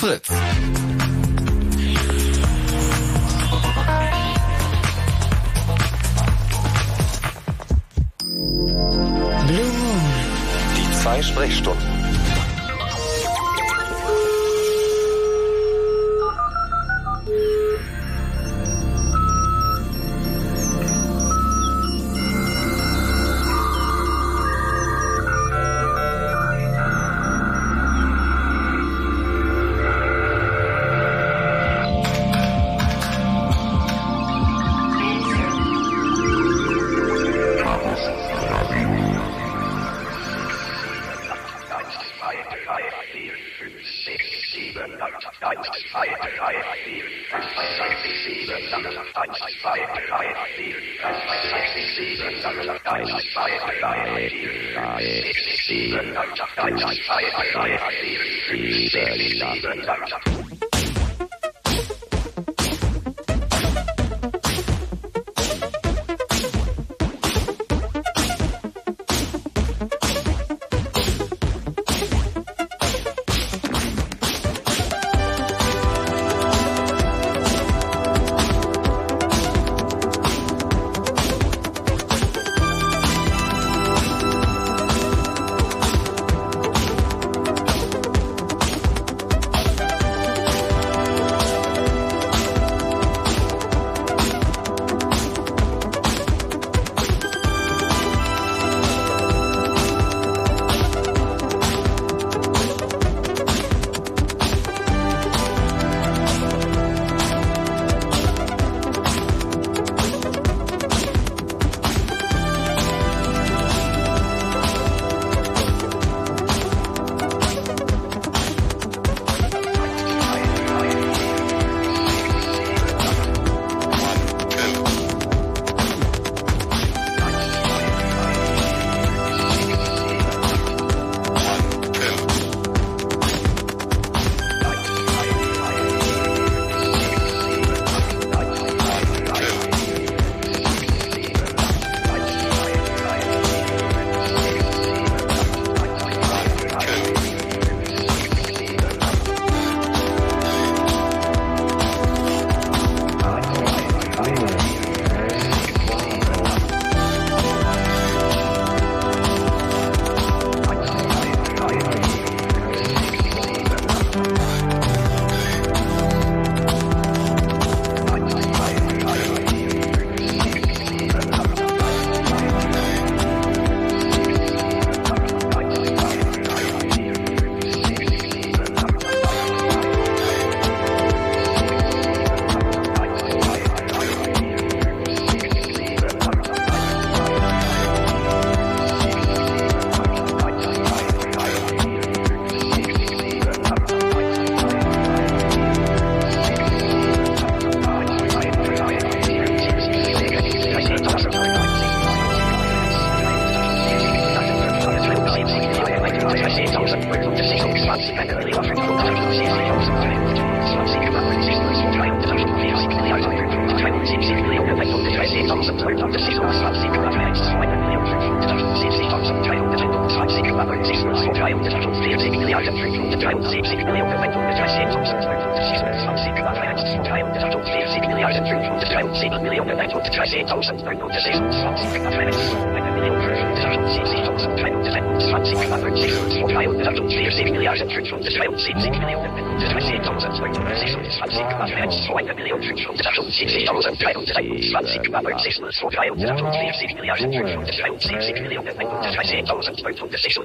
Fritz. Die zwei Sprechstunden.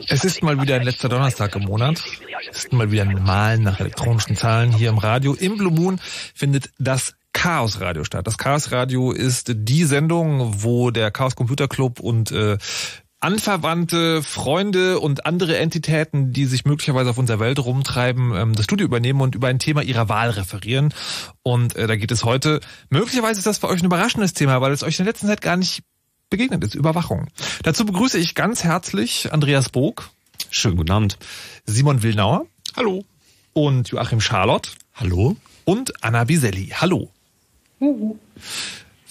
Es ist mal wieder ein letzter Donnerstag im Monat. Ist mal wieder ein Malen nach elektronischen Zahlen hier im Radio. Im Blue Moon findet das Chaos Radio statt. Das Chaos Radio ist die Sendung, wo der Chaos Computer Club und äh, Anverwandte, Freunde und andere Entitäten, die sich möglicherweise auf unserer Welt rumtreiben, ähm, das Studio übernehmen und über ein Thema ihrer Wahl referieren. Und äh, da geht es heute, möglicherweise ist das für euch ein überraschendes Thema, weil es euch in der letzten Zeit gar nicht begegnet ist, Überwachung. Dazu begrüße ich ganz herzlich Andreas Bog. Schönen guten Abend. Simon Willnauer. Hallo. Und Joachim Charlotte. Hallo. Und Anna Biselli. Hallo. Uhu.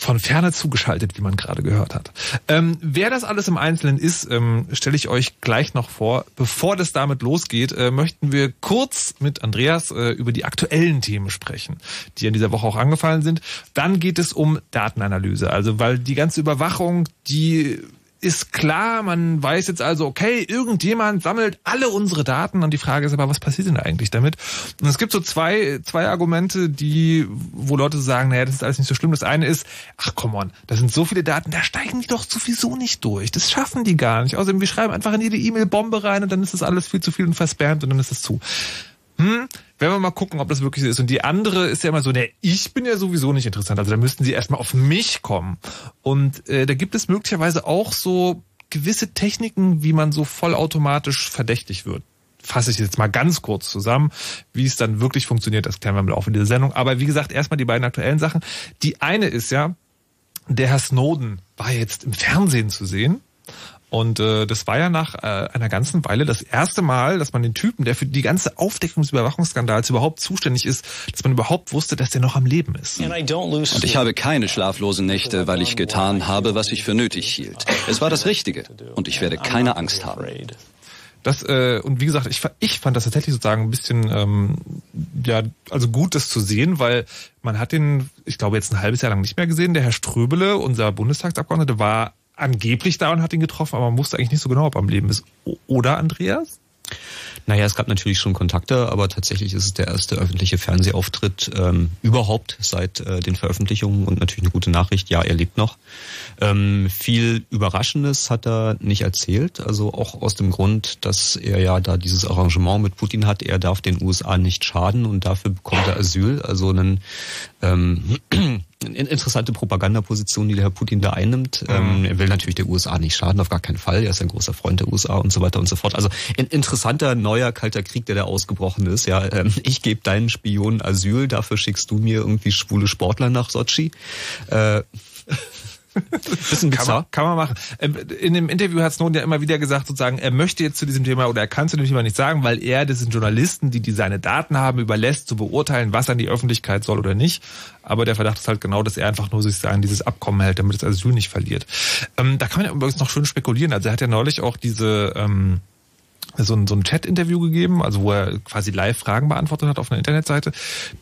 von ferne zugeschaltet, wie man gerade gehört hat. Ähm, wer das alles im Einzelnen ist, ähm, stelle ich euch gleich noch vor. Bevor das damit losgeht, äh, möchten wir kurz mit Andreas äh, über die aktuellen Themen sprechen, die in dieser Woche auch angefallen sind. Dann geht es um Datenanalyse, also weil die ganze Überwachung, die ist klar, man weiß jetzt also, okay, irgendjemand sammelt alle unsere Daten und die Frage ist aber, was passiert denn eigentlich damit? Und es gibt so zwei, zwei Argumente, die, wo Leute sagen, naja, das ist alles nicht so schlimm. Das eine ist, ach komm on, da sind so viele Daten, da steigen die doch sowieso nicht durch. Das schaffen die gar nicht. Außerdem, wir schreiben einfach in jede E-Mail Bombe rein und dann ist das alles viel zu viel und verspammt und dann ist es zu. Hm, werden wir mal gucken, ob das wirklich so ist. Und die andere ist ja immer so, ne, ich bin ja sowieso nicht interessant. Also da müssten sie erstmal auf mich kommen. Und äh, da gibt es möglicherweise auch so gewisse Techniken, wie man so vollautomatisch verdächtig wird. Fasse ich jetzt mal ganz kurz zusammen, wie es dann wirklich funktioniert, das klären wir im Laufe dieser Sendung. Aber wie gesagt, erstmal die beiden aktuellen Sachen. Die eine ist ja, der Herr Snowden war jetzt im Fernsehen zu sehen und äh, das war ja nach äh, einer ganzen Weile das erste Mal, dass man den Typen, der für die ganze Aufdeckung des Überwachungsskandals überhaupt zuständig ist, dass man überhaupt wusste, dass der noch am Leben ist. Und ich habe keine schlaflosen Nächte, weil ich getan habe, was ich für nötig hielt. Es war das Richtige. Und ich werde keine Angst haben. Das, äh, und wie gesagt, ich, ich fand das tatsächlich sozusagen ein bisschen, ähm, ja, also gut, das zu sehen, weil man hat den, ich glaube, jetzt ein halbes Jahr lang nicht mehr gesehen. Der Herr Ströbele, unser Bundestagsabgeordnete, war angeblich da und hat ihn getroffen, aber man wusste eigentlich nicht so genau, ob er am Leben ist. Oder, Andreas? Naja, es gab natürlich schon Kontakte, aber tatsächlich ist es der erste öffentliche Fernsehauftritt ähm, überhaupt seit äh, den Veröffentlichungen und natürlich eine gute Nachricht, ja, er lebt noch. Ähm, viel Überraschendes hat er nicht erzählt, also auch aus dem Grund, dass er ja da dieses Arrangement mit Putin hat, er darf den USA nicht schaden und dafür bekommt er Asyl, also einen ähm, interessante Propagandaposition, die der Herr Putin da einnimmt. Mhm. Ähm, er will natürlich der USA nicht schaden, auf gar keinen Fall. Er ist ein großer Freund der USA und so weiter und so fort. Also ein interessanter neuer kalter Krieg, der da ausgebrochen ist. Ja, ähm, ich gebe deinen Spionen Asyl, dafür schickst du mir irgendwie schwule Sportler nach Sochi. Äh, Bisschen kann, man, kann man machen. Ähm, in dem Interview hat Snowden ja immer wieder gesagt, sozusagen, er möchte jetzt zu diesem Thema oder er kann zu dem Thema nicht sagen, weil er das sind Journalisten, die, die seine Daten haben, überlässt zu beurteilen, was an die Öffentlichkeit soll oder nicht. Aber der Verdacht ist halt genau, dass er einfach nur sich an dieses Abkommen hält, damit das Asyl nicht verliert. Ähm, da kann man ja übrigens noch schön spekulieren. Also er hat ja neulich auch diese ähm, so ein, so ein Chat-Interview gegeben, also wo er quasi live Fragen beantwortet hat auf einer Internetseite.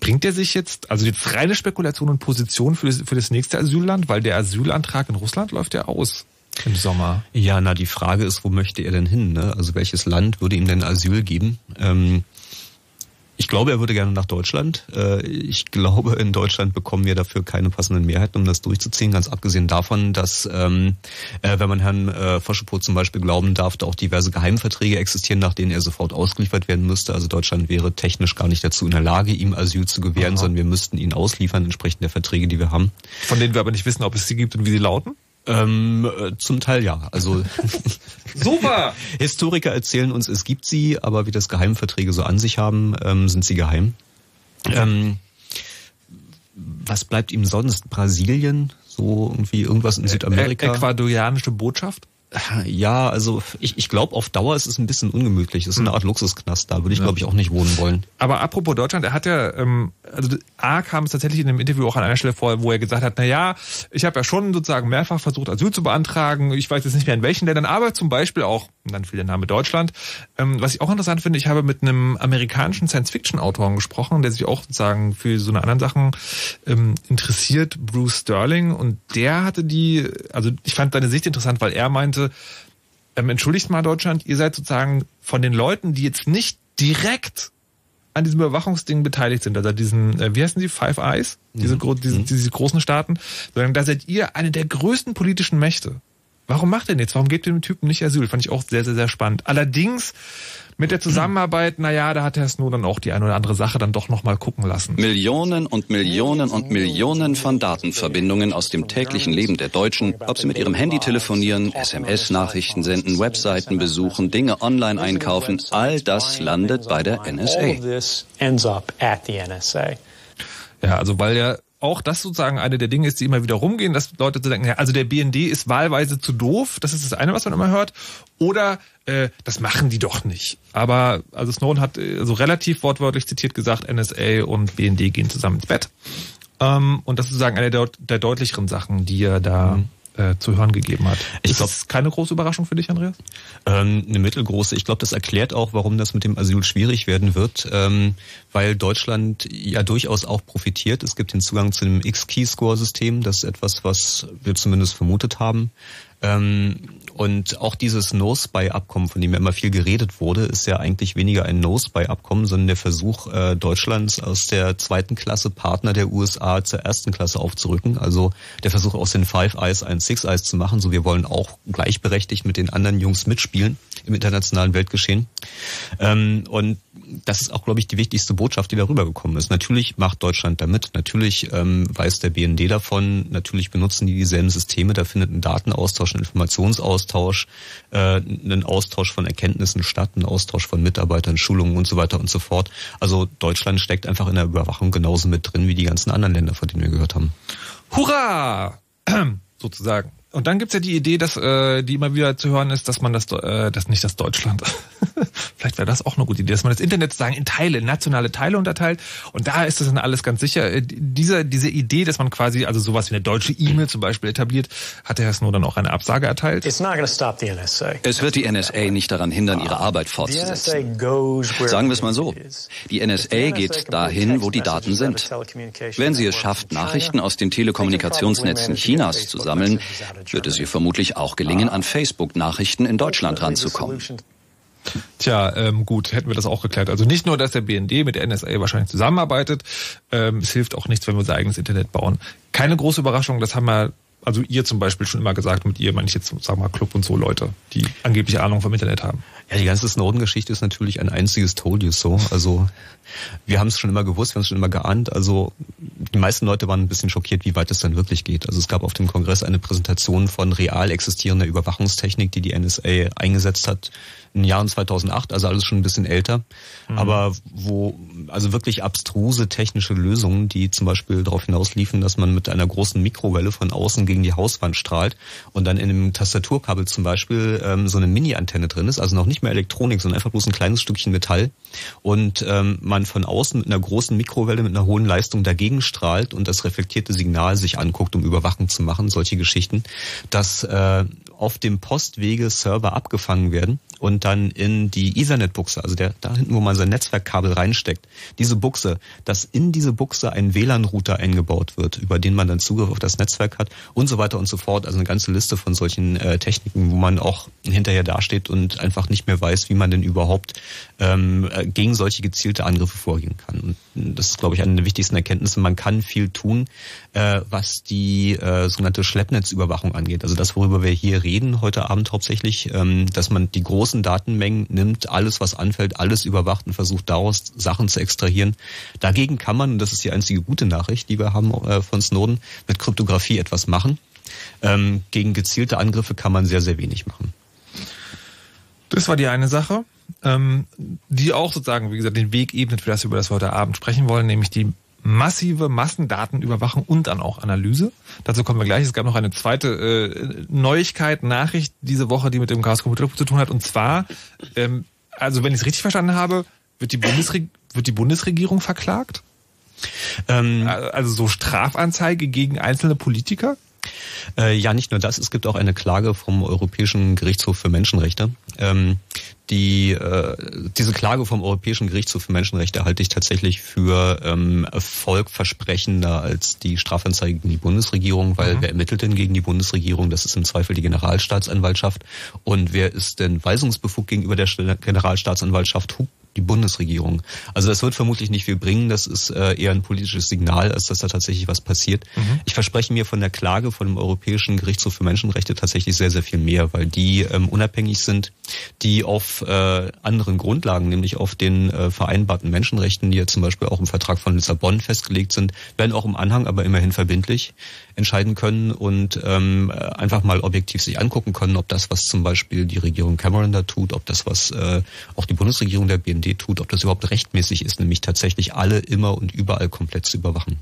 Bringt er sich jetzt, also jetzt reine Spekulation und Position für das, für das nächste Asylland, weil der Asylantrag in Russland läuft ja aus im Sommer. Ja, na, die Frage ist, wo möchte er denn hin? Ne? Also welches Land würde ihm denn Asyl geben? Ähm, ich glaube, er würde gerne nach Deutschland. Äh, ich glaube, in Deutschland bekommen wir dafür keine passenden Mehrheiten, um das durchzuziehen. Ganz abgesehen davon, dass, ähm, äh, wenn man Herrn äh, Foschepot zum Beispiel glauben darf, da auch diverse Geheimverträge existieren, nach denen er sofort ausgeliefert werden müsste. Also Deutschland wäre technisch gar nicht dazu in der Lage, ihm Asyl zu gewähren, Aha. sondern wir müssten ihn ausliefern, entsprechend der Verträge, die wir haben. Von denen wir aber nicht wissen, ob es sie gibt und wie sie lauten? Ähm, äh, zum Teil ja. Also super. Historiker erzählen uns, es gibt sie, aber wie das Geheimverträge so an sich haben, ähm, sind sie geheim. Ähm, was bleibt ihm sonst? Brasilien? So irgendwie irgendwas in Südamerika? Ecuadorianische Botschaft? Ja, also ich, ich glaube, auf Dauer ist es ein bisschen ungemütlich. Es ist eine hm. Art Luxusknast, da würde ich, ja. glaube ich, auch nicht wohnen wollen. Aber apropos Deutschland, er hat ja, ähm, also A kam es tatsächlich in dem Interview auch an einer Stelle vor, wo er gesagt hat, na ja, ich habe ja schon sozusagen mehrfach versucht, Asyl zu beantragen. Ich weiß jetzt nicht mehr in welchen Ländern, aber zum Beispiel auch, und dann fiel der Name Deutschland. Ähm, was ich auch interessant finde, ich habe mit einem amerikanischen Science-Fiction-Autoren gesprochen, der sich auch sozusagen für so eine anderen Sachen ähm, interessiert, Bruce Sterling. Und der hatte die, also ich fand seine Sicht interessant, weil er meinte, ähm, entschuldigt mal Deutschland, ihr seid sozusagen von den Leuten, die jetzt nicht direkt an diesem Überwachungsding beteiligt sind, also diesen, äh, wie heißen sie, Five Eyes, diese, mhm. diese, mhm. diese großen Staaten, sondern da seid ihr eine der größten politischen Mächte. Warum macht ihr nichts? Warum gebt ihr dem Typen nicht Asyl? Fand ich auch sehr, sehr, sehr spannend. Allerdings mit der Zusammenarbeit, naja, da hat Herr Snowden auch die eine oder andere Sache dann doch nochmal gucken lassen. Millionen und Millionen und Millionen von Datenverbindungen aus dem täglichen Leben der Deutschen, ob sie mit ihrem Handy telefonieren, SMS-Nachrichten senden, Webseiten besuchen, Dinge online einkaufen, all das landet bei der NSA. Ja, also weil ja auch das sozusagen eine der Dinge ist, die immer wieder rumgehen, dass Leute zu denken, ja, also der BND ist wahlweise zu doof, das ist das eine, was man immer hört, oder äh, das machen die doch nicht. Aber also Snowden hat äh, so relativ wortwörtlich zitiert gesagt, NSA und BND gehen zusammen ins Bett. Ähm, und das ist sozusagen eine der, der deutlicheren Sachen, die er da mhm äh, zu hören gegeben hat. Ich glaube, keine große Überraschung für dich, Andreas? Ähm, eine mittelgroße. Ich glaube, das erklärt auch, warum das mit dem Asyl schwierig werden wird, ähm, weil Deutschland ja durchaus auch profitiert. Es gibt den Zugang zu dem X-Key-Score-System. Das ist etwas, was wir zumindest vermutet haben. Ähm, und auch dieses No-Spy-Abkommen, von dem ja immer viel geredet wurde, ist ja eigentlich weniger ein No-Spy-Abkommen, sondern der Versuch äh, Deutschlands aus der zweiten Klasse Partner der USA zur ersten Klasse aufzurücken. Also der Versuch aus den Five Eyes ein Six Eyes zu machen. So wir wollen auch gleichberechtigt mit den anderen Jungs mitspielen im internationalen Weltgeschehen. Ähm, und das ist auch, glaube ich, die wichtigste Botschaft, die darüber gekommen ist. Natürlich macht Deutschland damit, natürlich ähm, weiß der BND davon, natürlich benutzen die dieselben Systeme, da findet ein Datenaustausch, ein Informationsaustausch, äh, ein Austausch von Erkenntnissen statt, ein Austausch von Mitarbeitern, Schulungen und so weiter und so fort. Also Deutschland steckt einfach in der Überwachung genauso mit drin wie die ganzen anderen Länder, von denen wir gehört haben. Hurra! Sozusagen. Und dann gibt's ja die Idee, dass äh, die immer wieder zu hören ist, dass man das, äh, das nicht das Deutschland, vielleicht wäre das auch eine gute Idee, dass man das Internet sozusagen in Teile, in nationale Teile unterteilt. Und da ist das dann alles ganz sicher. Äh, diese, diese Idee, dass man quasi also sowas wie eine deutsche E-Mail zum Beispiel etabliert, hat der Herr Snowden auch eine Absage erteilt. Es wird die NSA nicht daran hindern, ihre Arbeit fortzusetzen. Sagen wir es mal so. Die NSA geht dahin, wo die Daten sind. Wenn sie es schafft, Nachrichten aus den Telekommunikationsnetzen Chinas zu sammeln, wird es ihr vermutlich auch gelingen, an Facebook-Nachrichten in Deutschland ranzukommen. Tja, ähm, gut, hätten wir das auch geklärt. Also nicht nur, dass der BND mit der NSA wahrscheinlich zusammenarbeitet, ähm, es hilft auch nichts, wenn wir unser eigenes Internet bauen. Keine große Überraschung, das haben wir, also ihr zum Beispiel schon immer gesagt, mit ihr meine ich jetzt, sag mal, Club und so Leute, die angeblich Ahnung vom Internet haben. Ja, die ganze Snowden-Geschichte ist natürlich ein einziges Told you so. Also wir haben es schon immer gewusst, wir haben es schon immer geahnt. Also die meisten Leute waren ein bisschen schockiert, wie weit es dann wirklich geht. Also es gab auf dem Kongress eine Präsentation von real existierender Überwachungstechnik, die die NSA eingesetzt hat in den Jahren 2008, also alles schon ein bisschen älter. Mhm. Aber wo, also wirklich abstruse technische Lösungen, die zum Beispiel darauf hinausliefen, dass man mit einer großen Mikrowelle von außen gegen die Hauswand strahlt und dann in einem Tastaturkabel zum Beispiel ähm, so eine Mini-Antenne drin ist, also noch nicht mehr Elektronik, sondern einfach bloß ein kleines Stückchen Metall. Und ähm, man von außen mit einer großen Mikrowelle mit einer hohen Leistung dagegen strahlt und das reflektierte Signal sich anguckt, um Überwachung zu machen, solche Geschichten, dass äh, auf dem Postwege Server abgefangen werden und dann in die Ethernet-Buchse, also der, da hinten, wo man sein Netzwerkkabel reinsteckt, diese Buchse, dass in diese Buchse ein WLAN-Router eingebaut wird, über den man dann Zugriff auf das Netzwerk hat und so weiter und so fort. Also eine ganze Liste von solchen äh, Techniken, wo man auch hinterher dasteht und einfach nicht mehr weiß, wie man denn überhaupt ähm, äh, gegen solche gezielte Angriffe vorgehen kann. Und das ist, glaube ich, eine der wichtigsten Erkenntnisse. Man kann viel tun, äh, was die äh, sogenannte Schleppnetzüberwachung angeht. Also das, worüber wir hier reden heute Abend hauptsächlich, ähm, dass man die großen Datenmengen nimmt, alles was anfällt, alles überwacht und versucht daraus Sachen zu extrahieren. Dagegen kann man, und das ist die einzige gute Nachricht, die wir haben äh, von Snowden, mit Kryptographie etwas machen. Ähm, gegen gezielte Angriffe kann man sehr, sehr wenig machen. Das war die eine Sache, ähm, die auch sozusagen, wie gesagt, den Weg ebnet für das, über das wir heute Abend sprechen wollen, nämlich die massive Massendatenüberwachung und dann auch Analyse. Dazu kommen wir gleich. Es gab noch eine zweite äh, Neuigkeit, Nachricht diese Woche, die mit dem Chaos Computer Club zu tun hat. Und zwar, ähm, also wenn ich es richtig verstanden habe, wird die, Bundesreg wird die Bundesregierung verklagt? Ähm, also so Strafanzeige gegen einzelne Politiker? Äh, ja, nicht nur das. Es gibt auch eine Klage vom Europäischen Gerichtshof für Menschenrechte. Ähm, die, äh, diese Klage vom Europäischen Gerichtshof für Menschenrechte halte ich tatsächlich für ähm, erfolgversprechender als die Strafanzeige gegen die Bundesregierung, weil mhm. wer ermittelt denn gegen die Bundesregierung? Das ist im Zweifel die Generalstaatsanwaltschaft. Und wer ist denn weisungsbefugt gegenüber der Generalstaatsanwaltschaft? Die Bundesregierung. Also das wird vermutlich nicht viel bringen. Das ist äh, eher ein politisches Signal, als dass da tatsächlich was passiert. Mhm. Ich verspreche mir von der Klage von dem Europäischen Gerichtshof für Menschenrechte tatsächlich sehr, sehr viel mehr, weil die ähm, unabhängig sind, die auf äh, anderen Grundlagen, nämlich auf den äh, vereinbarten Menschenrechten, die ja zum Beispiel auch im Vertrag von Lissabon festgelegt sind, werden auch im Anhang, aber immerhin verbindlich entscheiden können und ähm, einfach mal objektiv sich angucken können, ob das, was zum Beispiel die Regierung Cameron da tut, ob das, was äh, auch die Bundesregierung der BND tut, ob das überhaupt rechtmäßig ist, nämlich tatsächlich alle immer und überall komplett zu überwachen.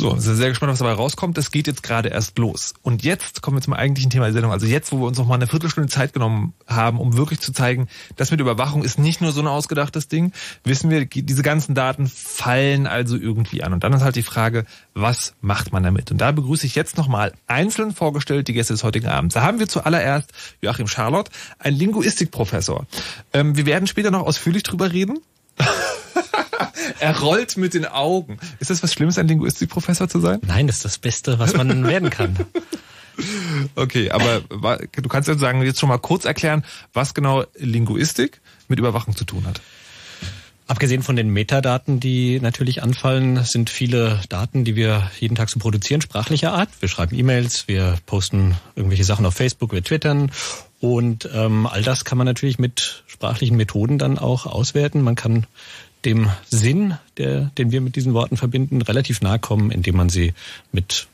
So, sind sehr gespannt, was dabei rauskommt. Das geht jetzt gerade erst los. Und jetzt kommen wir zum eigentlichen Thema der Sendung. Also jetzt, wo wir uns noch mal eine Viertelstunde Zeit genommen haben, um wirklich zu zeigen, das mit Überwachung ist nicht nur so ein ausgedachtes Ding. Wissen wir, diese ganzen Daten fallen also irgendwie an. Und dann ist halt die Frage, was macht man damit? Und da begrüße ich jetzt nochmal einzeln vorgestellt die Gäste des heutigen Abends. Da haben wir zuallererst Joachim Charlotte, ein Linguistikprofessor. Ähm, wir werden später noch ausführlich drüber reden. Er rollt mit den Augen. Ist das was Schlimmes, ein Linguistikprofessor zu sein? Nein, das ist das Beste, was man werden kann. Okay, aber du kannst jetzt sagen, jetzt schon mal kurz erklären, was genau Linguistik mit Überwachung zu tun hat. Abgesehen von den Metadaten, die natürlich anfallen, sind viele Daten, die wir jeden Tag so produzieren, sprachlicher Art. Wir schreiben E-Mails, wir posten irgendwelche Sachen auf Facebook, wir twittern und ähm, all das kann man natürlich mit sprachlichen Methoden dann auch auswerten. Man kann dem Sinn, der, den wir mit diesen Worten verbinden, relativ nahe kommen, indem man sie mit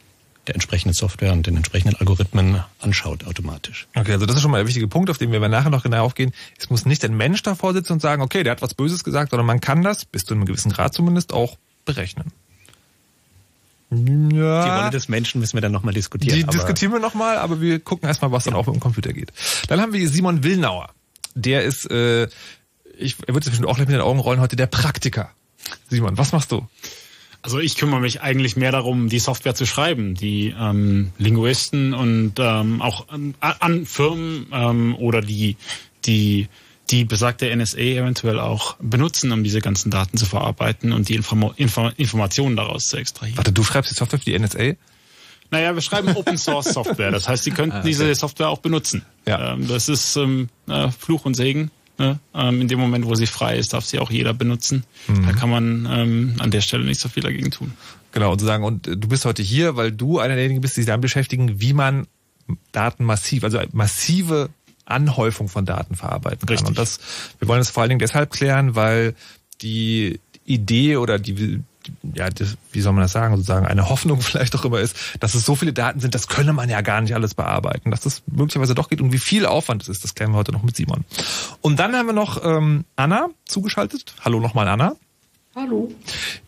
der entsprechenden Software und den entsprechenden Algorithmen anschaut automatisch. Okay, also das ist schon mal der wichtige Punkt, auf den wir nachher noch genau aufgehen. Es muss nicht ein Mensch davor sitzen und sagen, okay, der hat was Böses gesagt, sondern man kann das, bis zu einem gewissen Grad zumindest, auch berechnen. Ja. Die Rolle des Menschen müssen wir dann nochmal diskutieren. Die diskutieren wir nochmal, aber wir gucken erstmal, was dann auch mit dem Computer geht. Dann haben wir Simon Willnauer. Der ist, äh, ich, er wird sich bestimmt auch gleich mit den Augen rollen heute, der Praktiker. Simon, was machst du? Also ich kümmere mich eigentlich mehr darum, die Software zu schreiben, die ähm, Linguisten und ähm, auch an, an Firmen ähm, oder die die die besagte NSA eventuell auch benutzen, um diese ganzen Daten zu verarbeiten und die Inform Inform Informationen daraus zu extrahieren. Warte, du schreibst die Software für die NSA? Naja, wir schreiben Open Source Software. Das heißt, sie könnten ah, okay. diese Software auch benutzen. Ja. Ähm, das ist ähm, äh, Fluch und Segen. Ne? Ähm, in dem Moment, wo sie frei ist, darf sie auch jeder benutzen. Mhm. Da kann man ähm, an der Stelle nicht so viel dagegen tun. Genau, und zu sagen, und du bist heute hier, weil du einer derjenigen bist, die sich damit beschäftigen, wie man Daten massiv, also massive Anhäufung von Daten verarbeiten kann. Richtig. Und das, wir wollen das vor allen Dingen deshalb klären, weil die Idee oder die, ja, wie soll man das sagen, sozusagen eine Hoffnung vielleicht auch immer ist, dass es so viele Daten sind, das könne man ja gar nicht alles bearbeiten, dass das möglicherweise doch geht und wie viel Aufwand es ist, das klären wir heute noch mit Simon. Und dann haben wir noch ähm, Anna zugeschaltet. Hallo nochmal Anna. Hallo.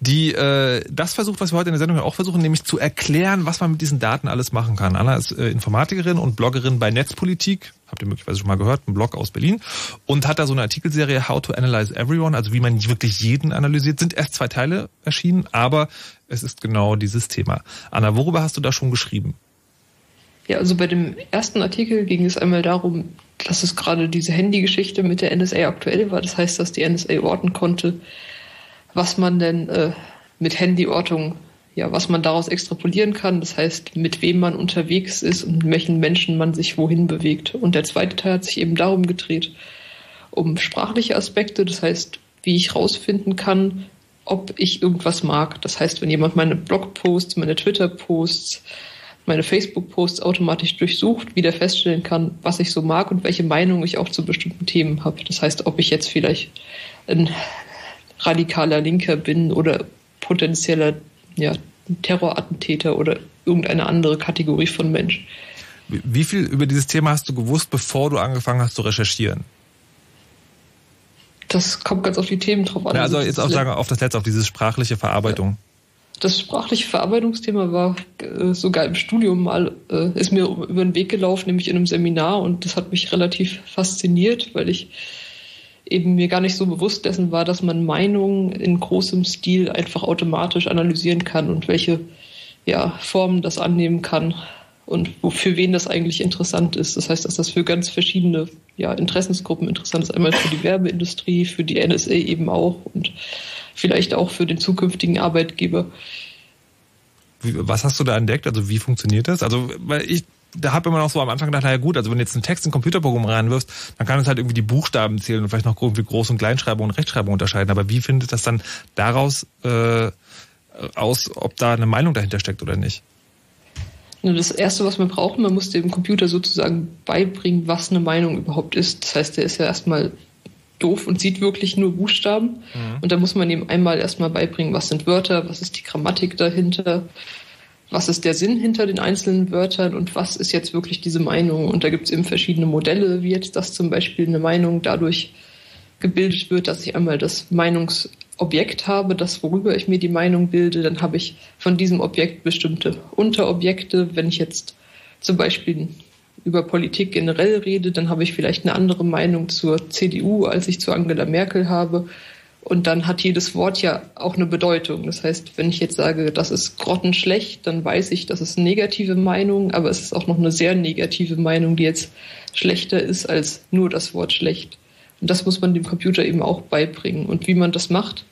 Die äh, das versucht, was wir heute in der Sendung auch versuchen, nämlich zu erklären, was man mit diesen Daten alles machen kann. Anna ist äh, Informatikerin und Bloggerin bei Netzpolitik, habt ihr möglicherweise schon mal gehört, ein Blog aus Berlin, und hat da so eine Artikelserie How to Analyze Everyone, also wie man wirklich jeden analysiert. Sind erst zwei Teile erschienen, aber es ist genau dieses Thema. Anna, worüber hast du da schon geschrieben? Ja, also bei dem ersten Artikel ging es einmal darum, dass es gerade diese Handygeschichte mit der NSA aktuell war. Das heißt, dass die NSA orten konnte, was man denn äh, mit Handyortung, ja, was man daraus extrapolieren kann. Das heißt, mit wem man unterwegs ist und mit welchen Menschen man sich wohin bewegt. Und der zweite Teil hat sich eben darum gedreht, um sprachliche Aspekte. Das heißt, wie ich rausfinden kann, ob ich irgendwas mag. Das heißt, wenn jemand meine Blogposts, meine Twitter-Posts, meine Facebook-Posts automatisch durchsucht, wieder feststellen kann, was ich so mag und welche Meinung ich auch zu bestimmten Themen habe. Das heißt, ob ich jetzt vielleicht ein radikaler Linker bin oder potenzieller ja, Terrorattentäter oder irgendeine andere Kategorie von Mensch. Wie viel über dieses Thema hast du gewusst, bevor du angefangen hast zu recherchieren? Das kommt ganz auf die Themen drauf an. Ja, also jetzt auch sagen, auf das letzte, auf diese sprachliche Verarbeitung. Das sprachliche Verarbeitungsthema war äh, sogar im Studium mal, äh, ist mir über den Weg gelaufen, nämlich in einem Seminar und das hat mich relativ fasziniert, weil ich eben mir gar nicht so bewusst dessen war, dass man Meinungen in großem Stil einfach automatisch analysieren kann und welche ja, Formen das annehmen kann und für wen das eigentlich interessant ist. Das heißt, dass das für ganz verschiedene ja, Interessensgruppen interessant ist. Einmal für die Werbeindustrie, für die NSA eben auch und vielleicht auch für den zukünftigen Arbeitgeber. Was hast du da entdeckt? Also wie funktioniert das? Also weil ich da habe immer noch so am Anfang gedacht, naja gut, also wenn du jetzt einen Text in ein Computerprogramm reinwirfst, dann kann es halt irgendwie die Buchstaben zählen und vielleicht noch irgendwie Groß- und Kleinschreibung und Rechtschreibung unterscheiden. Aber wie findet das dann daraus äh, aus, ob da eine Meinung dahinter steckt oder nicht? Das Erste, was man braucht, man muss dem Computer sozusagen beibringen, was eine Meinung überhaupt ist. Das heißt, der ist ja erstmal doof und sieht wirklich nur Buchstaben. Mhm. Und da muss man ihm einmal erstmal beibringen, was sind Wörter, was ist die Grammatik dahinter, was ist der Sinn hinter den einzelnen Wörtern und was ist jetzt wirklich diese Meinung. Und da gibt es eben verschiedene Modelle, wie jetzt das zum Beispiel eine Meinung dadurch gebildet wird, dass ich einmal das Meinungsobjekt habe, das worüber ich mir die Meinung bilde, dann habe ich von diesem Objekt bestimmte Unterobjekte. Wenn ich jetzt zum Beispiel über Politik generell rede, dann habe ich vielleicht eine andere Meinung zur CDU, als ich zu Angela Merkel habe. Und dann hat jedes Wort ja auch eine Bedeutung. Das heißt, wenn ich jetzt sage, das ist grottenschlecht, dann weiß ich, das ist eine negative Meinung, aber es ist auch noch eine sehr negative Meinung, die jetzt schlechter ist als nur das Wort schlecht. Und das muss man dem Computer eben auch beibringen. Und wie man das macht,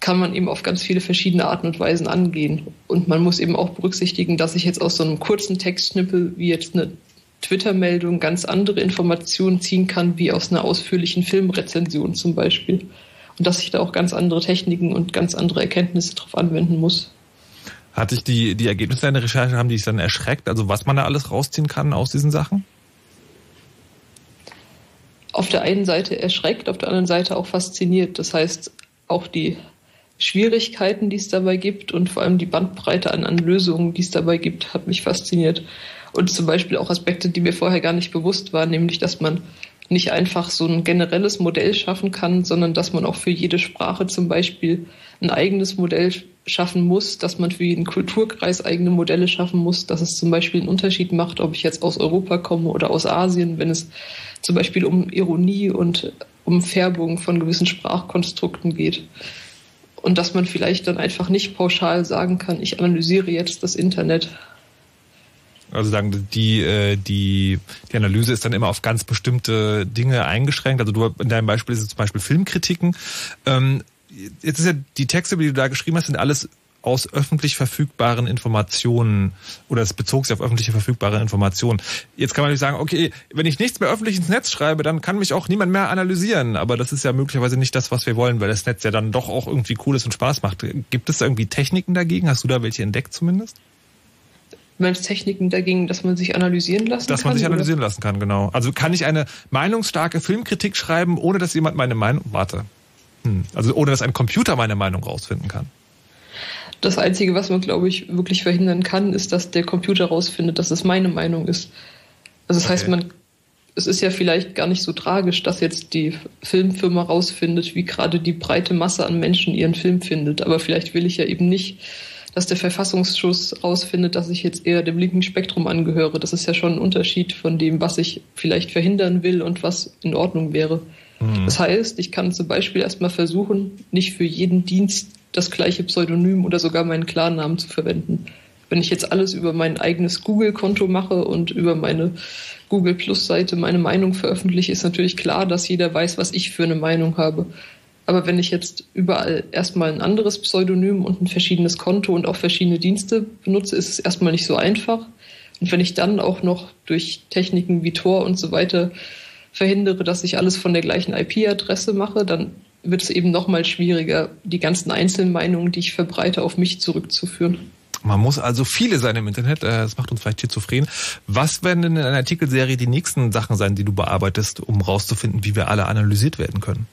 kann man eben auf ganz viele verschiedene Arten und Weisen angehen. Und man muss eben auch berücksichtigen, dass ich jetzt aus so einem kurzen Textschnippel wie jetzt eine Twitter-Meldung ganz andere Informationen ziehen kann, wie aus einer ausführlichen Filmrezension zum Beispiel. Und dass ich da auch ganz andere Techniken und ganz andere Erkenntnisse drauf anwenden muss. Hat dich die, die Ergebnisse deiner Recherche, haben dich dann erschreckt? Also was man da alles rausziehen kann aus diesen Sachen? Auf der einen Seite erschreckt, auf der anderen Seite auch fasziniert. Das heißt, auch die Schwierigkeiten, die es dabei gibt und vor allem die Bandbreite an, an Lösungen, die es dabei gibt, hat mich fasziniert. Und zum Beispiel auch Aspekte, die mir vorher gar nicht bewusst waren, nämlich, dass man nicht einfach so ein generelles Modell schaffen kann, sondern dass man auch für jede Sprache zum Beispiel ein eigenes Modell schaffen muss, dass man für jeden Kulturkreis eigene Modelle schaffen muss, dass es zum Beispiel einen Unterschied macht, ob ich jetzt aus Europa komme oder aus Asien, wenn es zum Beispiel um Ironie und um Färbung von gewissen Sprachkonstrukten geht und dass man vielleicht dann einfach nicht pauschal sagen kann, ich analysiere jetzt das Internet. Also sagen die äh, die die Analyse ist dann immer auf ganz bestimmte Dinge eingeschränkt. Also du in deinem Beispiel ist es zum Beispiel Filmkritiken. Ähm, jetzt ist ja die Texte, die du da geschrieben hast, sind alles aus öffentlich verfügbaren Informationen oder es bezog sich auf öffentlich verfügbare Informationen. Jetzt kann man nicht sagen, okay, wenn ich nichts mehr öffentlich ins Netz schreibe, dann kann mich auch niemand mehr analysieren. Aber das ist ja möglicherweise nicht das, was wir wollen, weil das Netz ja dann doch auch irgendwie cool ist und Spaß macht. Gibt es da irgendwie Techniken dagegen? Hast du da welche entdeckt zumindest? Du meinst Techniken dagegen, dass man sich analysieren lassen dass kann? Dass man sich analysieren oder? lassen kann, genau. Also kann ich eine meinungsstarke Filmkritik schreiben, ohne dass jemand meine Meinung, warte. Hm. Also ohne dass ein Computer meine Meinung rausfinden kann. Das Einzige, was man, glaube ich, wirklich verhindern kann, ist, dass der Computer rausfindet, dass es meine Meinung ist. Also das okay. heißt, man, es ist ja vielleicht gar nicht so tragisch, dass jetzt die Filmfirma rausfindet, wie gerade die breite Masse an Menschen ihren Film findet. Aber vielleicht will ich ja eben nicht, dass der Verfassungsschutz rausfindet, dass ich jetzt eher dem linken Spektrum angehöre. Das ist ja schon ein Unterschied von dem, was ich vielleicht verhindern will und was in Ordnung wäre. Mhm. Das heißt, ich kann zum Beispiel erstmal versuchen, nicht für jeden Dienst das gleiche Pseudonym oder sogar meinen Klarnamen zu verwenden. Wenn ich jetzt alles über mein eigenes Google-Konto mache und über meine Google Plus-Seite meine Meinung veröffentliche, ist natürlich klar, dass jeder weiß, was ich für eine Meinung habe. Aber wenn ich jetzt überall erstmal ein anderes Pseudonym und ein verschiedenes Konto und auch verschiedene Dienste benutze, ist es erstmal nicht so einfach. Und wenn ich dann auch noch durch Techniken wie Tor und so weiter verhindere, dass ich alles von der gleichen IP-Adresse mache, dann wird es eben noch mal schwieriger, die ganzen Einzelmeinungen, die ich verbreite, auf mich zurückzuführen. Man muss also viele sein im Internet, äh, das macht uns vielleicht schizophren. Was werden denn in einer Artikelserie die nächsten Sachen sein, die du bearbeitest, um rauszufinden, wie wir alle analysiert werden können?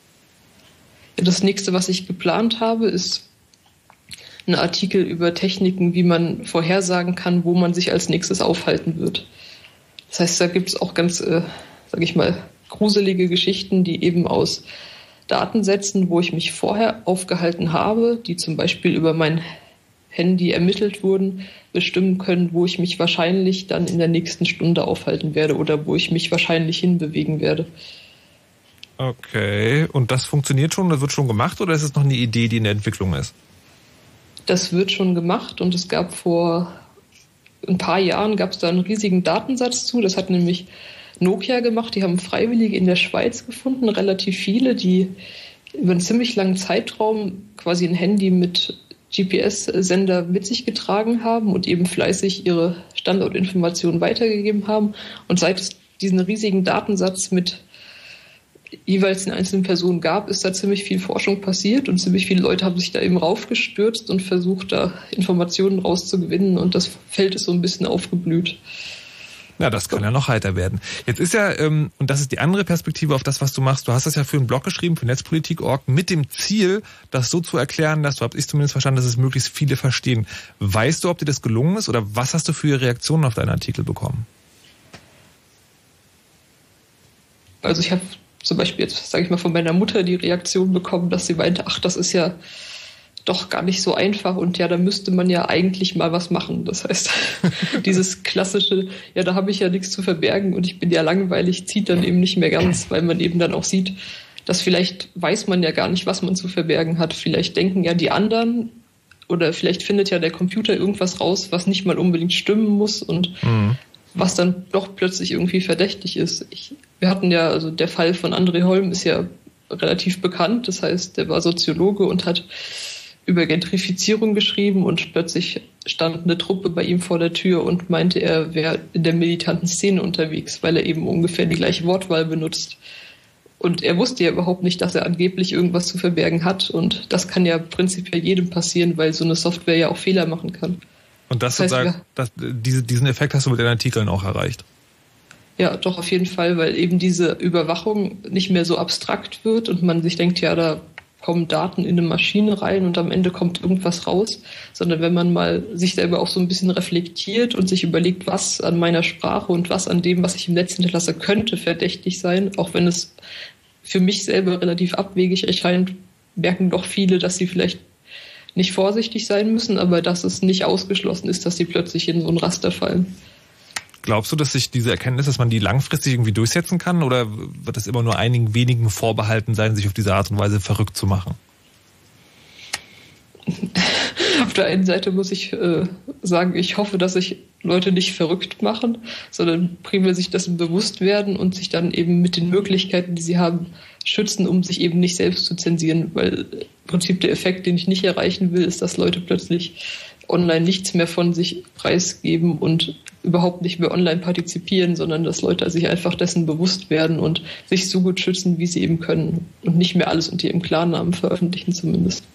Das nächste, was ich geplant habe, ist ein Artikel über Techniken, wie man vorhersagen kann, wo man sich als nächstes aufhalten wird. Das heißt, da gibt es auch ganz, äh, sage ich mal, gruselige Geschichten, die eben aus Datensätzen, wo ich mich vorher aufgehalten habe, die zum Beispiel über mein Handy ermittelt wurden, bestimmen können, wo ich mich wahrscheinlich dann in der nächsten Stunde aufhalten werde oder wo ich mich wahrscheinlich hinbewegen werde. Okay, und das funktioniert schon, das wird schon gemacht oder ist es noch eine Idee, die in der Entwicklung ist? Das wird schon gemacht und es gab vor ein paar Jahren gab es da einen riesigen Datensatz zu. Das hat nämlich Nokia gemacht. Die haben Freiwillige in der Schweiz gefunden, relativ viele, die über einen ziemlich langen Zeitraum quasi ein Handy mit GPS-Sender mit sich getragen haben und eben fleißig ihre Standortinformationen weitergegeben haben. Und seit es diesen riesigen Datensatz mit jeweils den einzelnen Personen gab, ist da ziemlich viel Forschung passiert und ziemlich viele Leute haben sich da eben raufgestürzt und versucht, da Informationen rauszugewinnen und das Feld ist so ein bisschen aufgeblüht. Ja, das kann ja noch heiter werden. Jetzt ist ja, ähm, und das ist die andere Perspektive auf das, was du machst, du hast das ja für einen Blog geschrieben, für Netzpolitik.org, mit dem Ziel, das so zu erklären, dass du, hab ich zumindest verstanden, dass es möglichst viele verstehen. Weißt du, ob dir das gelungen ist oder was hast du für Reaktionen auf deinen Artikel bekommen? Also ich habe zum Beispiel jetzt, sage ich mal, von meiner Mutter die Reaktion bekommen, dass sie meinte, ach, das ist ja doch gar nicht so einfach und ja, da müsste man ja eigentlich mal was machen. Das heißt, dieses klassische, ja, da habe ich ja nichts zu verbergen und ich bin ja langweilig, zieht dann eben nicht mehr ganz, weil man eben dann auch sieht, dass vielleicht weiß man ja gar nicht, was man zu verbergen hat. Vielleicht denken ja die anderen oder vielleicht findet ja der Computer irgendwas raus, was nicht mal unbedingt stimmen muss und mhm. was dann doch plötzlich irgendwie verdächtig ist. Ich, wir hatten ja, also der Fall von André Holm ist ja relativ bekannt. Das heißt, der war Soziologe und hat über Gentrifizierung geschrieben und plötzlich stand eine Truppe bei ihm vor der Tür und meinte, er wäre in der militanten Szene unterwegs, weil er eben ungefähr die gleiche Wortwahl benutzt. Und er wusste ja überhaupt nicht, dass er angeblich irgendwas zu verbergen hat. Und das kann ja prinzipiell jedem passieren, weil so eine Software ja auch Fehler machen kann. Und das, das heißt, sozusagen, das, diese, diesen Effekt hast du mit den Artikeln auch erreicht. Ja, doch auf jeden Fall, weil eben diese Überwachung nicht mehr so abstrakt wird und man sich denkt, ja, da kommen Daten in eine Maschine rein und am Ende kommt irgendwas raus, sondern wenn man mal sich selber auch so ein bisschen reflektiert und sich überlegt, was an meiner Sprache und was an dem, was ich im Netz hinterlasse, könnte verdächtig sein, auch wenn es für mich selber relativ abwegig erscheint, merken doch viele, dass sie vielleicht nicht vorsichtig sein müssen, aber dass es nicht ausgeschlossen ist, dass sie plötzlich in so ein Raster fallen. Glaubst du, dass sich diese Erkenntnis, dass man die langfristig irgendwie durchsetzen kann oder wird es immer nur einigen wenigen vorbehalten sein, sich auf diese Art und Weise verrückt zu machen? Auf der einen Seite muss ich äh, sagen, ich hoffe, dass sich Leute nicht verrückt machen, sondern primär sich dessen bewusst werden und sich dann eben mit den Möglichkeiten, die sie haben, schützen, um sich eben nicht selbst zu zensieren. Weil im Prinzip der Effekt, den ich nicht erreichen will, ist, dass Leute plötzlich online nichts mehr von sich preisgeben und überhaupt nicht mehr online partizipieren, sondern dass Leute sich einfach dessen bewusst werden und sich so gut schützen, wie sie eben können und nicht mehr alles unter ihrem Klarnamen veröffentlichen zumindest.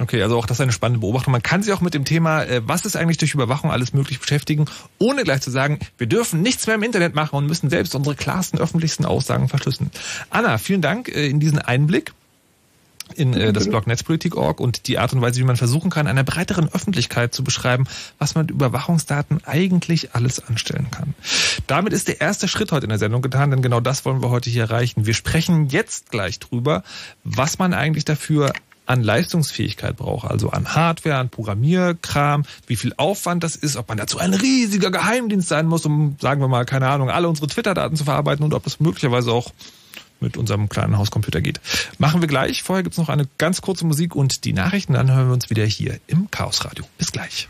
Okay, also auch das ist eine spannende Beobachtung. Man kann sich auch mit dem Thema, äh, was ist eigentlich durch Überwachung alles möglich beschäftigen, ohne gleich zu sagen, wir dürfen nichts mehr im Internet machen und müssen selbst unsere klarsten öffentlichsten Aussagen verschlüsseln. Anna, vielen Dank äh, in diesen Einblick in äh, das Blog Netzpolitik.org und die Art und Weise, wie man versuchen kann, einer breiteren Öffentlichkeit zu beschreiben, was man mit Überwachungsdaten eigentlich alles anstellen kann. Damit ist der erste Schritt heute in der Sendung getan, denn genau das wollen wir heute hier erreichen. Wir sprechen jetzt gleich drüber, was man eigentlich dafür an Leistungsfähigkeit braucht, also an Hardware, an Programmierkram, wie viel Aufwand das ist, ob man dazu ein riesiger Geheimdienst sein muss, um, sagen wir mal, keine Ahnung, alle unsere Twitter-Daten zu verarbeiten und ob das möglicherweise auch mit unserem kleinen Hauscomputer geht. Machen wir gleich. Vorher gibt's noch eine ganz kurze Musik und die Nachrichten. Dann hören wir uns wieder hier im Chaos Radio. Bis gleich.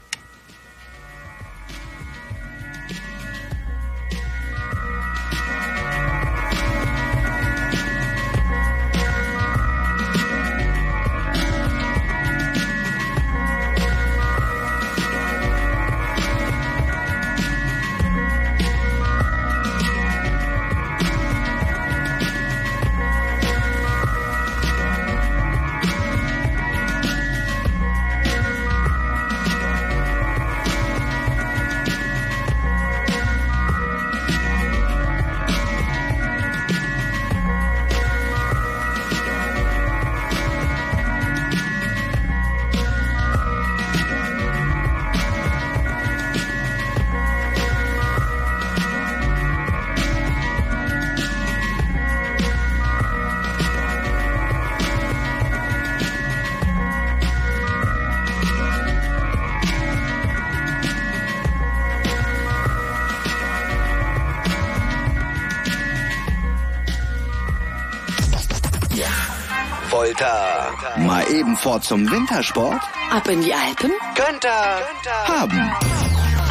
Fort zum Wintersport? Ab in die Alpen? Könnte haben.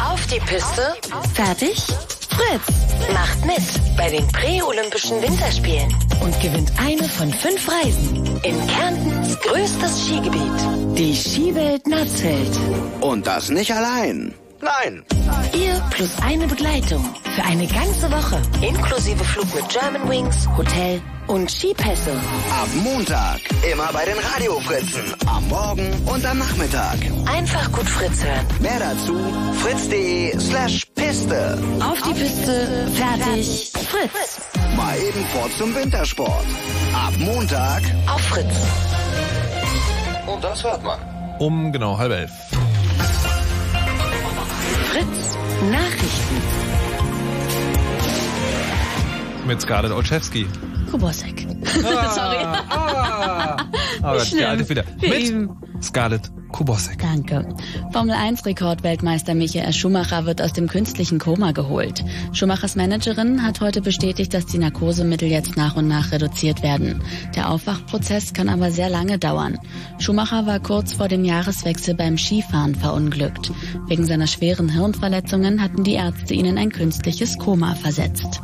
Auf die Piste? Fertig? Fritz macht mit bei den Präolympischen Winterspielen und gewinnt eine von fünf Reisen in Kärntens größtes Skigebiet, die Skiwelt Natzfeld. Und das nicht allein. Nein. Ihr plus eine Begleitung für eine ganze Woche, inklusive Flug mit German Wings, Hotel und Skipässe. Ab Montag immer bei den Radiofritzen. Am Morgen und am Nachmittag. Einfach gut Fritz hören. Mehr dazu fritz.de slash Piste. Auf die Piste, fertig, Fritz. Mal eben fort zum Wintersport. Ab Montag auf Fritz. Und das hört man. Um genau halb elf. Fritz Nachrichten. Mit Scarlett Olszewski. Kubosek. Ah, Sorry. Ah, oh Gott, Schlimm. der alte. Wir Mit üben. Scarlett Kubosek. Danke. Formel 1 Rekordweltmeister Michael Schumacher wird aus dem künstlichen Koma geholt. Schumachers Managerin hat heute bestätigt, dass die Narkosemittel jetzt nach und nach reduziert werden. Der Aufwachprozess kann aber sehr lange dauern. Schumacher war kurz vor dem Jahreswechsel beim Skifahren verunglückt. Wegen seiner schweren Hirnverletzungen hatten die Ärzte ihn in ein künstliches Koma versetzt.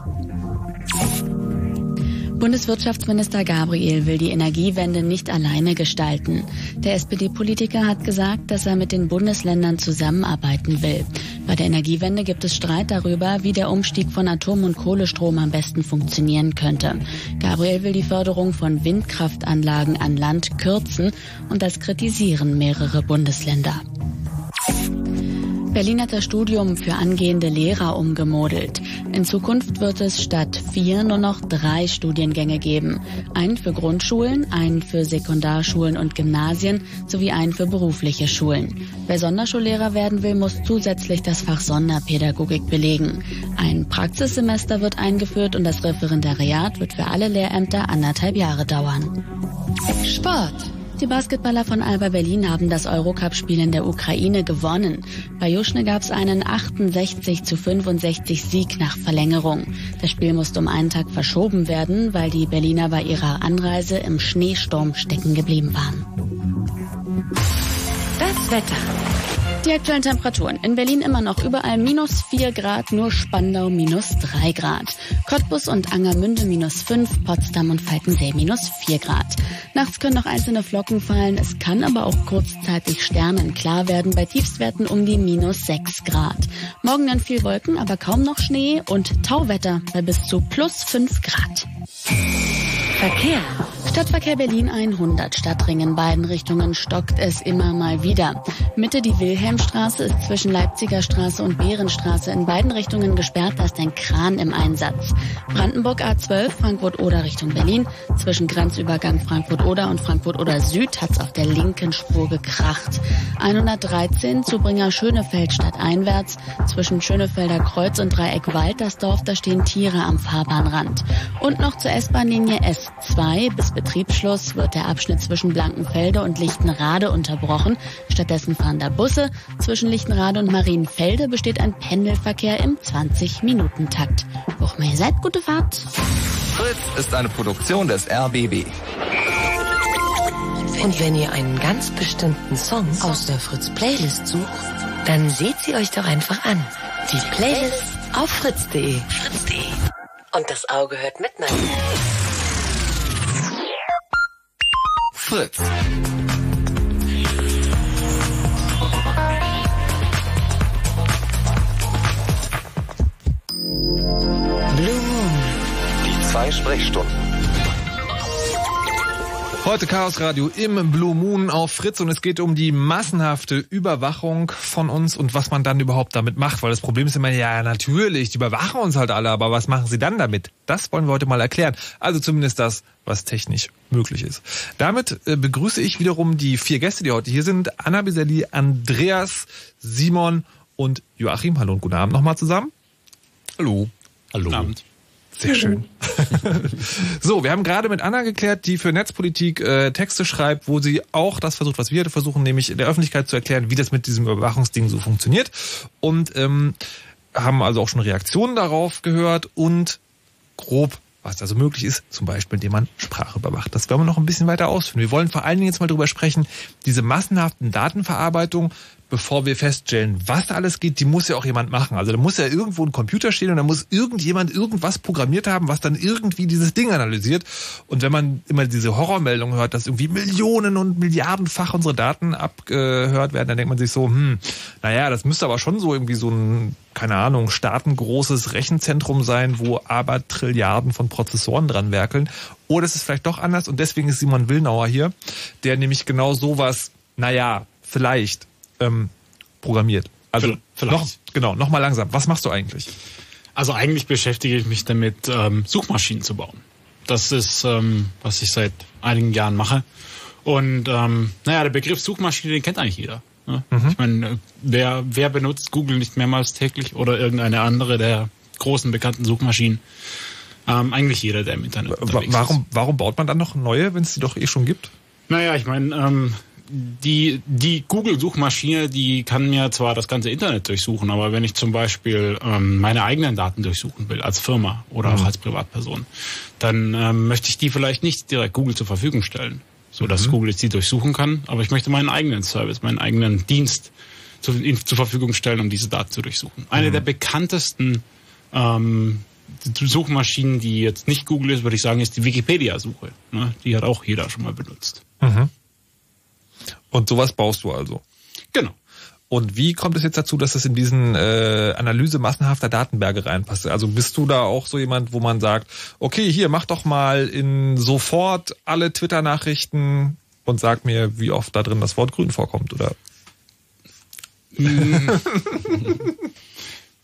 Bundeswirtschaftsminister Gabriel will die Energiewende nicht alleine gestalten. Der SPD-Politiker hat gesagt, dass er mit den Bundesländern zusammenarbeiten will. Bei der Energiewende gibt es Streit darüber, wie der Umstieg von Atom- und Kohlestrom am besten funktionieren könnte. Gabriel will die Förderung von Windkraftanlagen an Land kürzen und das kritisieren mehrere Bundesländer. Berlin hat das Studium für angehende Lehrer umgemodelt. In Zukunft wird es statt vier nur noch drei Studiengänge geben. Einen für Grundschulen, einen für Sekundarschulen und Gymnasien sowie einen für berufliche Schulen. Wer Sonderschullehrer werden will, muss zusätzlich das Fach Sonderpädagogik belegen. Ein Praxissemester wird eingeführt und das Referendariat wird für alle Lehrämter anderthalb Jahre dauern. Sport. Die Basketballer von Alba Berlin haben das Eurocup-Spiel in der Ukraine gewonnen. Bei Juschne gab es einen 68 zu 65 Sieg nach Verlängerung. Das Spiel musste um einen Tag verschoben werden, weil die Berliner bei ihrer Anreise im Schneesturm stecken geblieben waren. Das Wetter. Die aktuellen Temperaturen. In Berlin immer noch überall minus 4 Grad, nur Spandau minus 3 Grad. Cottbus und Angermünde minus 5, Potsdam und Falkensee minus 4 Grad. Nachts können noch einzelne Flocken fallen, es kann aber auch kurzzeitig sternenklar werden, bei Tiefstwerten um die minus 6 Grad. Morgen dann viel Wolken, aber kaum noch Schnee und Tauwetter bei bis zu plus 5 Grad. Verkehr. Stadtverkehr Berlin 100, Stadtring in beiden Richtungen stockt es immer mal wieder. Mitte die Wilhelmstraße ist zwischen Leipziger Straße und Behrenstraße in beiden Richtungen gesperrt, da ist ein Kran im Einsatz. Brandenburg A12, Frankfurt-Oder Richtung Berlin. Zwischen Grenzübergang Frankfurt-Oder und Frankfurt-Oder Süd hat's auf der linken Spur gekracht. 113, Zubringer Schönefeld stadteinwärts. Zwischen Schönefelder Kreuz und Dreieck Waltersdorf, da stehen Tiere am Fahrbahnrand. Und noch zur S-Bahn-Linie S2 bis Betriebsschluss wird der Abschnitt zwischen Blankenfelde und Lichtenrade unterbrochen. Stattdessen fahren da Busse. Zwischen Lichtenrade und Marienfelde besteht ein Pendelverkehr im 20-Minuten-Takt. Wo auch immer ihr seid, gute Fahrt. Fritz ist eine Produktion des RBB. Und wenn ihr einen ganz bestimmten Song aus der Fritz-Playlist sucht, dann seht sie euch doch einfach an. Die Playlist auf fritz.de. Fritz.de. Und das Auge hört mit, nein. Fritz. Blue Moon. Die zwei Sprechstunden. Heute Chaos Radio im Blue Moon auf Fritz und es geht um die massenhafte Überwachung von uns und was man dann überhaupt damit macht, weil das Problem ist immer, ja natürlich, die überwachen uns halt alle, aber was machen sie dann damit? Das wollen wir heute mal erklären. Also zumindest das, was technisch möglich ist. Damit äh, begrüße ich wiederum die vier Gäste, die heute hier sind. Anna Biselli, Andreas, Simon und Joachim. Hallo und guten Abend nochmal zusammen. Hallo. Hallo. Guten Abend. Sehr schön. so, wir haben gerade mit Anna geklärt, die für Netzpolitik äh, Texte schreibt, wo sie auch das versucht, was wir versuchen, nämlich in der Öffentlichkeit zu erklären, wie das mit diesem Überwachungsding so funktioniert. Und ähm, haben also auch schon Reaktionen darauf gehört und grob, was also möglich ist, zum Beispiel, indem man Sprache überwacht. Das werden wir noch ein bisschen weiter ausführen. Wir wollen vor allen Dingen jetzt mal drüber sprechen, diese massenhaften Datenverarbeitung, bevor wir feststellen, was da alles geht, die muss ja auch jemand machen. Also da muss ja irgendwo ein Computer stehen und da muss irgendjemand irgendwas programmiert haben, was dann irgendwie dieses Ding analysiert. Und wenn man immer diese Horrormeldung hört, dass irgendwie Millionen und Milliardenfach unsere Daten abgehört werden, dann denkt man sich so, hm, naja, das müsste aber schon so irgendwie so ein, keine Ahnung, staatengroßes Rechenzentrum sein, wo aber Trilliarden von Prozessoren dran werkeln. Oder es ist vielleicht doch anders und deswegen ist Simon Willnauer hier, der nämlich genau sowas, naja, vielleicht ähm, programmiert. Also Vielleicht. noch, genau, noch mal langsam. Was machst du eigentlich? Also eigentlich beschäftige ich mich damit, ähm, Suchmaschinen zu bauen. Das ist, ähm, was ich seit einigen Jahren mache. Und ähm, naja, der Begriff Suchmaschine, den kennt eigentlich jeder. Ne? Ich meine, wer, wer benutzt Google nicht mehrmals täglich oder irgendeine andere der großen bekannten Suchmaschinen? Ähm, eigentlich jeder, der im Internet unterwegs warum, ist. Warum baut man dann noch neue, wenn es die doch eh schon gibt? Naja, ich meine, ähm, die, die Google-Suchmaschine, die kann mir zwar das ganze Internet durchsuchen, aber wenn ich zum Beispiel ähm, meine eigenen Daten durchsuchen will, als Firma oder mhm. auch als Privatperson, dann ähm, möchte ich die vielleicht nicht direkt Google zur Verfügung stellen, so dass mhm. Google jetzt die durchsuchen kann, aber ich möchte meinen eigenen Service, meinen eigenen Dienst zu, zur Verfügung stellen, um diese Daten zu durchsuchen. Eine mhm. der bekanntesten ähm, Suchmaschinen, die jetzt nicht Google ist, würde ich sagen, ist die Wikipedia-Suche. Ne? Die hat auch jeder schon mal benutzt. Und sowas baust du also? Genau. Und wie kommt es jetzt dazu, dass es in diesen äh, Analyse massenhafter Datenberge reinpasst? Also bist du da auch so jemand, wo man sagt, okay, hier mach doch mal in sofort alle Twitter-Nachrichten und sag mir, wie oft da drin das Wort grün vorkommt, oder?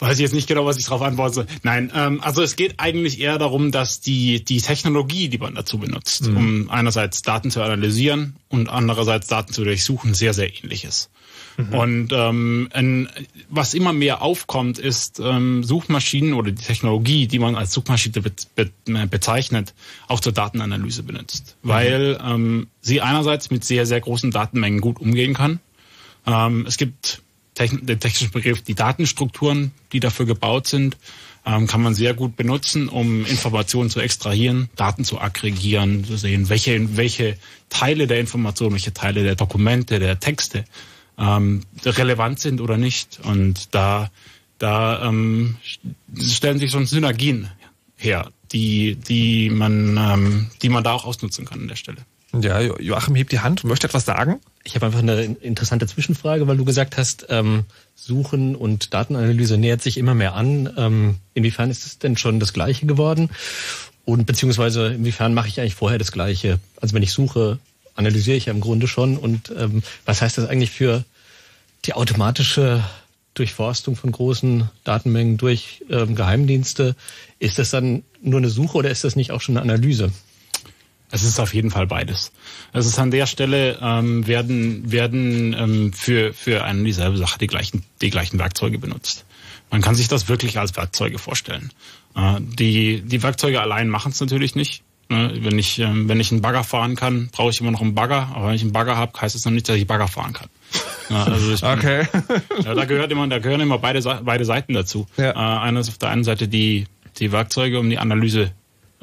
weiß ich jetzt nicht genau, was ich darauf antworten soll. Nein, ähm, also es geht eigentlich eher darum, dass die, die Technologie, die man dazu benutzt, mhm. um einerseits Daten zu analysieren und andererseits Daten zu durchsuchen, sehr, sehr ähnlich ist. Mhm. Und ähm, ein, was immer mehr aufkommt, ist ähm, Suchmaschinen oder die Technologie, die man als Suchmaschine be be bezeichnet, auch zur Datenanalyse benutzt. Mhm. Weil ähm, sie einerseits mit sehr, sehr großen Datenmengen gut umgehen kann. Ähm, es gibt den technischen Begriff, die Datenstrukturen, die dafür gebaut sind, ähm, kann man sehr gut benutzen, um Informationen zu extrahieren, Daten zu aggregieren, zu sehen, welche, welche Teile der Informationen, welche Teile der Dokumente, der Texte ähm, relevant sind oder nicht. Und da, da ähm, stellen sich schon Synergien her, die, die, man, ähm, die man da auch ausnutzen kann an der Stelle. Ja, Joachim hebt die Hand und möchte etwas sagen. Ich habe einfach eine interessante Zwischenfrage, weil du gesagt hast, ähm, Suchen und Datenanalyse nähert sich immer mehr an. Ähm, inwiefern ist es denn schon das Gleiche geworden? Und beziehungsweise inwiefern mache ich eigentlich vorher das Gleiche? Also wenn ich suche, analysiere ich ja im Grunde schon. Und ähm, was heißt das eigentlich für die automatische Durchforstung von großen Datenmengen durch ähm, Geheimdienste? Ist das dann nur eine Suche oder ist das nicht auch schon eine Analyse? Es ist auf jeden Fall beides. Es ist an der Stelle ähm, werden werden ähm, für für eine dieselbe Sache die gleichen die gleichen Werkzeuge benutzt. Man kann sich das wirklich als Werkzeuge vorstellen. Äh, die die Werkzeuge allein machen es natürlich nicht. Ne? Wenn ich ähm, wenn ich einen Bagger fahren kann, brauche ich immer noch einen Bagger. Aber wenn ich einen Bagger habe, heißt es noch nicht, dass ich Bagger fahren kann. Ja, also ich okay. ja, da gehört immer da gehören immer beide beide Seiten dazu. Ja. Äh, einer ist auf der einen Seite die die Werkzeuge, um die Analyse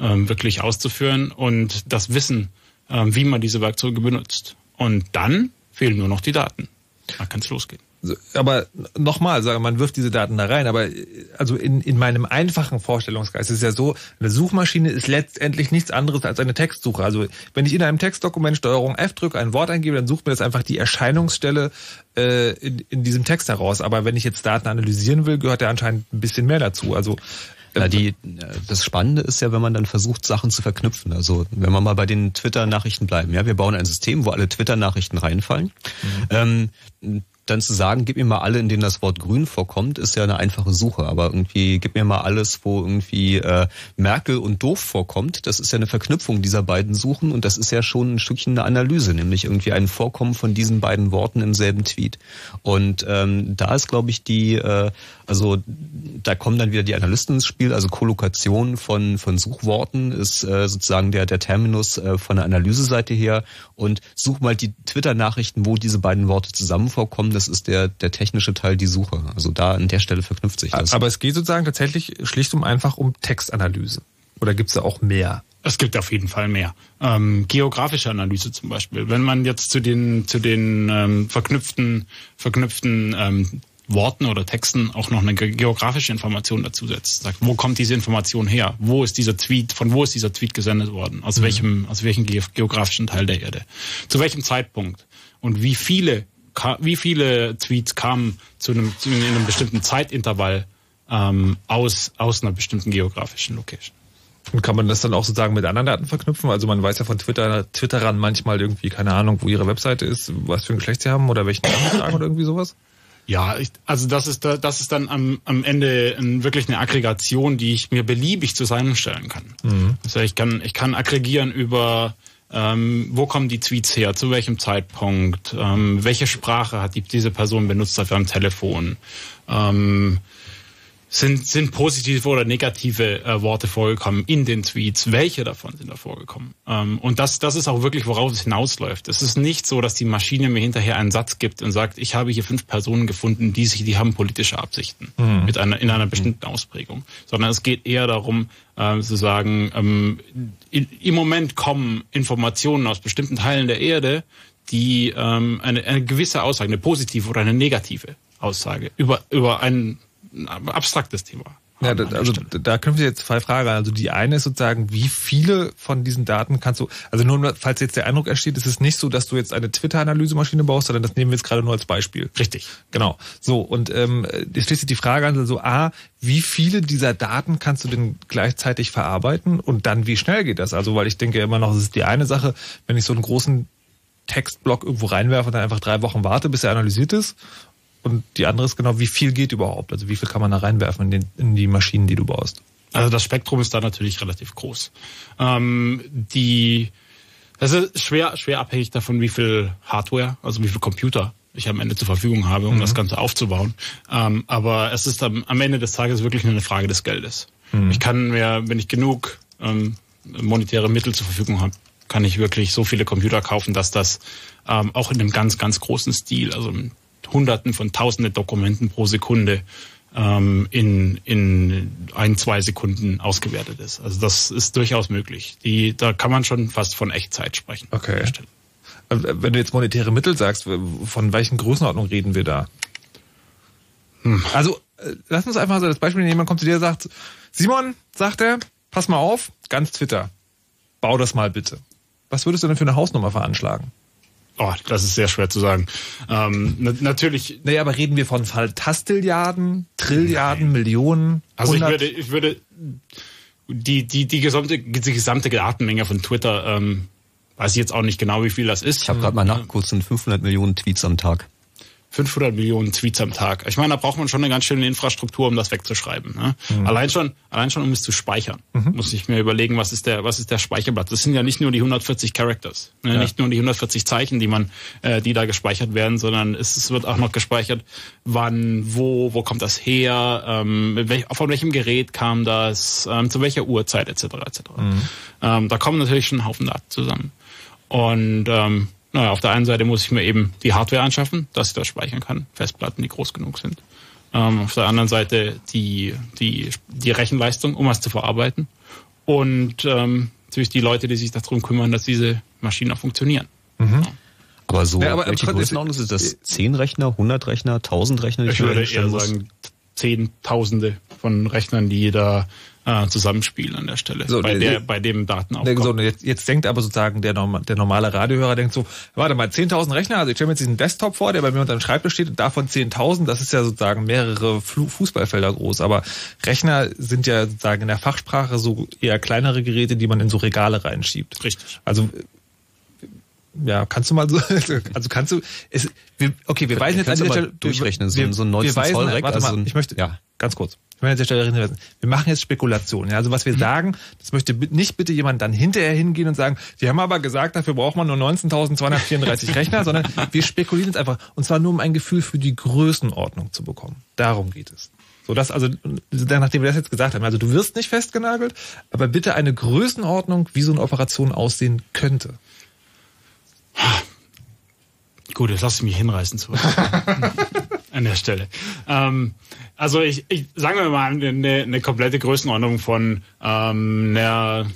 ähm, wirklich auszuführen und das Wissen, ähm, wie man diese Werkzeuge benutzt. Und dann fehlen nur noch die Daten. Da kann es losgehen. Aber nochmal, man wirft diese Daten da rein, aber also in, in meinem einfachen Vorstellungsgeist ist es ja so, eine Suchmaschine ist letztendlich nichts anderes als eine Textsuche. Also wenn ich in einem Textdokument Steuerung F drücke, ein Wort eingebe, dann sucht mir das einfach die Erscheinungsstelle äh, in, in diesem Text heraus. Aber wenn ich jetzt Daten analysieren will, gehört ja anscheinend ein bisschen mehr dazu. Also na, die, das Spannende ist ja, wenn man dann versucht, Sachen zu verknüpfen. Also wenn wir mal bei den Twitter-Nachrichten bleiben. Ja, wir bauen ein System, wo alle Twitter-Nachrichten reinfallen. Mhm. Ähm, dann zu sagen, gib mir mal alle, in denen das Wort grün vorkommt, ist ja eine einfache Suche. Aber irgendwie, gib mir mal alles, wo irgendwie äh, Merkel und doof vorkommt. Das ist ja eine Verknüpfung dieser beiden Suchen und das ist ja schon ein Stückchen eine Analyse, nämlich irgendwie ein Vorkommen von diesen beiden Worten im selben Tweet. Und ähm, da ist, glaube ich, die, äh, also da kommen dann wieder die Analysten ins Spiel. Also Kollokation von von Suchworten ist äh, sozusagen der der Terminus äh, von der Analyseseite her. Und such mal die Twitter-Nachrichten, wo diese beiden Worte zusammen vorkommen das ist der, der technische Teil, die Suche. Also da an der Stelle verknüpft sich das. Aber es geht sozusagen tatsächlich schlicht und einfach um Textanalyse. Oder gibt es da auch mehr? Es gibt auf jeden Fall mehr. Ähm, geografische Analyse zum Beispiel. Wenn man jetzt zu den zu den ähm, verknüpften verknüpften ähm, Worten oder Texten auch noch eine geografische Information dazu setzt. Sagt, wo kommt diese Information her? Wo ist dieser Tweet, von wo ist dieser Tweet gesendet worden? Aus mhm. welchem, aus welchem geografischen Teil der Erde? Zu welchem Zeitpunkt? Und wie viele wie viele Tweets kamen zu einem, zu einem bestimmten Zeitintervall ähm, aus, aus einer bestimmten geografischen Location. Und kann man das dann auch sozusagen mit anderen Daten verknüpfen? Also man weiß ja von Twitter, Twitterern manchmal irgendwie, keine Ahnung, wo ihre Webseite ist, was für ein Geschlecht sie haben oder welchen Namen sie tragen oder irgendwie sowas? Ja, ich, also das ist das ist dann am, am Ende ein, wirklich eine Aggregation, die ich mir beliebig zusammenstellen kann. Mhm. Also ich kann ich kann aggregieren über ähm, wo kommen die Tweets her? Zu welchem Zeitpunkt? Ähm, welche Sprache hat die, diese Person benutzt auf ihrem Telefon? Ähm, sind, sind positive oder negative äh, Worte vorgekommen in den Tweets? Welche davon sind da vorgekommen? Ähm, und das, das ist auch wirklich, worauf es hinausläuft. Es ist nicht so, dass die Maschine mir hinterher einen Satz gibt und sagt, ich habe hier fünf Personen gefunden, die sich, die haben politische Absichten mhm. mit einer, in einer bestimmten Ausprägung. Sondern es geht eher darum, äh, zu sagen, ähm, in, im Moment kommen Informationen aus bestimmten Teilen der Erde, die ähm, eine, eine gewisse Aussage, eine positive oder eine negative Aussage über, über einen ein abstraktes Thema. Ja, da, also da können wir jetzt zwei Fragen. Also die eine ist sozusagen, wie viele von diesen Daten kannst du, also nur falls jetzt der Eindruck entsteht, ist es nicht so, dass du jetzt eine Twitter-Analysemaschine baust, sondern das nehmen wir jetzt gerade nur als Beispiel. Richtig. Genau. So, und ähm, jetzt stellt sich die Frage an, also A, wie viele dieser Daten kannst du denn gleichzeitig verarbeiten und dann wie schnell geht das? Also, weil ich denke immer noch, es ist die eine Sache, wenn ich so einen großen Textblock irgendwo reinwerfe und dann einfach drei Wochen warte, bis er analysiert ist und die andere ist genau, wie viel geht überhaupt? Also wie viel kann man da reinwerfen in, den, in die Maschinen, die du baust? Also das Spektrum ist da natürlich relativ groß. Ähm, die, das ist schwer, schwer abhängig davon, wie viel Hardware, also wie viel Computer ich am Ende zur Verfügung habe, um mhm. das Ganze aufzubauen. Ähm, aber es ist am, am, Ende des Tages wirklich nur eine Frage des Geldes. Mhm. Ich kann mir, wenn ich genug ähm, monetäre Mittel zur Verfügung habe, kann ich wirklich so viele Computer kaufen, dass das ähm, auch in einem ganz, ganz großen Stil, also Hunderten von Tausenden Dokumenten pro Sekunde ähm, in, in ein, zwei Sekunden ausgewertet ist. Also das ist durchaus möglich. Die, da kann man schon fast von Echtzeit sprechen. Okay. Wenn du jetzt monetäre Mittel sagst, von welchen Größenordnungen reden wir da? Hm. Also äh, lass uns einfach so das Beispiel nehmen, jemand kommt zu dir und sagt, Simon, sagt er, pass mal auf, ganz Twitter, bau das mal bitte. Was würdest du denn für eine Hausnummer veranschlagen? Oh, das ist sehr schwer zu sagen. Ähm, na, natürlich. Naja, aber reden wir von Fantastilliarden, Trilliarden, Nein. Millionen? Also ich würde, ich würde die, die, die gesamte, die gesamte Datenmenge von Twitter, ähm, weiß ich jetzt auch nicht genau, wie viel das ist. Ich habe gerade mal nachgeguckt, sind 500 Millionen Tweets am Tag. 500 Millionen Tweets am Tag. Ich meine, da braucht man schon eine ganz schöne Infrastruktur, um das wegzuschreiben. Ne? Mhm. Allein schon, allein schon, um es zu speichern, mhm. muss ich mir überlegen, was ist der, was ist der Speicherplatz. Das sind ja nicht nur die 140 Characters, ne? ja. nicht nur die 140 Zeichen, die man, äh, die da gespeichert werden, sondern es, es wird auch noch gespeichert, wann, wo, wo kommt das her, ähm, welch, von welchem Gerät kam das, ähm, zu welcher Uhrzeit etc. etc. Mhm. Ähm, da kommen natürlich schon ein Haufen Daten zusammen. Und ähm, naja, auf der einen Seite muss ich mir eben die Hardware anschaffen, dass ich das speichern kann, Festplatten, die groß genug sind. Ähm, auf der anderen Seite die, die, die Rechenleistung, um was zu verarbeiten. Und ähm, natürlich die Leute, die sich darum kümmern, dass diese Maschinen auch funktionieren. Mhm. Ja. Aber so, ja, aber welche Größenordnung ist das? Zehn Rechner, 100 Rechner, 1000 Rechner? Ich würde eher sagen Zehntausende von Rechnern, die da äh, zusammenspielen an der Stelle, so, bei, der, bei dem Datenaufbau. So, jetzt, jetzt denkt aber sozusagen der, der normale Radiohörer denkt so, warte mal, 10.000 Rechner, also ich stelle mir jetzt diesen Desktop vor, der bei mir unter dem Schreibtisch steht, davon 10.000, das ist ja sozusagen mehrere Fußballfelder groß, aber Rechner sind ja sozusagen in der Fachsprache so eher kleinere Geräte, die man in so Regale reinschiebt. Richtig. Also ja, kannst du mal so, also kannst du, es, wir, okay, wir weisen jetzt an der Stelle, durchrechnen, so, so ein 19 wir weisen, Zoll Warte also mal, ich möchte, ja, ganz kurz. Ich möchte an der Stelle hinweisen. Wir machen jetzt Spekulationen. Ja, also was wir mhm. sagen, das möchte nicht bitte jemand dann hinterher hingehen und sagen, wir haben aber gesagt, dafür braucht man nur 19.234 Rechner, sondern wir spekulieren jetzt einfach. Und zwar nur um ein Gefühl für die Größenordnung zu bekommen. Darum geht es. So dass also, nachdem wir das jetzt gesagt haben, also du wirst nicht festgenagelt, aber bitte eine Größenordnung, wie so eine Operation aussehen könnte. Gut, jetzt lass ich mich hinreißen zu an der Stelle. Ähm, also ich, ich sagen wir mal eine, eine komplette Größenordnung von ähm, einer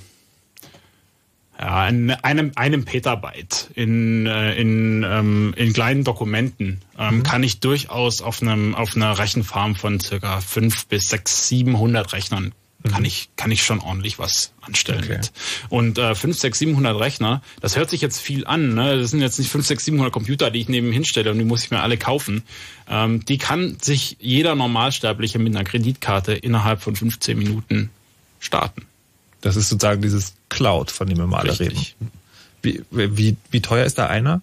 ja, einem, einem Petabyte in, äh, in, ähm, in kleinen Dokumenten ähm, mhm. kann ich durchaus auf einem auf einer Rechenfarm von circa fünf bis sechs, siebenhundert Rechnern kann mhm. ich kann ich schon ordentlich was anstellen okay. mit. Und äh, 5, 6, 700 Rechner, das hört sich jetzt viel an. Ne? Das sind jetzt nicht 5, 6, 700 Computer, die ich neben hinstelle und die muss ich mir alle kaufen. Ähm, die kann sich jeder Normalsterbliche mit einer Kreditkarte innerhalb von 15 Minuten starten. Das ist sozusagen dieses Cloud, von dem wir mal alle reden. Wie, wie, wie teuer ist da einer?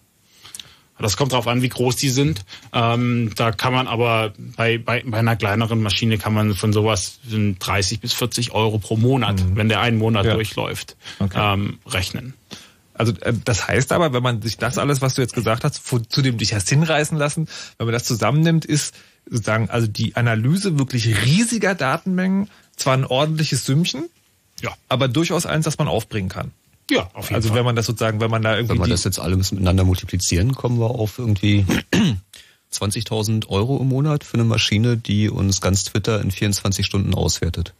Das kommt darauf an, wie groß die sind. Ähm, da kann man aber bei, bei, bei einer kleineren Maschine kann man von sowas 30 bis 40 Euro pro Monat, mhm. wenn der einen Monat ja. durchläuft, okay. ähm, rechnen. Also äh, das heißt aber, wenn man sich das alles, was du jetzt gesagt hast, zu dem dich hast hinreißen lassen, wenn man das zusammennimmt, ist sozusagen, also die Analyse wirklich riesiger Datenmengen, zwar ein ordentliches Sümmchen, ja. aber durchaus eins, das man aufbringen kann. Ja, auf jeden also Fall. wenn man das sozusagen, wenn man da irgendwie Wenn wir die, das jetzt alles miteinander multiplizieren, kommen wir auf irgendwie 20.000 Euro im Monat für eine Maschine, die uns ganz Twitter in 24 Stunden auswertet.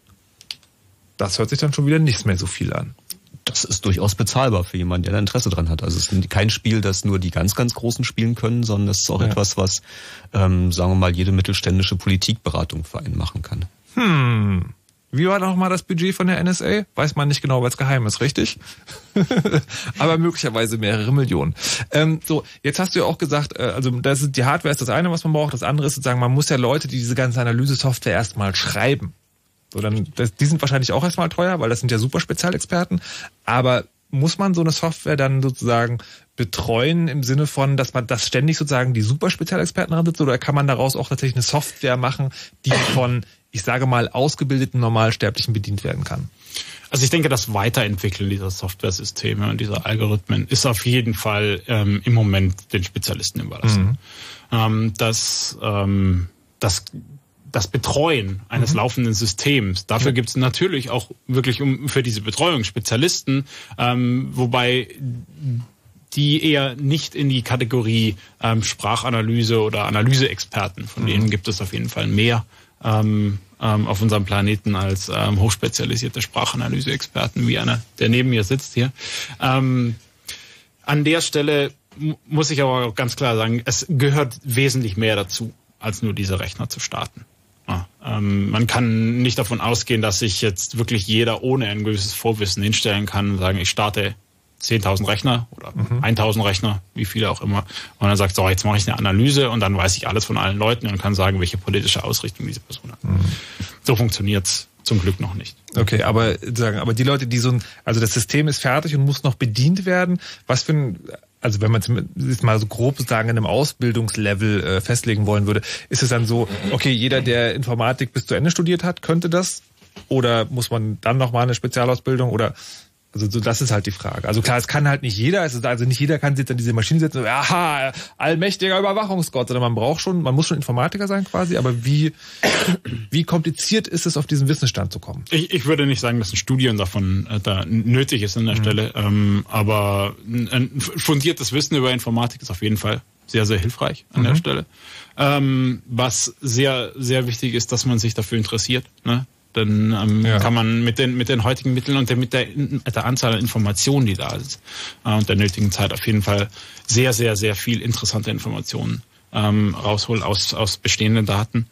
das hört sich dann schon wieder nicht mehr so viel an. Das ist durchaus bezahlbar für jemanden, der da Interesse dran hat. Also es ist kein Spiel, das nur die ganz, ganz Großen spielen können, sondern es ist auch Ja. etwas, was, ähm, sagen wir mal, jede mittelständische Politikberatung für einen machen kann. Hm. Wie war noch mal das Budget von der NSA? Weiß man nicht genau, weil es geheim ist, richtig? Aber möglicherweise mehrere Millionen. Ähm, so, jetzt hast du ja auch gesagt, äh, also das ist, die Hardware ist das eine, was man braucht. Das andere ist sozusagen, man muss ja Leute, die diese ganze Analyse-Software erstmal schreiben. So, dann, das, die sind wahrscheinlich auch erstmal teuer, weil das sind ja super Spezialexperten. Aber muss man so eine Software dann sozusagen betreuen im Sinne von, dass man das ständig sozusagen die super Spezialexperten dran sitzen oder kann man daraus auch tatsächlich eine Software machen, die von, ich sage mal, ausgebildeten Normalsterblichen bedient werden kann? Also ich denke, das Weiterentwickeln dieser Softwaresysteme und dieser Algorithmen ist auf jeden Fall ähm, im Moment den Spezialisten überlassen. Ähm, das, ähm, das, das Betreuen eines laufenden Systems, dafür gibt es natürlich auch wirklich um, für diese Betreuung Spezialisten, ähm, wobei die eher nicht in die Kategorie ähm, Sprachanalyse oder Analyseexperten, von denen gibt es auf jeden Fall mehr ähm, ähm, auf unserem Planeten als ähm, hochspezialisierte Sprachanalyseexperten, wie einer, der neben mir sitzt hier. Ähm, an der Stelle mu- muss ich aber auch ganz klar sagen, es gehört wesentlich mehr dazu, als nur diese Rechner zu starten. Ähm, man kann nicht davon ausgehen, dass sich jetzt wirklich jeder ohne ein gewisses Vorwissen hinstellen kann und sagen, ich starte 10.000 Rechner oder 1.000 Rechner, wie viele auch immer. Und dann sagt, so, jetzt mache ich eine Analyse und dann weiß ich alles von allen Leuten und kann sagen, welche politische Ausrichtung diese Person hat. So funktioniert's zum Glück noch nicht. Okay, aber sagen, aber die Leute, die so ein, also das System ist fertig und muss noch bedient werden. Was für ein, also wenn man es mal so grob sozusagen in einem Ausbildungslevel äh, festlegen wollen würde, ist es dann so, okay, jeder, der Informatik bis zu Ende studiert hat, könnte das? Oder muss man dann noch mal eine Spezialausbildung oder also so, das ist halt die Frage. Also klar, es kann halt nicht jeder, ist, also nicht jeder kann sich jetzt an diese Maschine setzen und aha, allmächtiger Überwachungsgott, sondern man braucht schon, man muss schon Informatiker sein quasi, aber wie, wie kompliziert ist es, auf diesen Wissensstand zu kommen? Ich, ich würde nicht sagen, dass ein Studium davon äh, da nötig ist an der Stelle, ähm, aber ein, fundiertes Wissen über Informatik ist auf jeden Fall sehr, sehr hilfreich an der Stelle. Ähm, was sehr, sehr wichtig ist, dass man sich dafür interessiert. Ne? Dann ähm, Ja. kann man mit den, mit den heutigen Mitteln und der, mit der, mit der Anzahl an Informationen, die da ist, äh, und der nötigen Zeit auf jeden Fall sehr, sehr, sehr viel interessante Informationen ähm, rausholen aus, aus bestehenden Daten.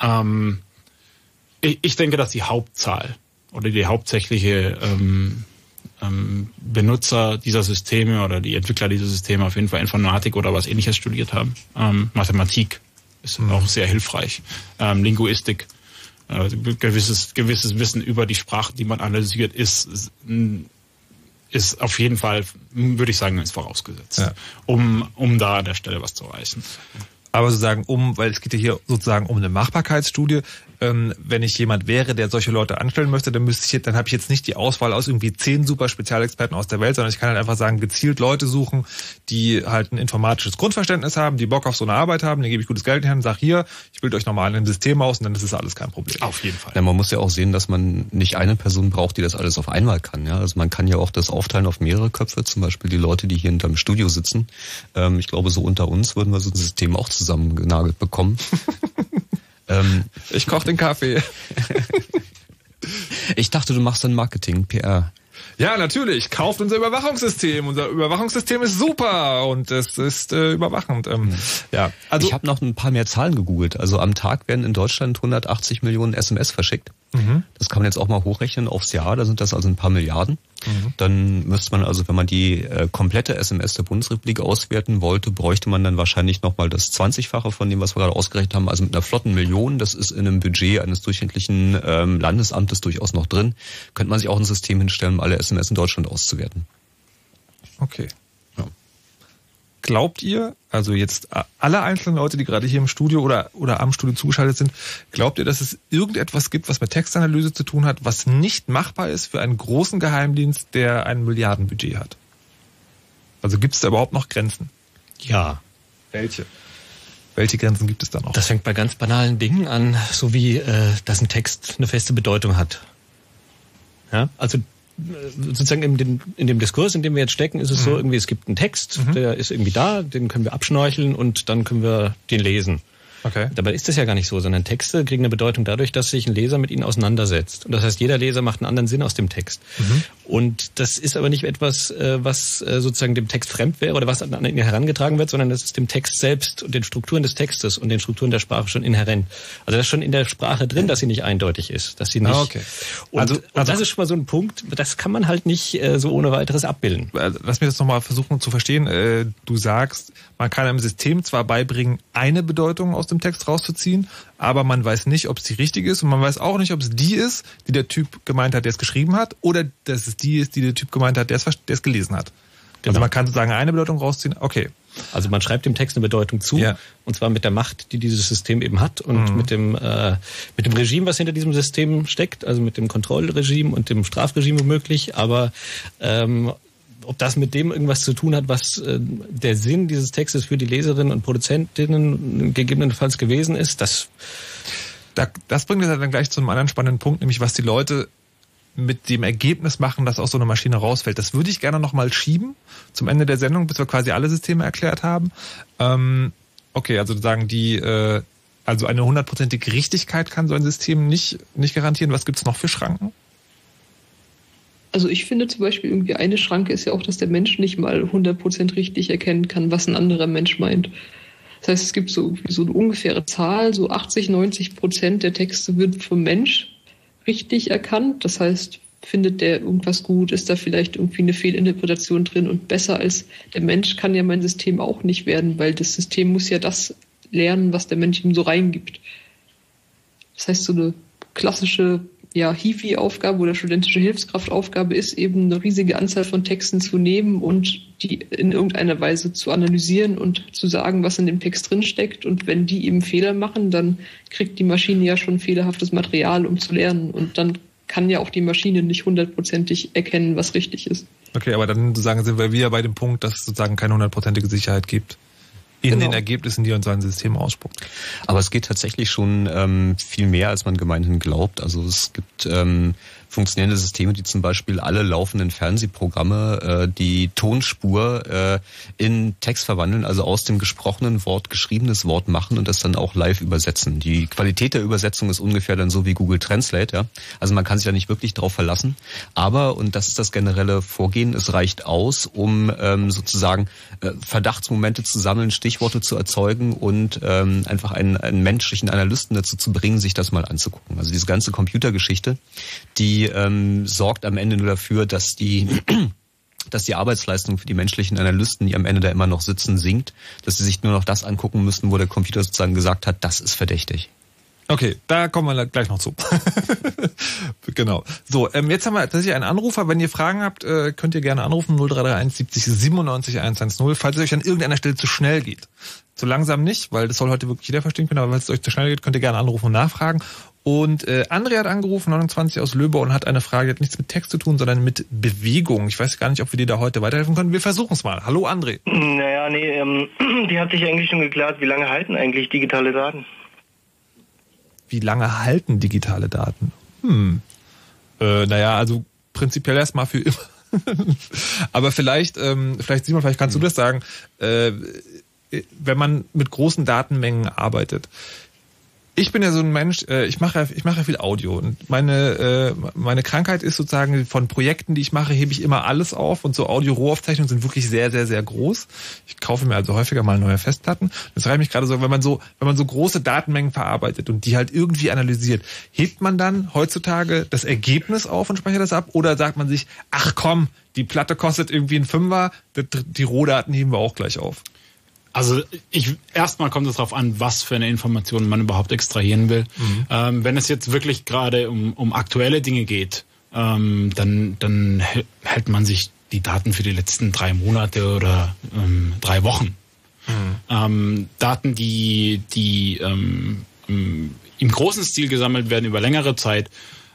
Ähm, ich, ich denke, dass die Hauptzahl oder die hauptsächliche ähm, ähm, Benutzer dieser Systeme oder die Entwickler dieser Systeme auf jeden Fall Informatik oder was ähnliches studiert haben. Ähm, Mathematik ist auch sehr hilfreich. Ähm, Linguistik, äh, gewisses, gewisses Wissen über die Sprache, die man analysiert, ist, ist, ist auf jeden Fall, würde ich sagen, ist vorausgesetzt, Ja. um, um da an der Stelle was zu reißen. Aber sozusagen um, weil es geht ja hier sozusagen um eine Machbarkeitsstudie. Ähm, wenn ich jemand wäre, der solche Leute anstellen möchte, dann müsste ich jetzt, dann habe ich jetzt nicht die Auswahl aus irgendwie zehn super Spezialexperten aus der Welt, sondern ich kann halt einfach sagen, gezielt Leute suchen, die halt ein informatisches Grundverständnis haben, die Bock auf so eine Arbeit haben, denen gebe ich gutes Geld in die Hand, sag hier, ich bilde euch nochmal ein System aus und dann ist das alles kein Problem. Auf jeden Fall. Ja, man muss ja auch sehen, dass man nicht eine Person braucht, die das alles auf einmal kann. Ja? Also man kann ja auch das aufteilen auf mehrere Köpfe, zum Beispiel die Leute, die hier hinterm Studio sitzen. Ähm, ich glaube, so unter uns würden wir so ein System auch zusammengenagelt bekommen. ähm, Ich koche den Kaffee. ich dachte, du machst dann Marketing, PR. Ja, natürlich. Kauft unser Überwachungssystem. Unser Überwachungssystem ist super und es ist äh, überwachend. Ähm, Ja, also ich habe noch ein paar mehr Zahlen gegoogelt. Also am Tag werden in Deutschland 180 Millionen SMS verschickt. Das kann man jetzt auch mal hochrechnen aufs Jahr. Da sind das also ein paar Milliarden. Dann müsste man also, wenn man die äh, komplette SMS der Bundesrepublik auswerten wollte, bräuchte man dann wahrscheinlich nochmal das 20-fache von dem, was wir gerade ausgerechnet haben. Also mit einer flotten Million. Das ist in einem Budget eines durchschnittlichen ähm, Landesamtes durchaus noch drin. Könnte man sich auch ein System hinstellen, um alle SMS in Deutschland auszuwerten. Okay. Glaubt ihr, also jetzt alle einzelnen Leute, die gerade hier im Studio oder, oder am Studio zugeschaltet sind, glaubt ihr, dass es irgendetwas gibt, was mit Textanalyse zu tun hat, was nicht machbar ist für einen großen Geheimdienst, der ein Milliardenbudget hat? Also gibt es da überhaupt noch Grenzen? Ja. Welche? Welche Grenzen gibt es da noch? Das fängt bei ganz banalen Dingen an, so wie, äh, dass ein Text eine feste Bedeutung hat. Ja, also sozusagen in dem, in dem Diskurs, in dem wir jetzt stecken, ist es mhm. so irgendwie, es gibt einen Text, mhm. der ist irgendwie da, den können wir abschnorcheln und dann können wir den lesen. Okay. Dabei ist das ja gar nicht so, sondern Texte kriegen eine Bedeutung dadurch, dass sich ein Leser mit ihnen auseinandersetzt. Und das heißt, jeder Leser macht einen anderen Sinn aus dem Text. Mhm. Und das ist aber nicht etwas, äh, was äh, sozusagen dem Text fremd wäre oder was an ihn herangetragen wird, sondern das ist dem Text selbst und den Strukturen des Textes und den Strukturen der Sprache schon inhärent. Also das ist schon in der Sprache drin, dass sie nicht eindeutig ist, dass sie nicht. Ah, okay. Und, also, also und das ist schon mal so ein Punkt, das kann man halt nicht äh, so ohne weiteres abbilden. Lass mich das nochmal versuchen zu verstehen. Du sagst, man kann einem System zwar beibringen, eine Bedeutung aus dem Text rauszuziehen, aber man weiß nicht, ob es die richtige ist und man weiß auch nicht, ob es die ist, die der Typ gemeint hat, der es geschrieben hat, oder dass es die ist, die der Typ gemeint hat, der es, der es gelesen hat. Also genau. Also man kann sozusagen eine Bedeutung rausziehen. Okay. Also man schreibt dem Text eine Bedeutung zu, ja. und zwar mit der Macht, die dieses System eben hat und mhm. mit dem äh, mit dem Regime, was hinter diesem System steckt, also mit dem Kontrollregime und dem Strafregime womöglich. Aber ähm, ob das mit dem irgendwas zu tun hat, was äh, der Sinn dieses Textes für die Leserinnen und Produzentinnen gegebenenfalls gewesen ist, das das bringt uns dann gleich zu einem anderen spannenden Punkt, nämlich was die Leute mit dem Ergebnis machen, dass aus so einer Maschine rausfällt. Das würde ich gerne nochmal schieben zum Ende der Sendung, bis wir quasi alle Systeme erklärt haben. Ähm, okay, also sagen die, äh, also eine hundertprozentige Richtigkeit kann so ein System nicht, nicht garantieren. Was gibt's noch für Schranken? Also ich finde zum Beispiel irgendwie eine Schranke ist ja auch, dass der Mensch nicht mal 100% richtig erkennen kann, was ein anderer Mensch meint. Das heißt, es gibt so, so eine ungefähre Zahl, so 80, 90 Prozent der Texte wird vom Mensch richtig erkannt. Das heißt, findet der irgendwas gut, ist da vielleicht irgendwie eine Fehlinterpretation drin und besser als der Mensch kann ja mein System auch nicht werden, weil das System muss ja das lernen, was der Mensch ihm so reingibt. Das heißt, so eine klassische ja, HIFI-Aufgabe oder studentische Hilfskraftaufgabe ist eben eine riesige Anzahl von Texten zu nehmen und die in irgendeiner Weise zu analysieren und zu sagen, was in dem Text drinsteckt. Und wenn die eben Fehler machen, dann kriegt die Maschine ja schon fehlerhaftes Material, um zu lernen. Und dann kann ja auch die Maschine nicht hundertprozentig erkennen, was richtig ist. Okay, aber dann sozusagen sind wir wieder bei dem Punkt, dass es sozusagen keine hundertprozentige Sicherheit gibt in genau. den Ergebnissen, die uns sein System ausspuckt. Aber es geht tatsächlich schon ähm, viel mehr, als man gemeinhin glaubt. Also es gibt ähm, funktionierende Systeme, die zum Beispiel alle laufenden Fernsehprogramme äh, die Tonspur äh, in Text verwandeln, also aus dem gesprochenen Wort geschriebenes Wort machen und das dann auch live übersetzen. Die Qualität der Übersetzung ist ungefähr dann so wie Google Translate, ja. Also man kann sich da nicht wirklich drauf verlassen. Aber, und das ist das generelle Vorgehen, es reicht aus, um ähm, sozusagen äh, Verdachtsmomente zu sammeln, Stichworte zu erzeugen und ähm, einfach einen, einen menschlichen Analysten dazu zu bringen, sich das mal anzugucken. Also diese ganze Computergeschichte, die die ähm, sorgt am Ende nur dafür, dass die dass die Arbeitsleistung für die menschlichen Analysten, die am Ende da immer noch sitzen, sinkt, dass sie sich nur noch das angucken müssen, wo der Computer sozusagen gesagt hat, das ist verdächtig. Okay, da kommen wir gleich noch zu. genau. So, ähm, jetzt haben wir tatsächlich einen Anrufer. Wenn ihr Fragen habt, äh, könnt ihr gerne anrufen 0331 70 97 110, falls es euch an irgendeiner Stelle zu schnell geht. Zu langsam nicht, weil das soll heute wirklich jeder verstehen können, aber wenn es euch zu schnell geht, könnt ihr gerne anrufen und nachfragen. Und äh, André hat angerufen, 29 aus Löbe und hat eine Frage, die hat nichts mit Text zu tun, sondern mit Bewegung. Ich weiß gar nicht, ob wir dir da heute weiterhelfen können. Wir versuchen es mal. Hallo André. Naja, nee, ähm, die hat sich eigentlich schon geklärt, wie lange halten eigentlich digitale Daten? Wie lange halten digitale Daten? Hm. Äh, naja, also prinzipiell erstmal für immer. Aber vielleicht, ähm, vielleicht Simon, vielleicht kannst du das sagen, äh, wenn man mit großen Datenmengen arbeitet, ich bin ja so ein Mensch, äh, ich mache ich mache viel Audio und meine äh, meine Krankheit ist sozusagen von Projekten, die ich mache, hebe ich immer alles auf und so Audio-Rohaufzeichnungen sind wirklich sehr sehr sehr groß. Ich kaufe mir also häufiger mal neue Festplatten. Das reicht mich gerade so, wenn man so wenn man so große Datenmengen verarbeitet und die halt irgendwie analysiert, hebt man dann heutzutage das Ergebnis auf und speichert das ab oder sagt man sich, ach komm, die Platte kostet irgendwie ein Fünfer, die Rohdaten heben wir auch gleich auf. Also ich erstmal kommt es darauf an, was für eine Information man überhaupt extrahieren will. Mhm. Ähm, wenn es jetzt wirklich gerade um, um aktuelle Dinge geht, ähm, dann, dann hält man sich die Daten für die letzten drei Monate oder ähm, drei Wochen. Mhm. Ähm, Daten, die, die ähm, im großen Stil gesammelt werden über längere Zeit,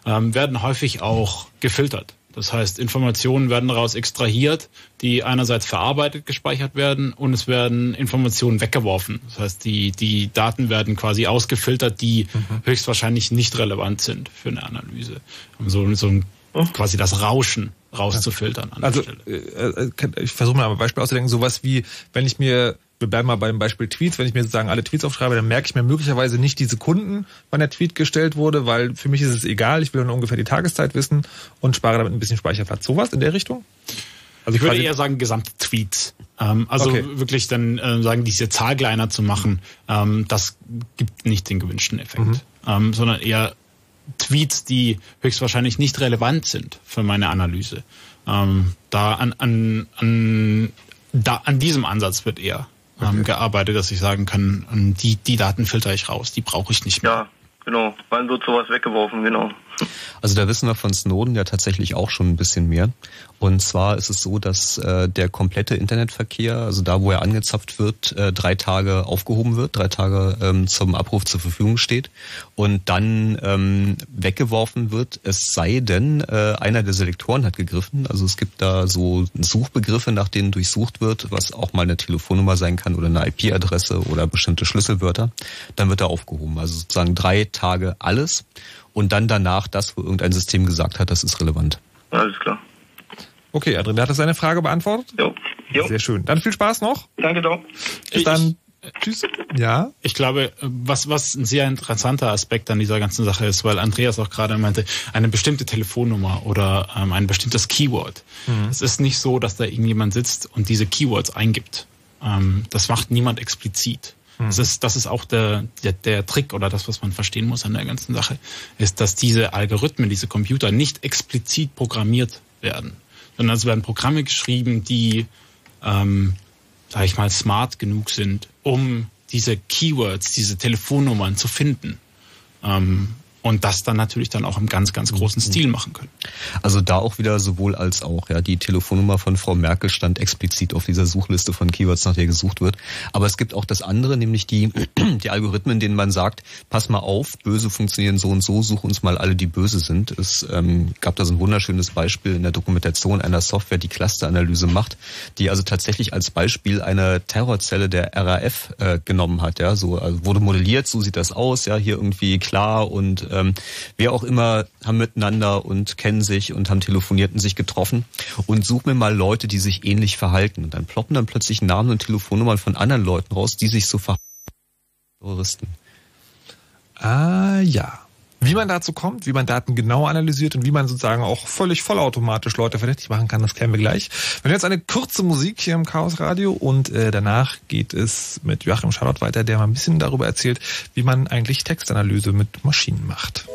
ähm, werden häufig auch gefiltert. Das heißt, Informationen werden daraus extrahiert, die einerseits verarbeitet gespeichert werden und es werden Informationen weggeworfen. Das heißt, die, die Daten werden quasi ausgefiltert, die mhm. höchstwahrscheinlich nicht relevant sind für eine Analyse. So, so ein, quasi das Rauschen rauszufiltern. also äh, äh, ich versuche mal ein Beispiel auszudenken, sowas wie, wenn ich mir wir bleiben mal beim Beispiel Tweets. Wenn ich mir sozusagen alle Tweets aufschreibe, dann merke ich mir möglicherweise nicht die Sekunden, wann der Tweet gestellt wurde, weil für mich ist es egal. Ich will nur ungefähr die Tageszeit wissen und spare damit ein bisschen Speicherplatz. Sowas in der Richtung? Also ich würde eher sagen gesamte Tweets. Ähm, also okay. wirklich dann äh, sagen, diese Zahl kleiner zu machen, ähm, das gibt nicht den gewünschten Effekt, mhm. ähm, sondern eher Tweets, die höchstwahrscheinlich nicht relevant sind für meine Analyse. Ähm, da an, an, an, da an diesem Ansatz wird eher okay. ähm, gearbeitet, dass ich sagen kann, ähm, die, die Daten filter ich raus, die brauche ich nicht mehr. Ja, genau. Wann wird sowas weggeworfen, genau. Also da wissen wir von Snowden ja tatsächlich auch schon ein bisschen mehr. Und zwar ist es so, dass äh, der komplette Internetverkehr, also da, wo er angezapft wird, äh, drei Tage aufgehoben wird, drei Tage ähm, zum Abruf zur Verfügung steht und dann ähm, weggeworfen wird, es sei denn, äh, einer der Selektoren hat gegriffen. Also es gibt da so Suchbegriffe, nach denen durchsucht wird, was auch mal eine Telefonnummer sein kann oder eine IP-Adresse oder bestimmte Schlüsselwörter. Dann wird er aufgehoben. Also sozusagen drei Tage alles und dann danach das, wo irgendein System gesagt hat, das ist relevant. Alles klar. Okay, Adrian, hat er seine Frage beantwortet? Jo. jo. Sehr schön. Dann viel Spaß noch. Danke doch. Bis ich, dann. Tschüss. Ja. Ich glaube, was, was ein sehr interessanter Aspekt an dieser ganzen Sache ist, weil Andreas auch gerade meinte, eine bestimmte Telefonnummer oder ähm, ein bestimmtes Keyword. Mhm. Es ist nicht so, dass da irgendjemand sitzt und diese Keywords eingibt. Ähm, das macht niemand explizit. Mhm. Das ist, das ist auch der, der, der Trick oder das, was man verstehen muss an der ganzen Sache, ist, dass diese Algorithmen, diese Computer nicht explizit programmiert werden, sondern es werden Programme geschrieben, die, ähm, sag ich mal, smart genug sind, um diese Keywords, diese Telefonnummern zu finden. Ähm, und das dann natürlich dann auch im ganz, ganz großen mhm. Stil machen können. Also da auch wieder sowohl als auch, ja, die Telefonnummer von Frau Merkel stand explizit auf dieser Suchliste von Keywords, nach der gesucht wird. Aber es gibt auch das andere, nämlich die, die Algorithmen, denen man sagt, pass mal auf, böse funktionieren so und so, such uns mal alle, die böse sind. Es ähm, gab da so ein wunderschönes Beispiel in der Dokumentation einer Software, die Clusteranalyse macht, die also tatsächlich als Beispiel eine Terrorzelle der RAF äh, genommen hat, ja, so also wurde modelliert, so sieht das aus, ja, hier irgendwie klar und ähm, wer auch immer haben miteinander und kennen sich und haben telefoniert und sich getroffen und such mir mal Leute, die sich ähnlich verhalten. Und dann ploppen dann plötzlich Namen und Telefonnummern von anderen Leuten raus, die sich so verhalten. Terroristen. Ah ja. Wie man dazu kommt, wie man Daten genau analysiert und wie man sozusagen auch völlig vollautomatisch Leute verdächtig machen kann, das klären wir gleich. Wir haben jetzt eine kurze Musik hier im Chaos Radio und äh, danach geht es mit Joachim Charlotte weiter, der mal ein bisschen darüber erzählt, wie man eigentlich Textanalyse mit Maschinen macht.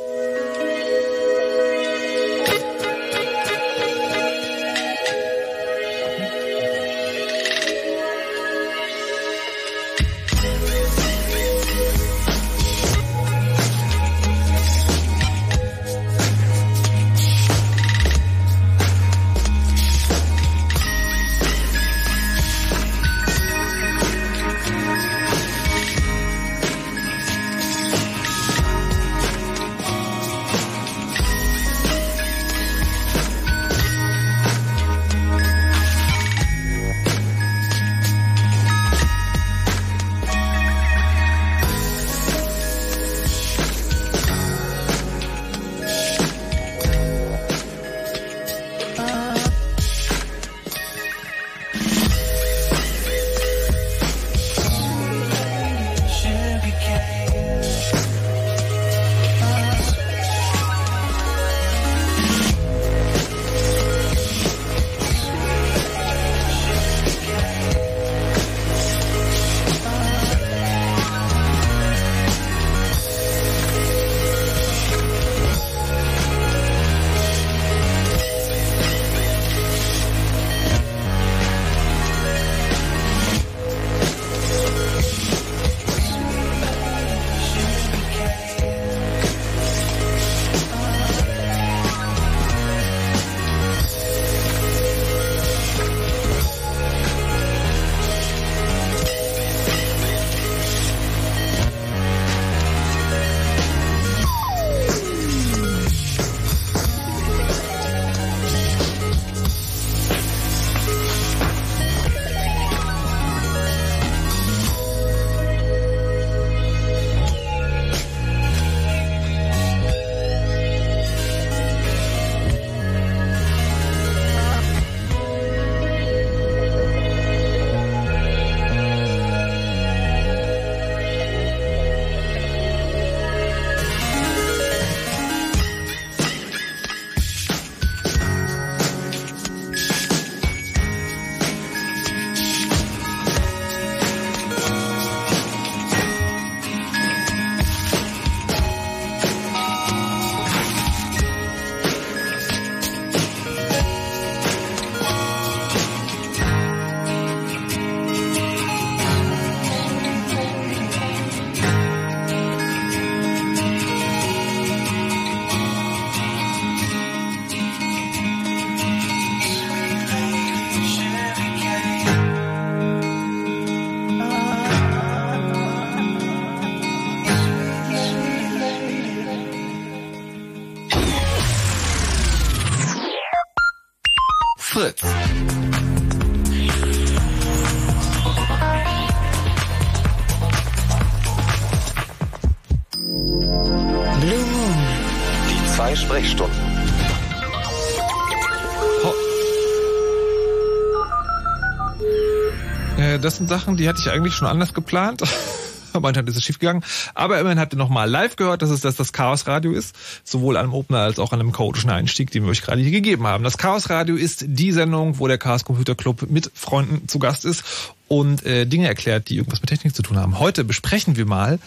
Sachen, die hatte ich eigentlich schon anders geplant. Anscheinend ist es schiefgegangen. Aber immerhin habt ihr nochmal live gehört, dass es das, das Chaos Radio ist. Sowohl an einem Opener als auch an einem chaotischen Einstieg, den wir euch gerade hier gegeben haben. Das Chaos Radio ist die Sendung, wo der Chaos Computer Club mit Freunden zu Gast ist und äh, Dinge erklärt, die irgendwas mit Technik zu tun haben. Heute besprechen wir mal,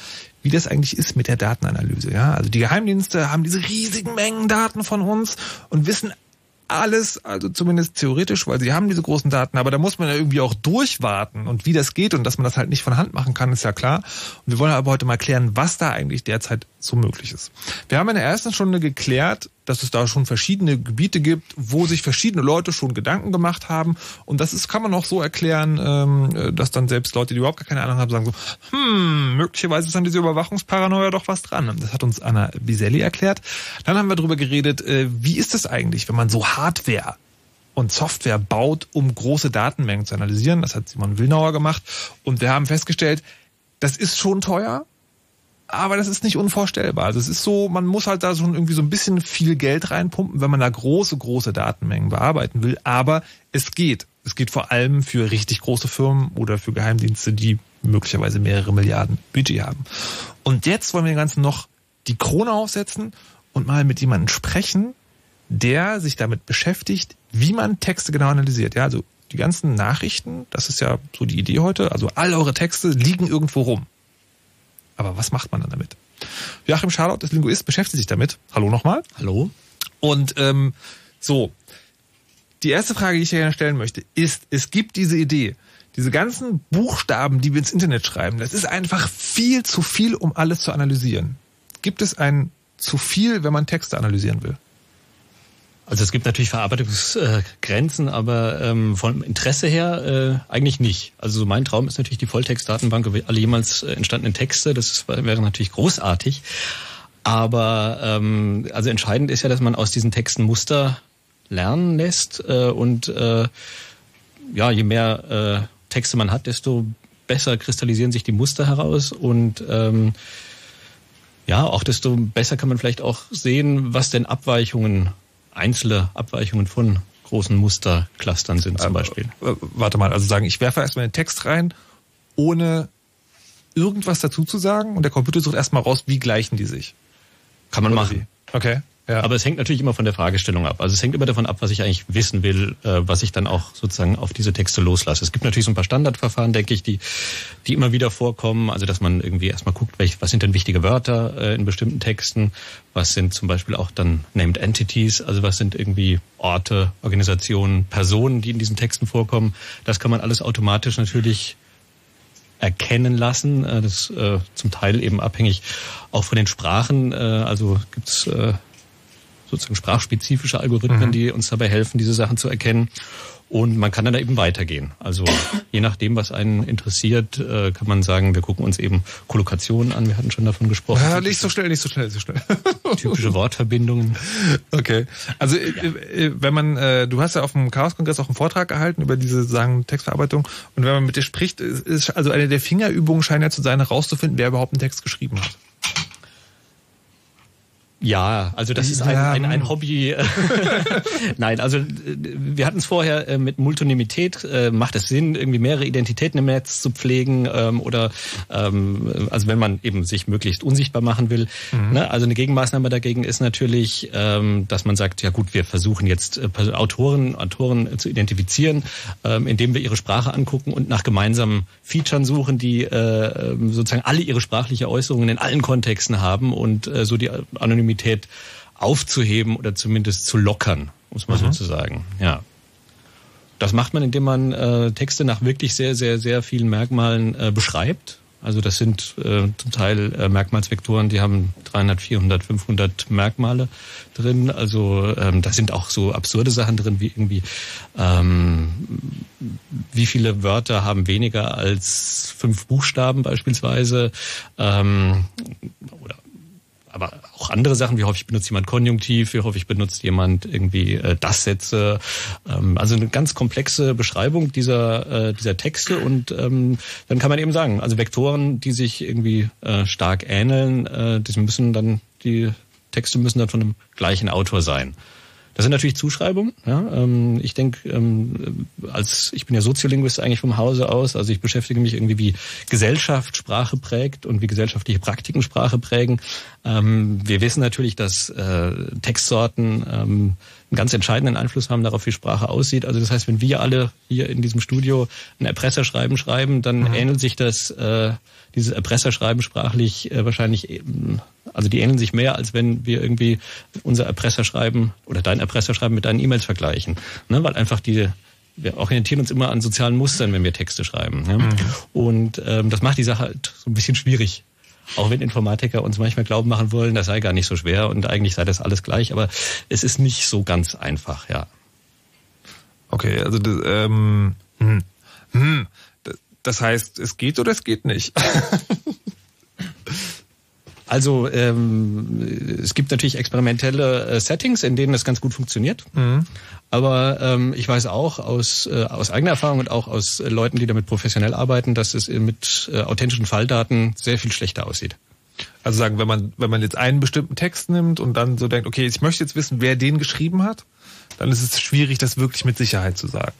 wie das eigentlich ist mit der Datenanalyse. Ja, also die Geheimdienste haben diese riesigen Mengen Daten von uns und wissen alles, also zumindest theoretisch, weil sie haben diese großen Daten, aber da muss man ja irgendwie auch durchwarten und wie das geht und dass man das halt nicht von Hand machen kann, ist ja klar. Und wir wollen aber heute mal klären, was da eigentlich derzeit so möglich ist. Wir haben in der ersten Stunde geklärt, dass es da schon verschiedene Gebiete gibt, wo sich verschiedene Leute schon Gedanken gemacht haben. Und das ist, kann man auch so erklären, ähm, dass dann selbst Leute, die überhaupt gar keine Ahnung haben, sagen so, hm, möglicherweise ist an dieser Überwachungsparanoia doch was dran. Das hat uns Anna Biselli erklärt. Dann haben wir darüber geredet, äh, wie ist es eigentlich, wenn man so Hardware und Software baut, um große Datenmengen zu analysieren. Das hat Simon Willnauer gemacht. Und wir haben festgestellt, das ist schon teuer aber das ist nicht unvorstellbar. Also es ist so, man muss halt da schon irgendwie so ein bisschen viel Geld reinpumpen, wenn man da große, große Datenmengen bearbeiten will. Aber es geht. Es geht vor allem für richtig große Firmen oder für Geheimdienste, die möglicherweise mehrere Milliarden Budget haben. Und jetzt wollen wir den Ganzen noch die Krone aufsetzen und mal mit jemandem sprechen, der sich damit beschäftigt, wie man Texte genau analysiert. Ja, also die ganzen Nachrichten, das ist ja so die Idee heute, also all eure Texte liegen irgendwo rum. Aber was macht man dann damit? Joachim Charlotte ist Linguist, beschäftigt sich damit. Hallo nochmal. Hallo. Und ähm, so, die erste Frage, die ich hier stellen möchte, ist, es gibt diese Idee, diese ganzen Buchstaben, die wir ins Internet schreiben, das ist einfach viel zu viel, um alles zu analysieren. Gibt es ein zu viel, wenn man Texte analysieren will? Also es gibt natürlich Verarbeitungsgrenzen, aber ähm, vom Interesse her äh, eigentlich nicht. Also mein Traum ist natürlich die Volltextdatenbank über alle jemals äh, entstandenen Texte. Das wäre natürlich großartig. Aber ähm, also entscheidend ist ja, dass man aus diesen Texten Muster lernen lässt äh, und äh, ja, je mehr äh, Texte man hat, desto besser kristallisieren sich die Muster heraus und ähm, ja, auch desto besser kann man vielleicht auch sehen, was denn Abweichungen einzelne Abweichungen von großen Musterclustern sind zum Beispiel. Äh, warte mal, also sagen, ich werfe erstmal den Text rein, ohne irgendwas dazu zu sagen und der Computer sucht erstmal raus, wie gleichen die sich. Kann man Oder machen. Wie? Okay. Ja. Aber es hängt natürlich immer von der Fragestellung ab. Also es hängt immer davon ab, was ich eigentlich wissen will, äh, was ich dann auch sozusagen auf diese Texte loslasse. Es gibt natürlich so ein paar Standardverfahren, denke ich, die, die immer wieder vorkommen. Also dass man irgendwie erstmal guckt, welch, was sind denn wichtige Wörter äh, in bestimmten Texten, was sind zum Beispiel auch dann Named Entities, also was sind irgendwie Orte, Organisationen, Personen, die in diesen Texten vorkommen. Das kann man alles automatisch natürlich erkennen lassen. Äh, das ist zum Teil eben abhängig auch von den Sprachen. Also gibt's äh, sozusagen sprachspezifische Algorithmen, mhm. die uns dabei helfen, diese Sachen zu erkennen. Und man kann dann da eben weitergehen. Also je nachdem, was einen interessiert, äh, kann man sagen, wir gucken uns eben Kollokationen an. Wir hatten schon davon gesprochen. Ja, nicht so schnell, nicht so schnell, nicht so schnell. Typische Wortverbindungen. Okay. Also ja. Äh, wenn man, äh, du hast ja auf dem Chaos-Kongress auch einen Vortrag gehalten über diese sagen Textverarbeitung. Und wenn man mit dir spricht, ist also eine der Fingerübungen scheint ja zu sein, herauszufinden, wer überhaupt einen Text geschrieben hat. Ja, also das ist ein, ein, ein Hobby. Nein, also äh, wir hatten es vorher äh, mit Multonymität. Äh, macht es Sinn, irgendwie mehrere Identitäten im Netz zu pflegen ähm, oder ähm, also wenn man eben sich möglichst unsichtbar machen will. Mhm. Ne? Also eine Gegenmaßnahme dagegen ist natürlich, ähm, dass man sagt, ja gut, wir versuchen jetzt Autoren, Autoren zu identifizieren, indem wir ihre Sprache angucken und nach gemeinsamen Features suchen, die sozusagen alle ihre sprachliche Äußerungen in allen Kontexten haben und so die Anonymität Anonymität aufzuheben oder zumindest zu lockern, muss man mhm. sozusagen. Ja. Das macht man, indem man äh, Texte nach wirklich sehr, sehr, sehr vielen Merkmalen äh, beschreibt. Also das sind äh, zum Teil äh, Merkmalsvektoren, die haben 300, 400, 500 Merkmale drin. Also ähm, da sind auch so absurde Sachen drin, wie irgendwie ähm, wie viele Wörter haben weniger als fünf Buchstaben beispielsweise ähm, oder aber auch andere Sachen, wie häufig benutzt jemand Konjunktiv, wie häufig benutzt jemand irgendwie äh, Das-Sätze. Ähm, also eine ganz komplexe Beschreibung dieser, äh, dieser Texte und ähm, dann kann man eben sagen, also Vektoren, die sich irgendwie äh, stark ähneln, äh, die müssen dann die Texte müssen dann von dem gleichen Autor sein. Das sind natürlich Zuschreibungen. Ja? Ähm, ich denke, ähm, als ich bin ja Soziolinguist eigentlich vom Hause aus, also ich beschäftige mich irgendwie wie Gesellschaft Sprache prägt und wie gesellschaftliche Praktiken Sprache prägen. Ähm, wir wissen natürlich, dass äh, Textsorten einen ganz entscheidenden Einfluss haben darauf, wie Sprache aussieht. Also das heißt, wenn wir alle hier in diesem Studio ein Erpresserschreiben schreiben, dann mhm. ähnelt sich das äh, dieses Erpresserschreiben sprachlich äh, wahrscheinlich, also die ähneln sich mehr, als wenn wir irgendwie unser Erpresserschreiben oder dein Erpresserschreiben mit deinen E-Mails vergleichen. Ne? Weil einfach die, wir orientieren uns immer an sozialen Mustern, wenn wir Texte schreiben. Ja? Mhm. Und ähm, das macht die Sache halt so ein bisschen schwierig. Auch wenn Informatiker uns manchmal glauben machen wollen, das sei gar nicht so schwer und eigentlich sei das alles gleich, aber es ist nicht so ganz einfach, ja. Okay, also das, ähm, hm, hm, das heißt, es geht oder es geht nicht. Also ähm, es gibt natürlich experimentelle äh, Settings, in denen das ganz gut funktioniert. Mhm. Aber ähm, ich weiß auch aus, äh, aus eigener Erfahrung und auch aus äh, Leuten, die damit professionell arbeiten, dass es mit äh, authentischen Falldaten sehr viel schlechter aussieht. Also sagen, wenn man, wenn man jetzt einen bestimmten Text nimmt und dann so denkt, okay, ich möchte jetzt wissen, wer den geschrieben hat, dann ist es schwierig, das wirklich mit Sicherheit zu sagen.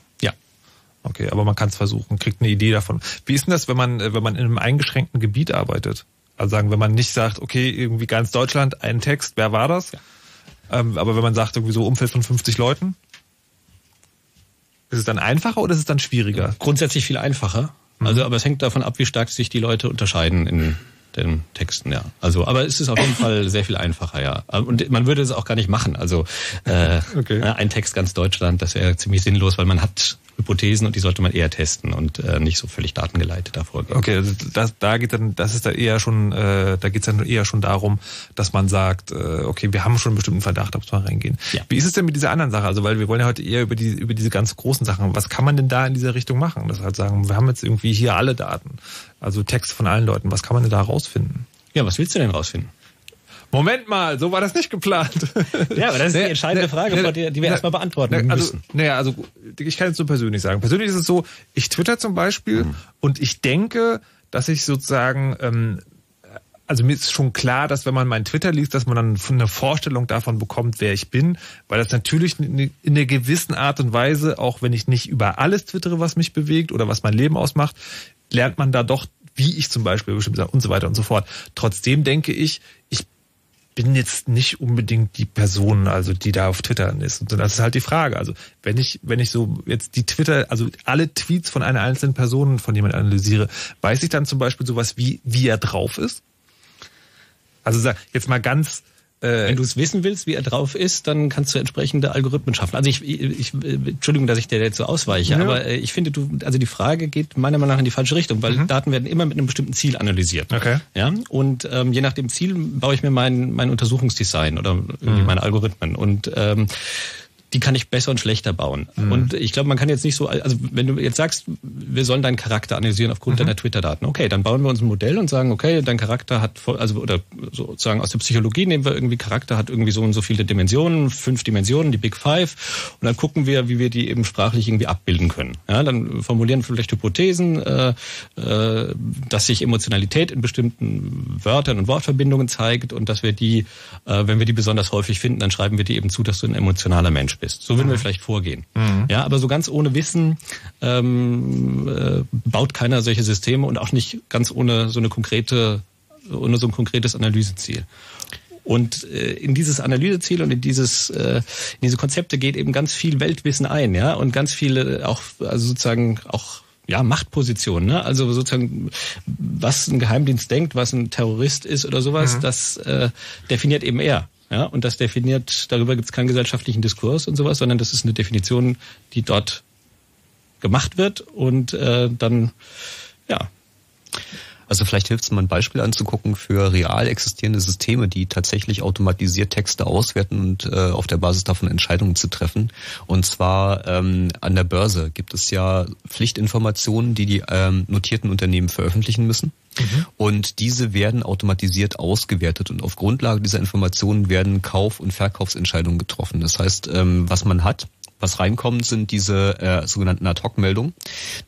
Okay, aber man kann es versuchen, kriegt eine Idee davon. Wie ist denn das, wenn man, äh, wenn man in einem eingeschränkten Gebiet arbeitet? Also sagen, wenn man nicht sagt, okay, irgendwie ganz Deutschland, ein Text, wer war das? Ja. Ähm, aber wenn man sagt, irgendwie so Umfeld von 50 Leuten, ist es dann einfacher oder ist es dann schwieriger? Grundsätzlich viel einfacher. Mhm. Also, aber es hängt davon ab, wie stark sich die Leute unterscheiden in den Texten, ja. Also, aber es ist auf jeden Fall sehr viel einfacher, ja. Und man würde es auch gar nicht machen. Also äh, okay. ein Text ganz Deutschland, das wäre ziemlich sinnlos, weil man hat Hypothesen und die sollte man eher testen und äh, nicht so völlig datengeleitet davor gehen. Okay, also das, da geht dann, das ist da eher schon, äh, da geht es dann eher schon darum, dass man sagt, äh, okay, wir haben schon einen bestimmten Verdacht, ob es mal reingehen. Ja. Wie ist es denn mit dieser anderen Sache? Also, weil wir wollen ja heute eher über die über diese ganz großen Sachen. Was kann man denn da in dieser Richtung machen? Das halt sagen, wir haben jetzt irgendwie hier alle Daten, also Texte von allen Leuten. Was kann man denn da rausfinden? Ja, was willst du denn rausfinden? Moment mal, so war das nicht geplant. Ja, aber das ist die entscheidende Frage, die, die wir erstmal beantworten also, müssen. Naja, also ich kann es so persönlich sagen. Persönlich ist es so, ich twitter zum Beispiel mhm. und ich denke, dass ich sozusagen, ähm, also mir ist schon klar, dass wenn man meinen Twitter liest, dass man dann eine Vorstellung davon bekommt, wer ich bin, weil das natürlich in einer gewissen Art und Weise, auch wenn ich nicht über alles twittere, was mich bewegt oder was mein Leben ausmacht, lernt man da doch wie ich zum Beispiel bestimmt und so weiter und so fort. Trotzdem denke ich bin jetzt nicht unbedingt die Person, also die da auf Twitter ist. Und das ist halt die Frage. Also wenn ich, wenn ich so jetzt die Twitter, also alle Tweets von einer einzelnen Person von jemand analysiere, weiß ich dann zum Beispiel sowas wie, wie er drauf ist? Also jetzt mal ganz Wenn du es wissen willst, wie er drauf ist, dann kannst du entsprechende Algorithmen schaffen. Also ich, ich Entschuldigung, dass ich dir jetzt so ausweiche, ja. aber äh, ich finde, du, also die Frage geht meiner Meinung nach in die falsche Richtung, weil mhm. Daten werden immer mit einem bestimmten Ziel analysiert. Okay. Ja, und ähm, je nach dem Ziel baue ich mir mein, mein Untersuchungsdesign oder irgendwie mhm. meine Algorithmen. Und ähm, die kann ich besser und schlechter bauen. Mhm. Und ich glaube, man kann jetzt nicht so, also wenn du jetzt sagst, wir sollen deinen Charakter analysieren aufgrund mhm. deiner Twitter-Daten, okay, dann bauen wir uns ein Modell und sagen, okay, dein Charakter hat, also oder sozusagen aus der Psychologie nehmen wir irgendwie Charakter hat irgendwie so und so viele Dimensionen, fünf Dimensionen, die Big Five, und dann gucken wir, wie wir die eben sprachlich irgendwie abbilden können. Ja, dann formulieren wir vielleicht Hypothesen, äh, äh, dass sich Emotionalität in bestimmten Wörtern und Wortverbindungen zeigt und dass wir die, äh, wenn wir die besonders häufig finden, dann schreiben wir die eben zu, dass du ein emotionaler Mensch bist. So würden mhm. wir vielleicht vorgehen. Mhm. Ja, aber so ganz ohne Wissen ähm, äh, baut keiner solche Systeme und auch nicht ganz ohne so eine konkrete, ohne so ein konkretes Analyseziel. Und äh, in dieses Analyseziel und in dieses äh, in diese Konzepte geht eben ganz viel Weltwissen ein, ja, und ganz viele auch also sozusagen auch ja, Machtpositionen, ne? Also sozusagen, was ein Geheimdienst denkt, was ein Terrorist ist oder sowas, mhm. das äh, definiert eben er. Ja, und das definiert, darüber gibt es keinen gesellschaftlichen Diskurs und sowas, sondern das ist eine Definition, die dort gemacht wird und äh, dann, ja. Also vielleicht hilft es mal ein Beispiel anzugucken für real existierende Systeme, die tatsächlich automatisiert Texte auswerten und äh, auf der Basis davon Entscheidungen zu treffen. Und zwar ähm, an der Börse gibt es ja Pflichtinformationen, die die ähm, notierten Unternehmen veröffentlichen müssen. Mhm. Und diese werden automatisiert ausgewertet und auf Grundlage dieser Informationen werden Kauf- und Verkaufsentscheidungen getroffen. Das heißt, ähm, was man hat, Was reinkommt, sind diese äh, sogenannten Ad-Hoc-Meldungen,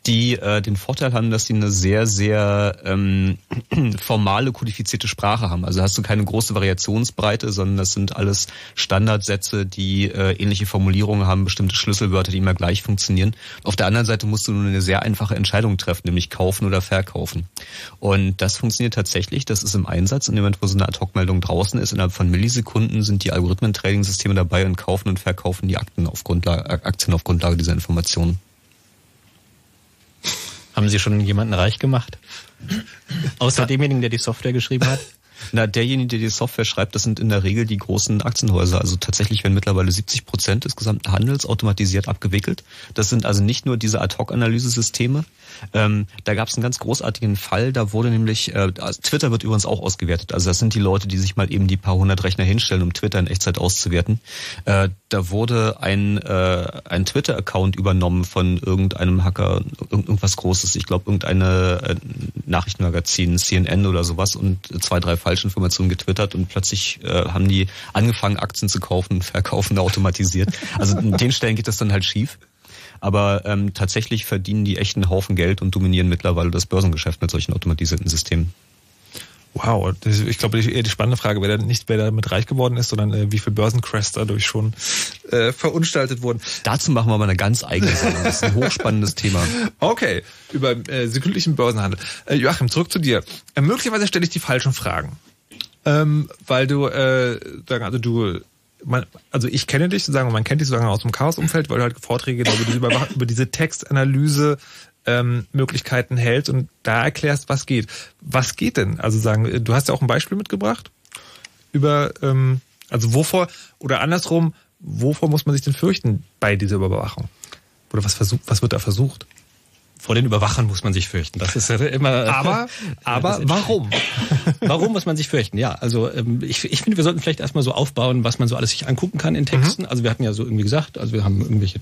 die äh, den Vorteil haben, dass sie eine sehr, sehr ähm, formale, kodifizierte Sprache haben. Also hast du keine große Variationsbreite, sondern das sind alles Standardsätze, die äh, ähnliche Formulierungen haben, bestimmte Schlüsselwörter, die immer gleich funktionieren. Auf der anderen Seite musst du nur eine sehr einfache Entscheidung treffen, nämlich kaufen oder verkaufen. Und das funktioniert tatsächlich, das ist im Einsatz. In dem Moment, wo so eine Ad-Hoc-Meldung draußen ist, innerhalb von Millisekunden sind die Algorithmen-Trading-Systeme dabei und kaufen und verkaufen die Akten auf Grundlage Aktien auf Grundlage dieser Informationen. Haben Sie schon jemanden reich gemacht? Außer demjenigen, der die Software geschrieben hat? Na, derjenige, der die Software schreibt, das sind in der Regel die großen Aktienhäuser. Also tatsächlich werden mittlerweile 70 Prozent des gesamten Handels automatisiert abgewickelt. Das sind also nicht nur diese Ad-Hoc-Analysesysteme. Ähm, da gab es einen ganz großartigen Fall. Da wurde nämlich, äh, also Twitter wird übrigens auch ausgewertet. Also das sind die Leute, die sich mal eben die paar hundert Rechner hinstellen, um Twitter in Echtzeit auszuwerten. Äh, da wurde ein, äh, ein Twitter-Account übernommen von irgendeinem Hacker, irgendwas Großes. Ich glaube, irgendeine äh, Nachrichtenmagazin, CNN oder sowas und zwei, drei Fall Falschinformationen getwittert und plötzlich äh, haben die angefangen, Aktien zu kaufen verkaufen automatisiert. Also an den Stellen geht das dann halt schief. Aber ähm, tatsächlich verdienen die echt einen Haufen Geld und dominieren mittlerweile das Börsengeschäft mit solchen automatisierten Systemen. Wow, ich glaube, eher die spannende Frage wäre nicht, wer damit reich geworden ist, sondern äh, wie viele Börsencrashs dadurch schon äh, verunstaltet wurden. Dazu machen wir mal eine ganz eigene Sendung. Das ist ein hochspannendes Thema. Okay, über äh, sekündlichen Börsenhandel. Äh, Joachim, zurück zu dir. Äh, möglicherweise stelle ich die falschen Fragen, ähm, weil du äh, also du man, also ich kenne dich sozusagen, man kennt dich sozusagen aus dem Chaos-Umfeld, weil du halt Vorträge über diese, über diese Textanalyse ähm, Möglichkeiten hältst und da erklärst, was geht. Was geht denn? Also sagen, du hast ja auch ein Beispiel mitgebracht über, ähm, also wovor oder andersrum, wovor muss man sich denn fürchten bei dieser Überwachung? Oder was versucht, was wird da versucht? Vor den Überwachern muss man sich fürchten. Das ist ja immer. Aber, aber warum? warum muss man sich fürchten? Ja, also ähm, ich, ich finde, wir sollten vielleicht erstmal so aufbauen, was man so alles sich angucken kann in Texten. Mhm. Also wir hatten ja so irgendwie gesagt, also wir haben irgendwelche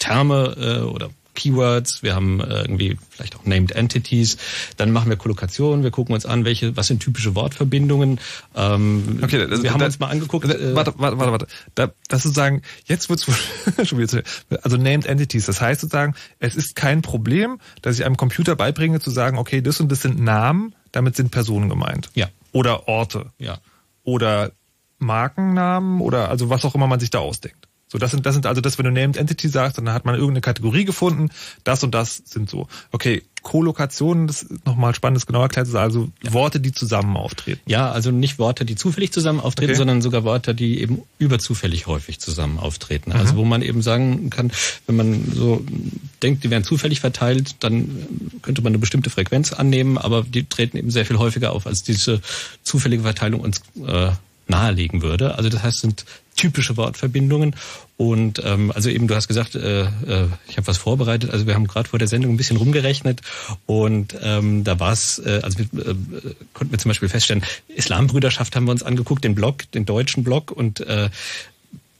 Terme äh, oder Keywords, wir haben äh, irgendwie vielleicht auch Named Entities, dann machen wir Kollokationen, wir gucken uns an, welche, was sind typische Wortverbindungen. Ähm, okay, das, wir haben da, uns mal angeguckt. Äh, warte, warte, warte, warte. Da, das sozusagen, jetzt wird's schon wieder zu, also Named Entities. Das heißt sozusagen, es ist kein Problem, dass ich einem Computer beibringe zu sagen, okay, das und das sind Namen, damit sind Personen gemeint. Ja. Oder Orte. Ja. Oder Markennamen oder also was auch immer man sich da ausdenkt. So, das sind, das sind also das, wenn du Named Entity sagst, dann hat man irgendeine Kategorie gefunden, das und das sind so. Okay, Kollokationen, das ist nochmal spannend, das genau erklärt ist also ja. Worte, die zusammen auftreten. Ja, also nicht Worte, die zufällig zusammen auftreten, okay. sondern sogar Worte, die eben überzufällig häufig zusammen auftreten. Also mhm. wo man eben sagen kann, wenn man so denkt, die werden zufällig verteilt, dann könnte man eine bestimmte Frequenz annehmen, aber die treten eben sehr viel häufiger auf, als diese zufällige Verteilung uns äh, nahelegen würde. Also das heißt, sind typische Wortverbindungen. Und ähm, also eben, du hast gesagt, äh, äh, ich habe was vorbereitet. Also wir haben gerade vor der Sendung ein bisschen rumgerechnet und ähm, da war es, äh, also wir, äh, konnten wir zum Beispiel feststellen, Islambrüderschaft haben wir uns angeguckt, den Blog, den deutschen Blog und äh,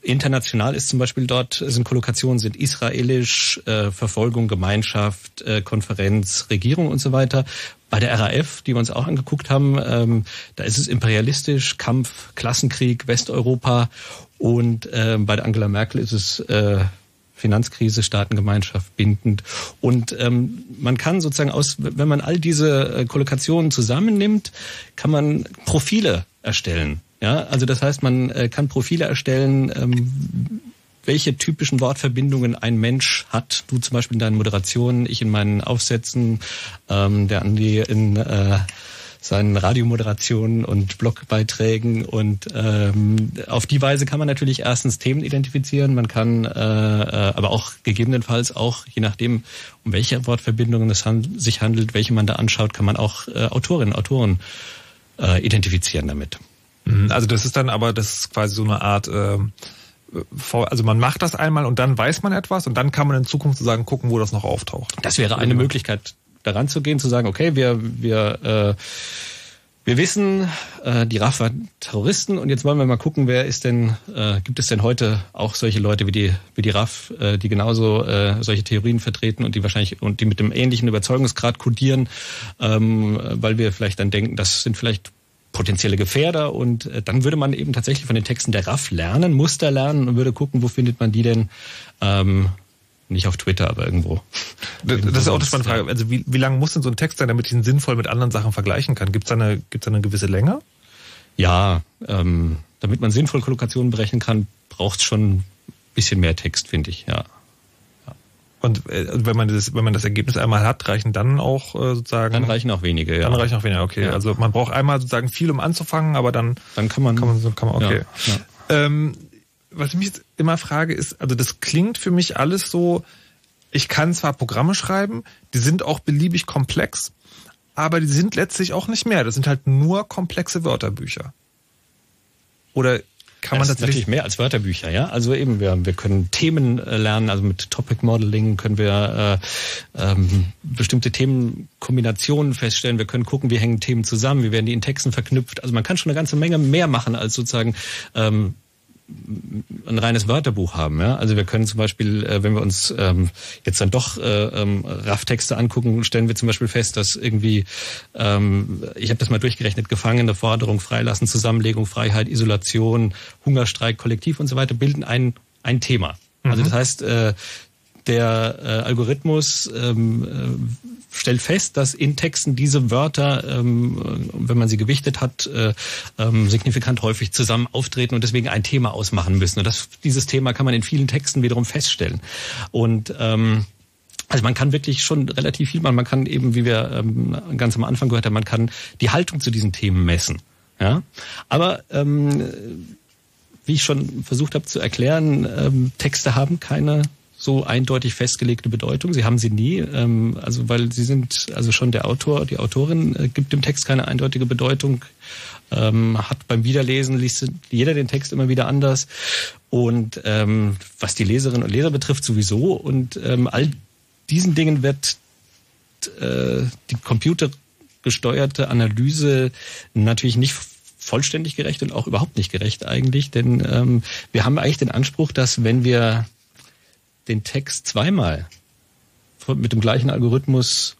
International ist zum Beispiel dort, sind Kollokationen, sind israelisch, äh, Verfolgung, Gemeinschaft, äh, Konferenz, Regierung und so weiter. Bei der RAF, die wir uns auch angeguckt haben, ähm, da ist es imperialistisch, Kampf, Klassenkrieg, Westeuropa und äh, bei der Angela Merkel ist es äh, Finanzkrise, Staatengemeinschaft bindend. Und ähm, man kann sozusagen aus, wenn man all diese äh, Kollokationen zusammennimmt, kann man Profile erstellen. Ja, also das heißt, man äh, kann Profile erstellen, ähm, welche typischen Wortverbindungen ein Mensch hat. Du zum Beispiel in deinen Moderationen, ich in meinen Aufsätzen, ähm, der Andi in äh, seinen Radiomoderationen und Blogbeiträgen und ähm, auf die Weise kann man natürlich erstens Themen identifizieren, man kann äh, äh, aber auch gegebenenfalls auch, je nachdem, um welche Wortverbindungen es hand sich handelt, welche man da anschaut, kann man auch äh, Autorinnen, Autoren äh, identifizieren damit. Mhm. Also das ist dann aber, das ist quasi so eine Art, äh, also man macht das einmal und dann weiß man etwas und dann kann man in Zukunft sozusagen gucken, wo das noch auftaucht. Das wäre eine Möglichkeit, daran zu gehen, zu sagen, okay, wir, wir, äh, wir wissen, äh, die RAF war Terroristen und jetzt wollen wir mal gucken, wer ist denn, äh, gibt es denn heute auch solche Leute wie die, wie die RAF, äh, die genauso äh, solche Theorien vertreten und die wahrscheinlich und die mit dem ähnlichen Überzeugungsgrad kodieren, ähm, weil wir vielleicht dann denken, das sind vielleicht potenzielle Gefährder und äh, dann würde man eben tatsächlich von den Texten der RAF lernen, Muster lernen und würde gucken, wo findet man die denn ähm, nicht auf Twitter, aber irgendwo. Das, das ist auch eine spannende Frage. Also wie, wie lang muss denn so ein Text sein, damit ich ihn sinnvoll mit anderen Sachen vergleichen kann? Gibt es da, eine, gibt's da eine gewisse Länge? Ja, ähm, damit man sinnvoll Kollokationen berechnen kann, braucht es schon ein bisschen mehr Text, finde ich, ja. Und äh, wenn man das, wenn man das Ergebnis einmal hat, reichen dann auch äh, sozusagen. Dann reichen auch wenige, ja. Dann reichen auch wenige, okay. Ja. Also man braucht einmal sozusagen viel, um anzufangen, aber dann dann kann man kann man, kann man okay. Ja, ja. Ähm, was ich mich jetzt immer frage, ist, also das klingt für mich alles so. Ich kann zwar Programme schreiben, die sind auch beliebig komplex, aber die sind letztlich auch nicht mehr. Das sind halt nur komplexe Wörterbücher. Oder kann man das tatsächlich natürlich mehr als Wörterbücher, ja. Also eben wir wir können Themen äh, lernen, also mit Topic Modeling können wir äh, ähm, bestimmte Themenkombinationen feststellen. Wir können gucken, wie hängen Themen zusammen, wie werden die in Texten verknüpft. Also man kann schon eine ganze Menge mehr machen als sozusagen ähm, ein reines Wörterbuch haben. Ja? Also wir können zum Beispiel, äh, wenn wir uns ähm, jetzt dann doch äh, ähm, RAF-Texte angucken, stellen wir zum Beispiel fest, dass irgendwie, ähm, ich habe das mal durchgerechnet, Gefangene, Forderung, Freilassen, Zusammenlegung, Freiheit, Isolation, Hungerstreik, Kollektiv und so weiter bilden ein, ein Thema. Also das heißt, äh, der äh, Algorithmus ähm, äh, stellt fest, dass in Texten diese Wörter, ähm, wenn man sie gewichtet hat, äh, ähm, signifikant häufig zusammen auftreten und deswegen ein Thema ausmachen müssen. Und das, dieses Thema kann man in vielen Texten wiederum feststellen. Und ähm, also man kann wirklich schon relativ viel machen. Man kann eben, wie wir ähm, ganz am Anfang gehört haben, man kann die Haltung zu diesen Themen messen. Ja, aber ähm, wie ich schon versucht habe zu erklären, ähm, Texte haben keine so eindeutig festgelegte Bedeutung. Sie haben sie nie, ähm, also weil sie sind, also schon der Autor, die Autorin äh, gibt dem Text keine eindeutige Bedeutung, ähm, hat beim Wiederlesen liest jeder den Text immer wieder anders. Und ähm, was die Leserinnen und Leser betrifft sowieso. Und ähm, all diesen Dingen wird äh, die computergesteuerte Analyse natürlich nicht vollständig gerecht und auch überhaupt nicht gerecht eigentlich, denn ähm, wir haben eigentlich den Anspruch, dass wenn wir den Text zweimal mit dem gleichen Algorithmus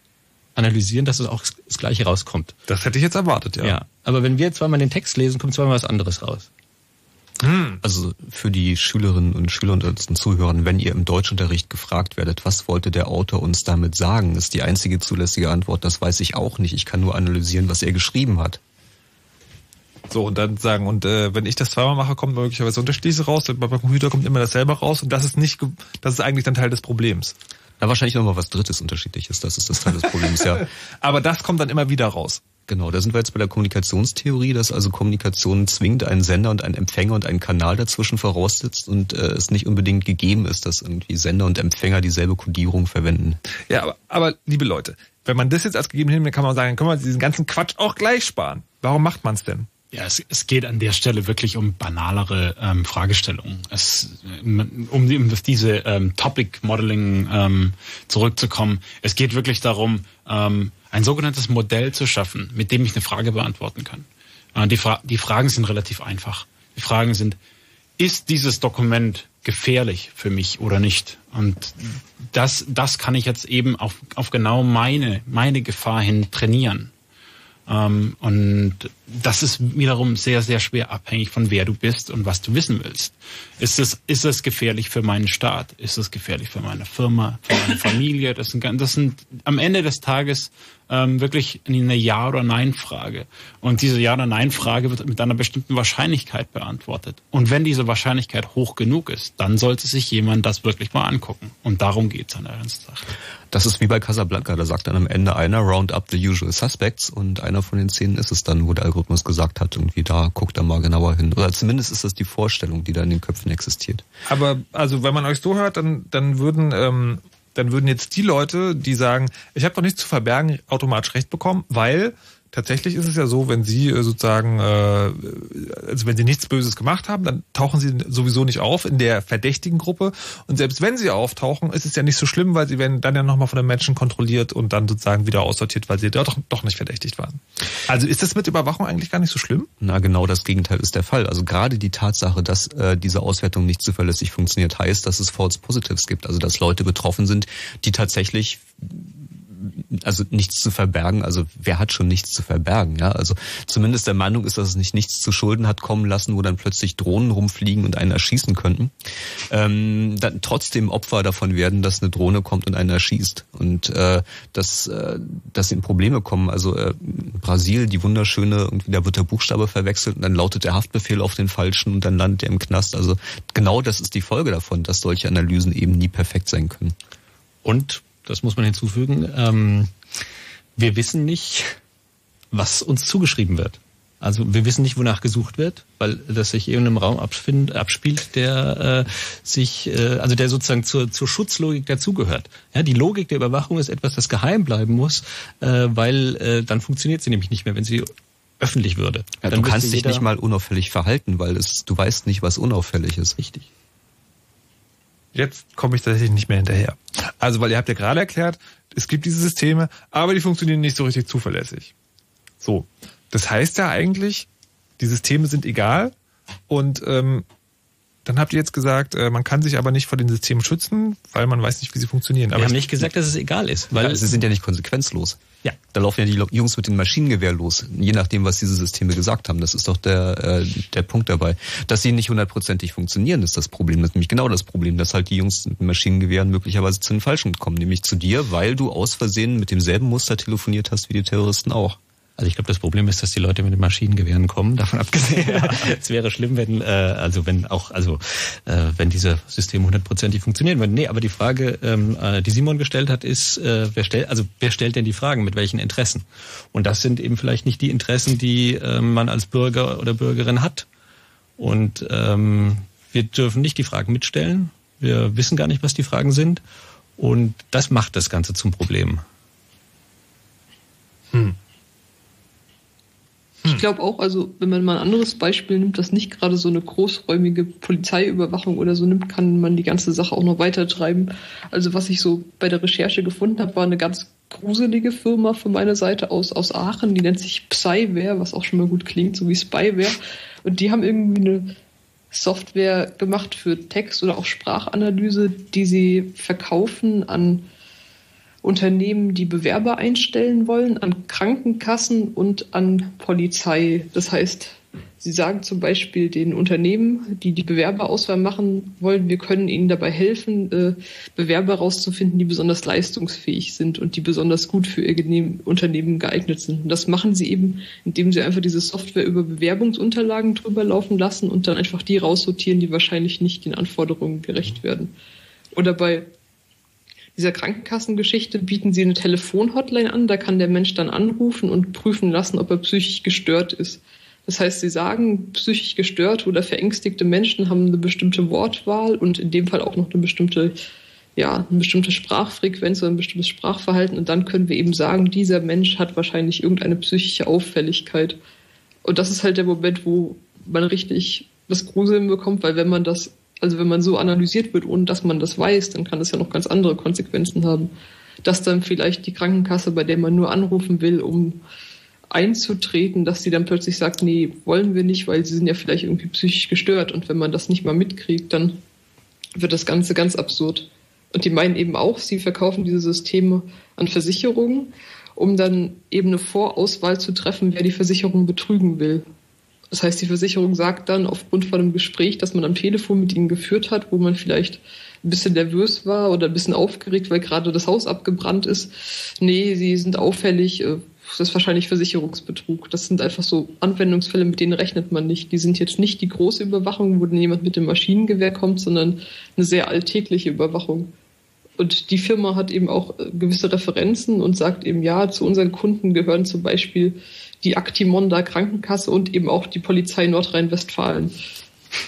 analysieren, dass es auch das Gleiche rauskommt. Das hätte ich jetzt erwartet, ja. Ja, aber wenn wir zweimal den Text lesen, kommt zweimal was anderes raus. Hm. Also für die Schülerinnen und Schüler und unseren Zuhörern, wenn ihr im Deutschunterricht gefragt werdet, was wollte der Autor uns damit sagen, ist die einzige zulässige Antwort, das weiß ich auch nicht. Ich kann nur analysieren, was er geschrieben hat. So, und dann sagen, und äh, wenn ich das zweimal mache, kommt möglicherweise unterschiedliches raus, beim Computer kommt immer dasselbe raus und das ist nicht, das ist eigentlich dann Teil des Problems. Na, wahrscheinlich nochmal was Drittes unterschiedliches, das ist das Teil des Problems, ja. Aber das kommt dann immer wieder raus. Genau, da sind wir jetzt bei der Kommunikationstheorie, dass also Kommunikation zwingend einen Sender und einen Empfänger und einen Kanal dazwischen voraussetzt und äh, es nicht unbedingt gegeben ist, dass irgendwie Sender und Empfänger dieselbe Kodierung verwenden. Ja, aber, aber liebe Leute, wenn man das jetzt als gegeben hinnimmt, kann man sagen, dann können wir diesen ganzen Quatsch auch gleich sparen. Warum macht man es denn? Ja, es, es geht an der Stelle wirklich um banalere ähm, Fragestellungen. Es, um, um auf diese ähm, Topic Modeling ähm, zurückzukommen, es geht wirklich darum, ähm, ein sogenanntes Modell zu schaffen, mit dem ich eine Frage beantworten kann. Äh, die, Fra die Fragen sind relativ einfach. Die Fragen sind, ist dieses Dokument gefährlich für mich oder nicht? Und das, das kann ich jetzt eben auf, auf genau meine, meine Gefahr hin trainieren. Ähm, und das ist wiederum sehr, sehr schwer abhängig von wer du bist und was du wissen willst. Ist es, ist es gefährlich für meinen Staat? Ist es gefährlich für meine Firma, für meine Familie? Das sind, das sind am Ende des Tages ähm, wirklich eine Ja- oder Nein-Frage. Und diese Ja- oder Nein-Frage wird mit einer bestimmten Wahrscheinlichkeit beantwortet. Und wenn diese Wahrscheinlichkeit hoch genug ist, dann sollte sich jemand das wirklich mal angucken. Und darum geht's an der ganzen Sache. Das ist wie bei Casablanca, da sagt dann am Ende einer Round up the usual suspects und einer von den Szenen ist es dann, wo der Algorithmus gesagt hat, irgendwie da guckt er mal genauer hin. Oder zumindest ist das die Vorstellung, die da in den Köpfen existiert. Aber also wenn man euch so hört, dann, dann würden ähm, dann würden jetzt die Leute, die sagen, ich habe doch nichts zu verbergen, automatisch recht bekommen, weil tatsächlich ist es ja so, wenn Sie äh, sozusagen, äh, also wenn Sie nichts Böses gemacht haben, dann tauchen Sie sowieso nicht auf in der verdächtigen Gruppe. Und selbst wenn Sie auftauchen, ist es ja nicht so schlimm, weil Sie werden dann ja nochmal von den Menschen kontrolliert und dann sozusagen wieder aussortiert, weil Sie doch, doch nicht verdächtigt waren. Also ist das mit Überwachung eigentlich gar nicht so schlimm? Na, genau das Gegenteil ist der Fall. Also gerade die Tatsache, dass äh, diese Auswertung nicht zuverlässig funktioniert, heißt, dass es False Positives gibt. Also dass Leute betroffen sind, die tatsächlich also nichts zu verbergen. Also wer hat schon nichts zu verbergen? Ja, also zumindest der Meinung ist, dass es nicht nichts zu Schulden hat kommen lassen, wo dann plötzlich Drohnen rumfliegen und einen erschießen könnten. Ähm, dann trotzdem Opfer davon werden, dass eine Drohne kommt und einen erschießt und äh, dass äh, dass eben Probleme kommen. Also äh, Brasil, die wunderschöne, irgendwie da wird der Buchstabe verwechselt und dann lautet der Haftbefehl auf den falschen und dann landet er im Knast. Also genau das ist die Folge davon, dass solche Analysen eben nie perfekt sein können. Und das muss man hinzufügen, ähm, wir wissen nicht, was uns zugeschrieben wird. Also wir wissen nicht, wonach gesucht wird, weil das sich eben im Raum abspielt, der äh, sich, äh, also der sozusagen zur, zur Schutzlogik dazugehört. Ja, die Logik der Überwachung ist etwas, das geheim bleiben muss, äh, weil äh, dann funktioniert sie nämlich nicht mehr, wenn sie öffentlich würde. Ja, du kannst dich nicht mal unauffällig verhalten, weil es, du weißt nicht, was unauffällig ist. Richtig. Jetzt komme ich tatsächlich nicht mehr hinterher. Also, weil ihr habt ja gerade erklärt, es gibt diese Systeme, aber die funktionieren nicht so richtig zuverlässig. So. Das heißt ja eigentlich, die Systeme sind egal und ähm, dann habt ihr jetzt gesagt, äh, man kann sich aber nicht vor den Systemen schützen, weil man weiß nicht, wie sie funktionieren. Aber Wir haben nicht gesagt, dass es egal ist. Weil ja, sie sind ja nicht konsequenzlos. Ja. Da laufen ja die Jungs mit dem Maschinengewehr los, je nachdem, was diese Systeme gesagt haben. Das ist doch der, äh, der Punkt dabei. Dass sie nicht hundertprozentig funktionieren, ist das Problem. Das ist nämlich genau das Problem, dass halt die Jungs mit den Maschinengewehren möglicherweise zu den Falschen kommen, nämlich zu dir, weil du aus Versehen mit demselben Muster telefoniert hast wie die Terroristen auch. Also ich glaube, das Problem ist, dass die Leute mit den Maschinengewehren kommen. Davon abgesehen, ja. es wäre schlimm, wenn äh, also wenn auch also äh, wenn diese Systeme hundertprozentig funktionieren würden. Nee, aber die Frage, ähm, äh, die Simon gestellt hat, ist, äh, wer stellt also wer stellt denn die Fragen mit welchen Interessen? Und das sind eben vielleicht nicht die Interessen, die äh, man als Bürger oder Bürgerin hat. Und ähm, wir dürfen nicht die Fragen mitstellen. Wir wissen gar nicht, was die Fragen sind. Und das macht das Ganze zum Problem. Hm. Ich hm. glaube auch, also wenn man mal ein anderes Beispiel nimmt, das nicht gerade so eine großräumige Polizeiüberwachung oder so nimmt, kann man die ganze Sache auch noch weiter treiben. Also was ich so bei der Recherche gefunden habe, war eine ganz gruselige Firma von meiner Seite aus aus Aachen, die nennt sich Psyware, was auch schon mal gut klingt, so wie Spyware. Und die haben irgendwie eine Software gemacht für Text- oder auch Sprachanalyse, die sie verkaufen an Unternehmen, die Bewerber einstellen wollen, an Krankenkassen und an Polizei. Das heißt, sie sagen zum Beispiel den Unternehmen, die die Bewerberauswahl machen wollen, wir können ihnen dabei helfen, äh, Bewerber herauszufinden, die besonders leistungsfähig sind und die besonders gut für ihr Unternehmen geeignet sind. Und das machen sie eben, indem sie einfach diese Software über Bewerbungsunterlagen drüber laufen lassen und dann einfach die raussortieren, die wahrscheinlich nicht den Anforderungen gerecht werden. Oder bei dieser Krankenkassengeschichte bieten sie eine Telefonhotline an, da kann der Mensch dann anrufen und prüfen lassen, ob er psychisch gestört ist. Das heißt, sie sagen, psychisch gestört oder verängstigte Menschen haben eine bestimmte Wortwahl und in dem Fall auch noch eine bestimmte, ja, eine bestimmte Sprachfrequenz oder ein bestimmtes Sprachverhalten. Und dann können wir eben sagen, dieser Mensch hat wahrscheinlich irgendeine psychische Auffälligkeit. Und das ist halt der Moment, wo man richtig das Gruseln bekommt, weil wenn man das also wenn man so analysiert wird, ohne dass man das weiß, dann kann das ja noch ganz andere Konsequenzen haben. Dass dann vielleicht die Krankenkasse, bei der man nur anrufen will, um einzutreten, dass sie dann plötzlich sagt, nee, wollen wir nicht, weil sie sind ja vielleicht irgendwie psychisch gestört. Und wenn man das nicht mal mitkriegt, dann wird das Ganze ganz absurd. Und die meinen eben auch, sie verkaufen diese Systeme an Versicherungen, um dann eben eine Vorauswahl zu treffen, wer die Versicherung betrügen will. Das heißt, die Versicherung sagt dann aufgrund von einem Gespräch, das man am Telefon mit ihnen geführt hat, wo man vielleicht ein bisschen nervös war oder ein bisschen aufgeregt, weil gerade das Haus abgebrannt ist. Nee, sie sind auffällig. Äh, das ist wahrscheinlich Versicherungsbetrug. Das sind einfach so Anwendungsfälle, mit denen rechnet man nicht. Die sind jetzt nicht die große Überwachung, wo dann jemand mit dem Maschinengewehr kommt, sondern eine sehr alltägliche Überwachung. Und die Firma hat eben auch äh, gewisse Referenzen und sagt eben, ja, zu unseren Kunden gehören zum Beispiel die Actimonda Krankenkasse und eben auch die Polizei Nordrhein-Westfalen.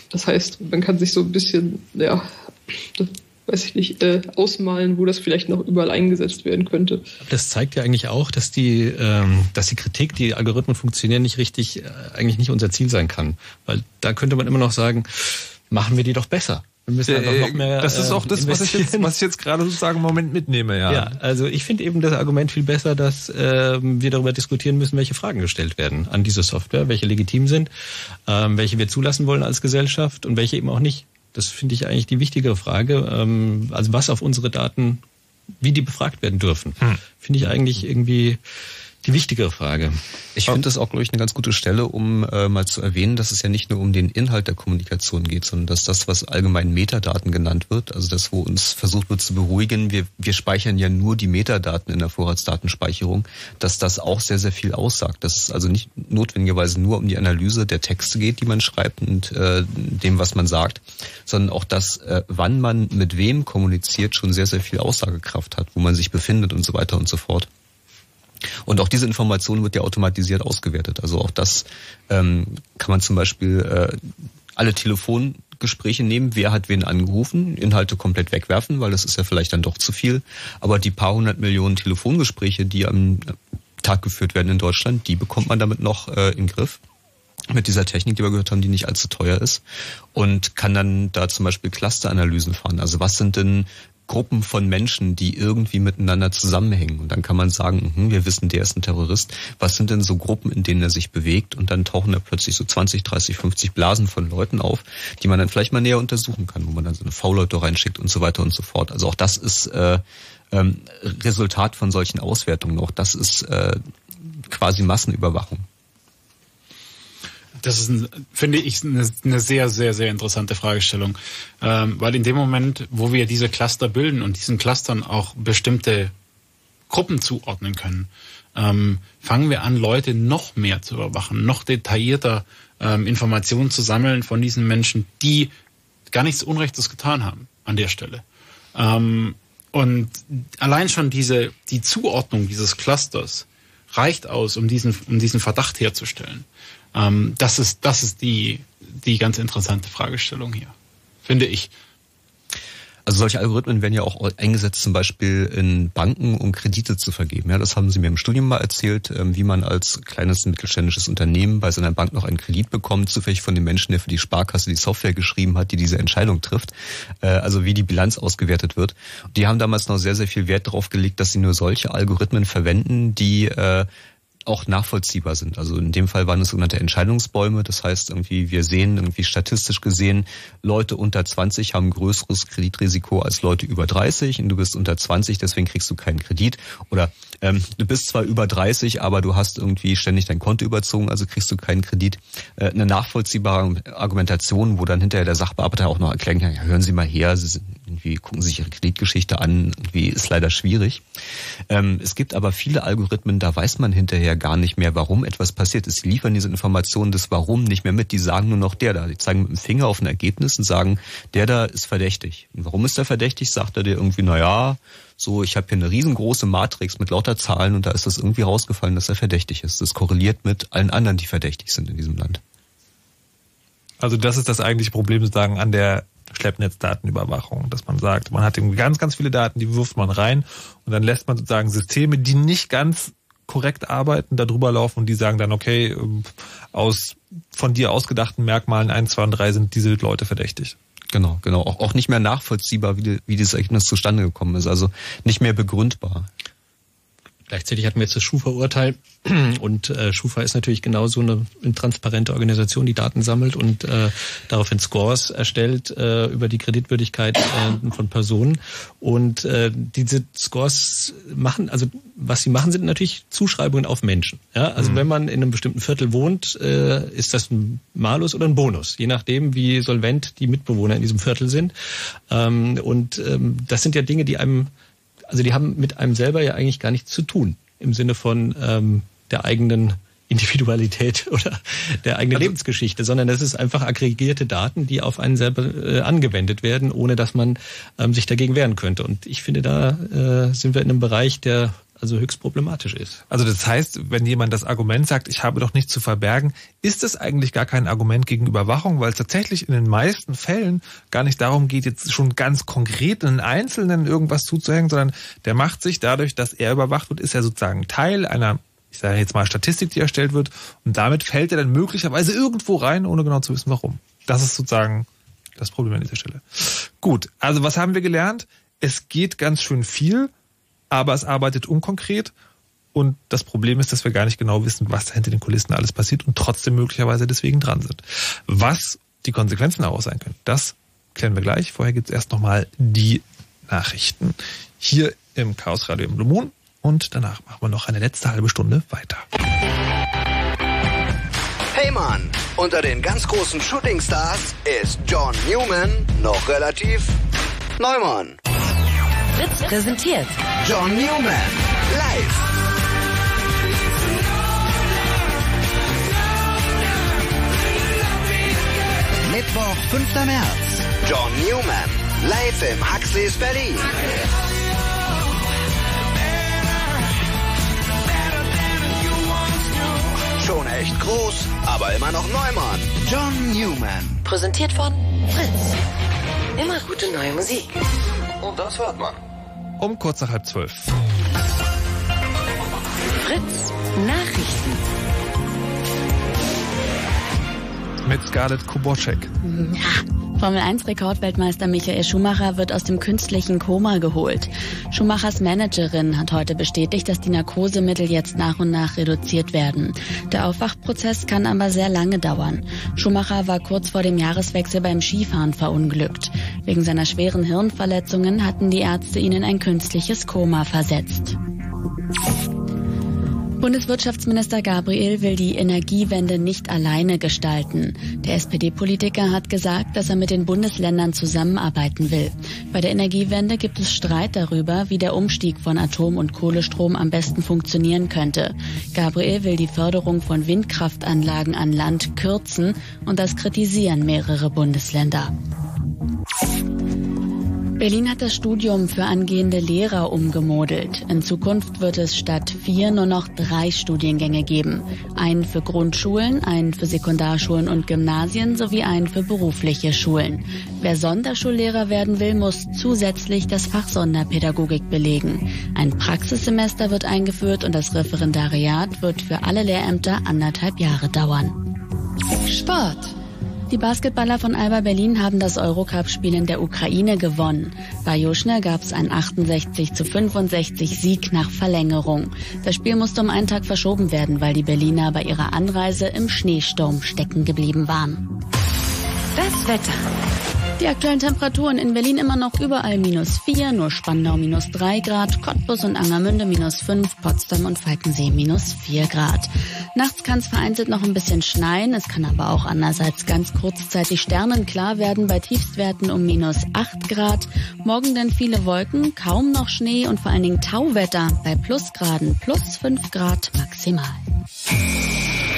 Das heißt, man kann sich so ein bisschen, ja, weiß ich nicht, äh, ausmalen, wo das vielleicht noch überall eingesetzt werden könnte. Das zeigt ja eigentlich auch, dass die, ähm, dass die Kritik, die Algorithmen funktionieren, nicht richtig, äh, eigentlich nicht unser Ziel sein kann. Weil da könnte man immer noch sagen, machen wir die doch besser. Wir müssen einfach noch mehr. Das ist auch das, was ich, jetzt, was ich jetzt gerade sozusagen im Moment mitnehme, ja. Ja, also ich finde eben das Argument viel besser, dass äh, wir darüber diskutieren müssen, welche Fragen gestellt werden an diese Software, welche legitim sind, ähm, welche wir zulassen wollen als Gesellschaft und welche eben auch nicht. Das finde ich eigentlich die wichtigere Frage. Ähm, also was auf unsere Daten wie die befragt werden dürfen. Hm. Finde ich eigentlich irgendwie die wichtigere Frage. Ich finde das auch, glaube ich, eine ganz gute Stelle, um äh, mal zu erwähnen, dass es ja nicht nur um den Inhalt der Kommunikation geht, sondern dass das, was allgemein Metadaten genannt wird, also das, wo uns versucht wird zu beruhigen, wir, wir speichern ja nur die Metadaten in der Vorratsdatenspeicherung, dass das auch sehr, sehr viel aussagt. Dass es also nicht notwendigerweise nur um die Analyse der Texte geht, die man schreibt und äh, dem, was man sagt, sondern auch das, äh, wann man mit wem kommuniziert, schon sehr, sehr viel Aussagekraft hat, wo man sich befindet und so weiter und so fort. Und auch diese Information wird ja automatisiert ausgewertet. Also auch das ähm, kann man zum Beispiel äh, alle Telefongespräche nehmen, wer hat wen angerufen, Inhalte komplett wegwerfen, weil das ist ja vielleicht dann doch zu viel. Aber die paar hundert Millionen Telefongespräche, die am Tag geführt werden in Deutschland, die bekommt man damit noch äh, in Griff mit dieser Technik, die wir gehört haben, die nicht allzu teuer ist und kann dann da zum Beispiel Clusteranalysen fahren. Also was sind denn Gruppen von Menschen, die irgendwie miteinander zusammenhängen. Und dann kann man sagen, hm, wir wissen, der ist ein Terrorist. Was sind denn so Gruppen, in denen er sich bewegt? Und dann tauchen da plötzlich so 20, 30, 50 Blasen von Leuten auf, die man dann vielleicht mal näher untersuchen kann, wo man dann so eine V-Leute reinschickt und so weiter und so fort. Also auch das ist äh, ähm, Resultat von solchen Auswertungen. Auch das ist äh, quasi Massenüberwachung. Das ist, ein, finde ich, eine, eine, sehr, sehr, sehr interessante Fragestellung. Ähm, weil in dem Moment, wo wir diese Cluster bilden und diesen Clustern auch bestimmte Gruppen zuordnen können, ähm, fangen wir an, Leute noch mehr zu überwachen, noch detaillierter ähm, Informationen zu sammeln von diesen Menschen, die gar nichts Unrechtes getan haben an der Stelle. Ähm, und allein schon diese, die Zuordnung dieses Clusters reicht aus, um diesen, um diesen Verdacht herzustellen. Ähm, das ist, das ist die, die ganz interessante Fragestellung hier, finde ich. Also solche Algorithmen werden ja auch eingesetzt, zum Beispiel in Banken, um Kredite zu vergeben. Ja, das haben Sie mir im Studium mal erzählt, ähm, wie man als kleines mittelständisches Unternehmen bei seiner Bank noch einen Kredit bekommt, zufällig von dem Menschen, der für die Sparkasse die Software geschrieben hat, die diese Entscheidung trifft. Äh, also wie die Bilanz ausgewertet wird. Die haben damals noch sehr, sehr viel Wert darauf gelegt, dass sie nur solche Algorithmen verwenden, die äh, auch nachvollziehbar sind. Also in dem Fall waren es sogenannte Entscheidungsbäume. Das heißt, irgendwie wir sehen irgendwie statistisch gesehen, Leute unter 20 haben größeres Kreditrisiko als Leute über 30 und du bist unter 20, deswegen kriegst du keinen Kredit. Oder ähm, du bist zwar über 30, aber du hast irgendwie ständig dein Konto überzogen, also kriegst du keinen Kredit. Äh, eine nachvollziehbare Argumentation, wo dann hinterher der Sachbearbeiter auch noch erklären kann, ja, hören Sie mal her, Sie sind, irgendwie gucken Sie sich Ihre Kreditgeschichte an, irgendwie ist leider schwierig. Ähm, es gibt aber viele Algorithmen, da weiß man hinterher gar nicht mehr, warum etwas passiert ist. Sie liefern diese Informationen des Warum nicht mehr mit. Die sagen nur noch der da. Die zeigen mit dem Finger auf ein Ergebnis und sagen, der da ist verdächtig. Und warum ist er verdächtig? Sagt er dir irgendwie, na ja, so, ich habe hier eine riesengroße Matrix mit lauter Zahlen und da ist das irgendwie rausgefallen, dass er verdächtig ist. Das korreliert mit allen anderen, die verdächtig sind in diesem Land. Also das ist das eigentliche Problem sozusagen an der Schleppnetzdatenüberwachung, dass man sagt, man hat irgendwie ganz, ganz viele Daten, die wirft man rein und dann lässt man sozusagen Systeme, die nicht ganz korrekt arbeiten, da drüber laufen und die sagen dann, okay, ähm, aus von dir ausgedachten Merkmalen 1, 2 und 3 sind diese Leute verdächtig. Genau, genau. Auch, auch nicht mehr nachvollziehbar, wie, die, wie dieses Ergebnis zustande gekommen ist. Also nicht mehr begründbar. Gleichzeitig hatten wir jetzt das Schufa-Urteil und äh, Schufa ist natürlich genauso eine, eine transparente Organisation, die Daten sammelt und äh, daraufhin Scores erstellt äh, über die Kreditwürdigkeit äh, von Personen. Und äh, diese Scores machen, also was sie machen, sind natürlich Zuschreibungen auf Menschen. Ja? Also mhm. wenn man in einem bestimmten Viertel wohnt, äh, ist das ein Malus oder ein Bonus, je nachdem, wie solvent die Mitbewohner in diesem Viertel sind. Ähm, und ähm, das sind ja Dinge, die einem also die haben mit einem selber ja eigentlich gar nichts zu tun im Sinne von ähm, der eigenen Individualität oder der eigenen also, Lebensgeschichte, sondern das ist einfach aggregierte Daten, die auf einen selber äh, angewendet werden, ohne dass man ähm, sich dagegen wehren könnte. Und ich finde, da äh, sind wir in einem Bereich, der also höchst problematisch ist. Also das heißt, wenn jemand das Argument sagt, ich habe doch nichts zu verbergen, ist es eigentlich gar kein Argument gegen Überwachung, weil es tatsächlich in den meisten Fällen gar nicht darum geht, jetzt schon ganz konkret einen Einzelnen irgendwas zuzuhängen, sondern der macht sich dadurch, dass er überwacht wird, ist er sozusagen Teil einer ich sage jetzt mal Statistik, die erstellt wird, und damit fällt er dann möglicherweise irgendwo rein, ohne genau zu wissen, warum. Das ist sozusagen das Problem an dieser Stelle. Gut, also was haben wir gelernt? Es geht ganz schön viel aber es arbeitet unkonkret und das Problem ist, dass wir gar nicht genau wissen, was hinter den Kulissen alles passiert und trotzdem möglicherweise deswegen dran sind. Was die Konsequenzen daraus sein können, das klären wir gleich. Vorher gibt es erst nochmal die Nachrichten. Hier im Chaos Radio im Blue. Und danach machen wir noch eine letzte halbe Stunde weiter. Hey Mann, unter den ganz großen Shootingstars ist John Newman noch relativ Neumann. Fritz präsentiert John Newman live. Mittwoch, 5. März. John Newman live im Huxleys Berlin. Schon echt groß, aber immer noch Neumann. John Newman. Präsentiert von Fritz. Immer gute neue Musik. Und das hört man. Um kurz nach halb zwölf. Fritz Nachrichten. Mit Scarlett Kubotschek. Formel 1 Rekordweltmeister Michael Schumacher wird aus dem künstlichen Koma geholt. Schumachers Managerin hat heute bestätigt, dass die Narkosemittel jetzt nach und nach reduziert werden. Der Aufwachprozess kann aber sehr lange dauern. Schumacher war kurz vor dem Jahreswechsel beim Skifahren verunglückt. Wegen seiner schweren Hirnverletzungen hatten die Ärzte ihn in ein künstliches Koma versetzt. Bundeswirtschaftsminister Gabriel will die Energiewende nicht alleine gestalten. Der SPD-Politiker hat gesagt, dass er mit den Bundesländern zusammenarbeiten will. Bei der Energiewende gibt es Streit darüber, wie der Umstieg von Atom- und Kohlestrom am besten funktionieren könnte. Gabriel will die Förderung von Windkraftanlagen an Land kürzen und das kritisieren mehrere Bundesländer. Berlin hat das Studium für angehende Lehrer umgemodelt. In Zukunft wird es statt vier nur noch drei Studiengänge geben. Einen für Grundschulen, einen für Sekundarschulen und Gymnasien sowie einen für berufliche Schulen. Wer Sonderschullehrer werden will, muss zusätzlich das Fach Sonderpädagogik belegen. Ein Praxissemester wird eingeführt und das Referendariat wird für alle Lehrämter anderthalb Jahre dauern. Sport. Die Basketballer von Alba Berlin haben das Eurocup-Spiel in der Ukraine gewonnen. Bei Joschner gab es einen 68 zu 65 Sieg nach Verlängerung. Das Spiel musste um einen Tag verschoben werden, weil die Berliner bei ihrer Anreise im Schneesturm stecken geblieben waren. Das Wetter. Die aktuellen Temperaturen in Berlin immer noch überall minus 4, nur Spandau minus 3 Grad, Cottbus und Angermünde minus 5, Potsdam und Falkensee minus 4 Grad. Nachts kann es vereinzelt noch ein bisschen schneien, es kann aber auch andererseits ganz kurzzeitig sternenklar werden bei Tiefstwerten um minus 8 Grad. Morgen dann viele Wolken, kaum noch Schnee und vor allen Dingen Tauwetter bei Plusgraden plus 5 Grad maximal.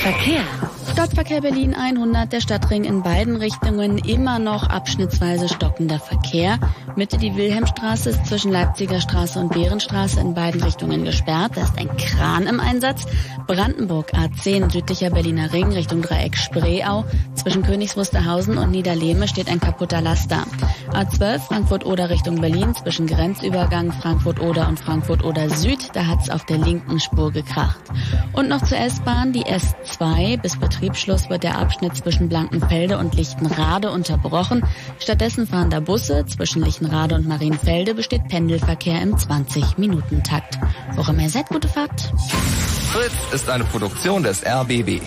Verkehr. Stadtverkehr Berlin 100, der Stadtring in beiden Richtungen, immer noch abschnittsweise stockender Verkehr. Mitte die Wilhelmstraße ist zwischen Leipziger Straße und Bärenstraße in beiden Richtungen gesperrt. Da ist ein Kran im Einsatz. Brandenburg A10 südlicher Berliner Ring Richtung Dreieck Spreeau. Zwischen Königs Wusterhausen und Niederlehme steht ein kaputter Laster. A12 Frankfurt-Oder Richtung Berlin zwischen Grenzübergang Frankfurt-Oder und Frankfurt-Oder Süd. Da hat's auf der linken Spur gekracht. Und noch zur S-Bahn, die S2 bis Betriebsschluss wird der Abschnitt zwischen Blankenfelde und Lichtenrade unterbrochen. Stattdessen fahren da Busse. Zwischen Lichtenrade und Marienfelde besteht Pendelverkehr im 20-Minuten-Takt. Worum ihr seid, gute Fahrt. Fritz ist eine Produktion des RBB.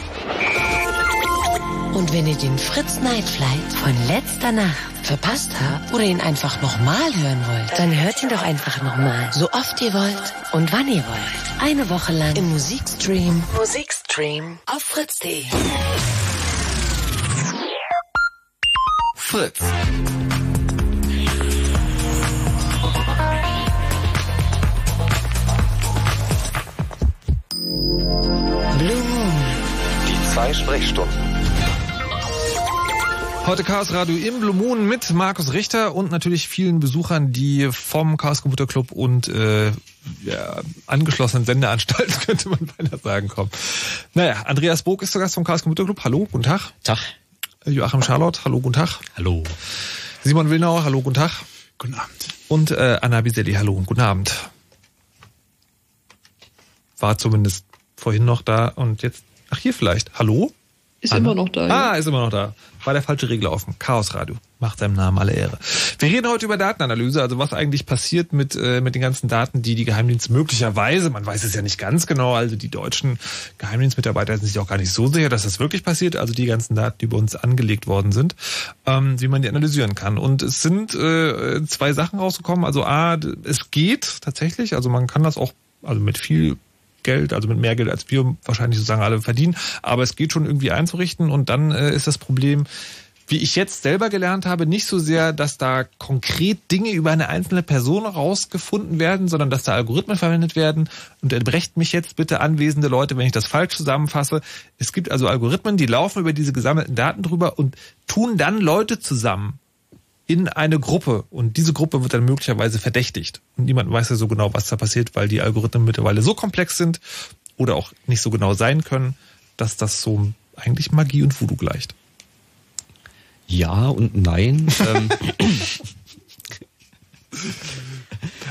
Und wenn ihr den Fritz Night Flight von letzter Nacht verpasst habt oder ihn einfach nochmal hören wollt, dann hört ihn doch einfach nochmal. So oft ihr wollt und wann ihr wollt. Eine Woche lang im Musikstream. Musikstream auf fritz.de. Fritz. Blue Moon. Die zwei Sprechstunden. Heute Chaos Radio im Blue Moon mit Markus Richter und natürlich vielen Besuchern, die vom Chaos Computer Club und äh, ja, angeschlossenen Sendeanstalten, könnte man beinahe sagen, kommen. Naja, Andreas Bog ist zu Gast vom Chaos Computer Club. Hallo, guten Tag. Tag. Joachim Charlotte, hallo, guten Tag. Hallo. Simon Willnauer, hallo, guten Tag. Guten Abend. Und äh, Anna Biselli, hallo und guten Abend. War zumindest vorhin noch da und jetzt, ach hier vielleicht, hallo? Ist Anna? immer noch da. Ja. Ah, ist immer noch da. War der falsche Regler offen. Chaos Radio. Macht seinem Namen alle Ehre. Wir reden heute über Datenanalyse, also was eigentlich passiert mit, äh, mit den ganzen Daten, die die Geheimdienste möglicherweise, man weiß es ja nicht ganz genau, also die deutschen Geheimdienstmitarbeiter sind sich auch gar nicht so sicher, dass das wirklich passiert, also die ganzen Daten, die bei uns angelegt worden sind, ähm, wie man die analysieren kann. Und es sind äh, zwei Sachen rausgekommen. Also A, es geht tatsächlich, also man kann das auch also mit viel Geld, also mit mehr Geld als wir wahrscheinlich sozusagen alle verdienen. Aber es geht schon irgendwie einzurichten und dann äh, ist das Problem, wie ich jetzt selber gelernt habe, nicht so sehr, dass da konkret Dinge über eine einzelne Person rausgefunden werden, sondern dass da Algorithmen verwendet werden. Und entbrecht mich jetzt bitte anwesende Leute, wenn ich das falsch zusammenfasse. Es gibt also Algorithmen, die laufen über diese gesammelten Daten drüber und tun dann Leute zusammen in eine Gruppe und diese Gruppe wird dann möglicherweise verdächtigt. Und niemand weiß ja so genau, was da passiert, weil die Algorithmen mittlerweile so komplex sind oder auch nicht so genau sein können, dass das so eigentlich Magie und Voodoo gleicht. Ja und nein. Ähm.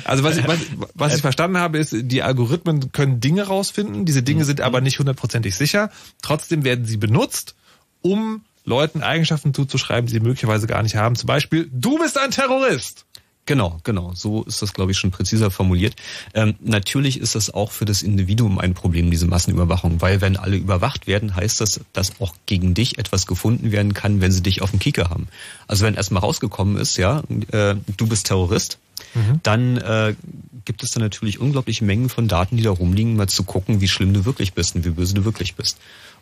Also was ich, was, was ich verstanden habe, ist, die Algorithmen können Dinge rausfinden, diese Dinge sind aber nicht hundertprozentig sicher. Trotzdem werden sie benutzt, um Leuten Eigenschaften zuzuschreiben, die sie möglicherweise gar nicht haben. Zum Beispiel, du bist ein Terrorist. Genau, genau. So ist das, glaube ich, schon präziser formuliert. Ähm, natürlich ist das auch für das Individuum ein Problem, diese Massenüberwachung, weil wenn alle überwacht werden, heißt das, dass auch gegen dich etwas gefunden werden kann, wenn sie dich auf dem Kieker haben. Also wenn erstmal rausgekommen ist, ja, äh, du bist Terrorist, mhm. dann äh, gibt es da natürlich unglaubliche Mengen von Daten, die da rumliegen, mal zu gucken, wie schlimm du wirklich bist und wie böse du wirklich bist.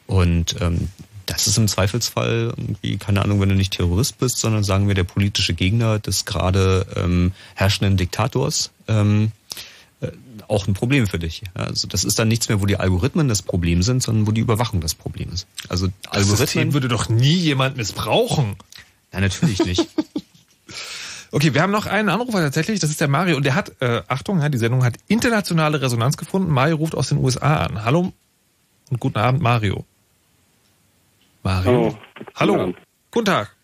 Und ähm, das ist im Zweifelsfall irgendwie, keine Ahnung, wenn du nicht Terrorist bist, sondern sagen wir der politische Gegner des gerade ähm, herrschenden Diktators, ähm, äh, auch ein Problem für dich. Also das ist dann nichts mehr, wo die Algorithmen das Problem sind, sondern wo die Überwachung das Problem ist. Also das Algorithmen System würde doch nie jemand missbrauchen. Nein, natürlich nicht. Okay, wir haben noch einen Anrufer tatsächlich, das ist der Mario und der hat, äh, Achtung, ja, die Sendung hat internationale Resonanz gefunden. Mario ruft aus den USA an. Hallo und guten Abend, Mario. Mario. Hallo. Hallo. Guten Tag.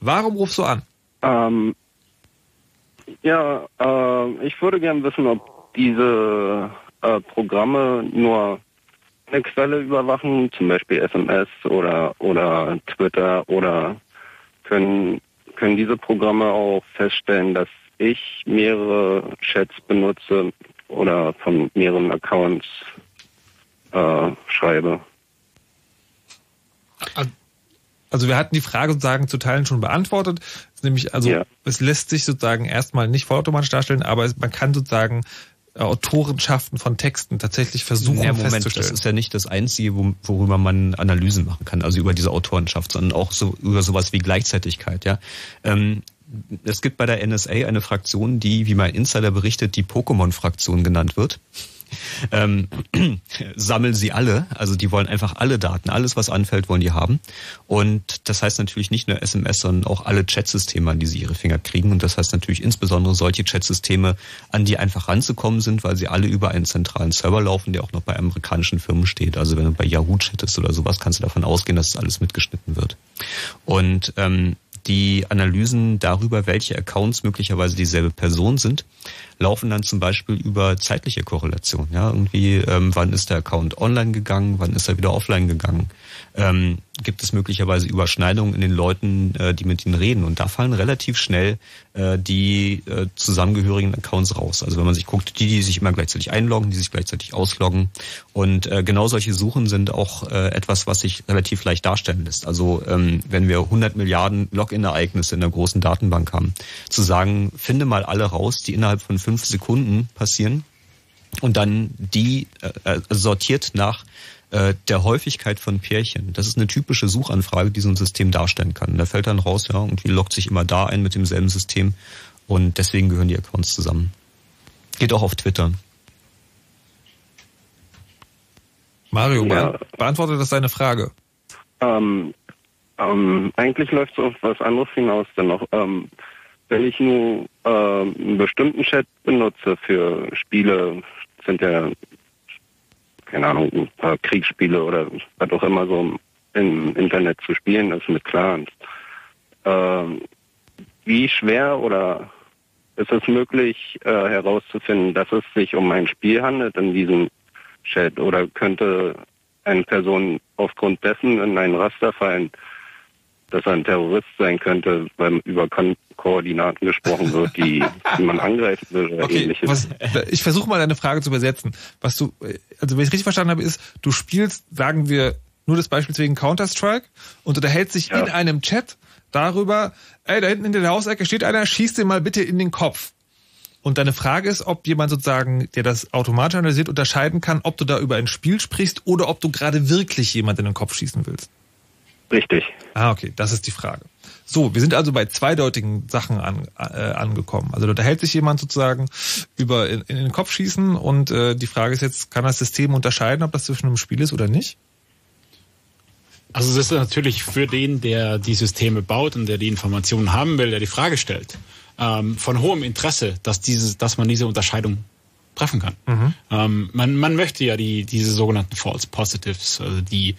Warum rufst du an? Ähm, ja, äh, ich würde gerne wissen, ob diese äh, Programme nur eine Quelle überwachen, zum Beispiel SMS oder, oder Twitter oder können, können diese Programme auch feststellen, dass ich mehrere Chats benutze oder von mehreren Accounts äh, schreibe? Also wir hatten die Frage sozusagen zu Teilen schon beantwortet. Nämlich, also ja. es lässt sich sozusagen erstmal nicht vollautomatisch darstellen, aber man kann sozusagen äh, Autorenschaften von Texten tatsächlich versuchen ja, Moment, festzustellen. Das ist ja nicht das Einzige, worüber man Analysen machen kann, also über diese Autorenschaft, sondern auch so über sowas wie Gleichzeitigkeit. Ja, ähm, es gibt bei der NSA eine Fraktion, die, wie mein Insider berichtet, die Pokémon-Fraktion genannt wird ähm, sammeln sie alle. Also die wollen einfach alle Daten, alles was anfällt, wollen die haben. Und das heißt natürlich nicht nur SMS, sondern auch alle Chatsysteme, an die sie ihre Finger kriegen. Und das heißt natürlich insbesondere solche Chatsysteme, an die einfach ranzukommen sind, weil sie alle über einen zentralen Server laufen, der auch noch bei amerikanischen Firmen steht. Also wenn du bei Yahoo chattest oder sowas, kannst du davon ausgehen, dass das alles mitgeschnitten wird. Und ähm, die Analysen darüber, welche Accounts möglicherweise dieselbe Person sind, laufen dann zum Beispiel über zeitliche Korrelation. Ja, irgendwie, ähm, wann ist der Account online gegangen, wann ist er wieder offline gegangen? Ähm, gibt es möglicherweise Überschneidungen in den Leuten, äh, die mit ihnen reden? Und da fallen relativ schnell äh, die äh, zusammengehörigen Accounts raus. Also wenn man sich guckt, die, die sich immer gleichzeitig einloggen, die sich gleichzeitig ausloggen. Und äh, genau solche Suchen sind auch äh, etwas, was sich relativ leicht darstellen lässt. Also ähm, wenn wir 100 Milliarden Login-Ereignisse in der großen Datenbank haben, zu sagen, finde mal alle raus, die innerhalb von fünf Sekunden passieren und dann die äh, äh, sortiert nach äh, der Häufigkeit von Pärchen. Das ist eine typische Suchanfrage, die so ein System darstellen kann. Da fällt dann raus, ja, irgendwie loggt sich immer da ein mit demselben System und deswegen gehören die Accounts zusammen. Geht auch auf Twitter. Mario, ja. beantwortet das deine Frage? Ähm, ähm, eigentlich läuft es auf was anderes hinaus denn noch. Ähm, wenn ich nur äh, einen bestimmten Chat benutze für Spiele, sind ja, keine Ahnung, ein paar Kriegsspiele oder was auch immer so im Internet zu spielen ist mit Clans. Äh, wie schwer oder ist es möglich äh, herauszufinden, dass es sich um ein Spiel handelt in diesem Chat oder könnte eine Person aufgrund dessen in ein Raster fallen, dass er ein Terrorist sein könnte, weil über Ko Koordinaten gesprochen wird, die, die man angreifen will oder Okay, ähnliches. was, ich versuche mal deine Frage zu übersetzen. Was du, also wenn ich richtig verstanden habe, ist, du spielst, sagen wir, nur das Beispiel wegen Counter-Strike und unterhältst dich in einem Chat darüber, ey, da hinten in der Hausecke steht einer, schieß den mal bitte in den Kopf. Und deine Frage ist, ob jemand sozusagen, der das automatisch analysiert, unterscheiden kann, ob du da über ein Spiel sprichst oder ob du gerade wirklich jemand in den Kopf schießen willst. Richtig. Ah, okay, das ist die Frage. So, wir sind also bei zweideutigen Sachen an, äh, angekommen. Also da unterhält sich jemand sozusagen über in, in den Kopf schießen und äh, die Frage ist jetzt, kann das System unterscheiden, ob das zwischen einem Spiel ist oder nicht? Also das ist natürlich für den, der die Systeme baut und der die Informationen haben will, der die Frage stellt, ähm, von hohem Interesse, dass dieses, dass man diese Unterscheidung treffen kann. Ähm, man, man möchte ja die diese sogenannten False Positives, also die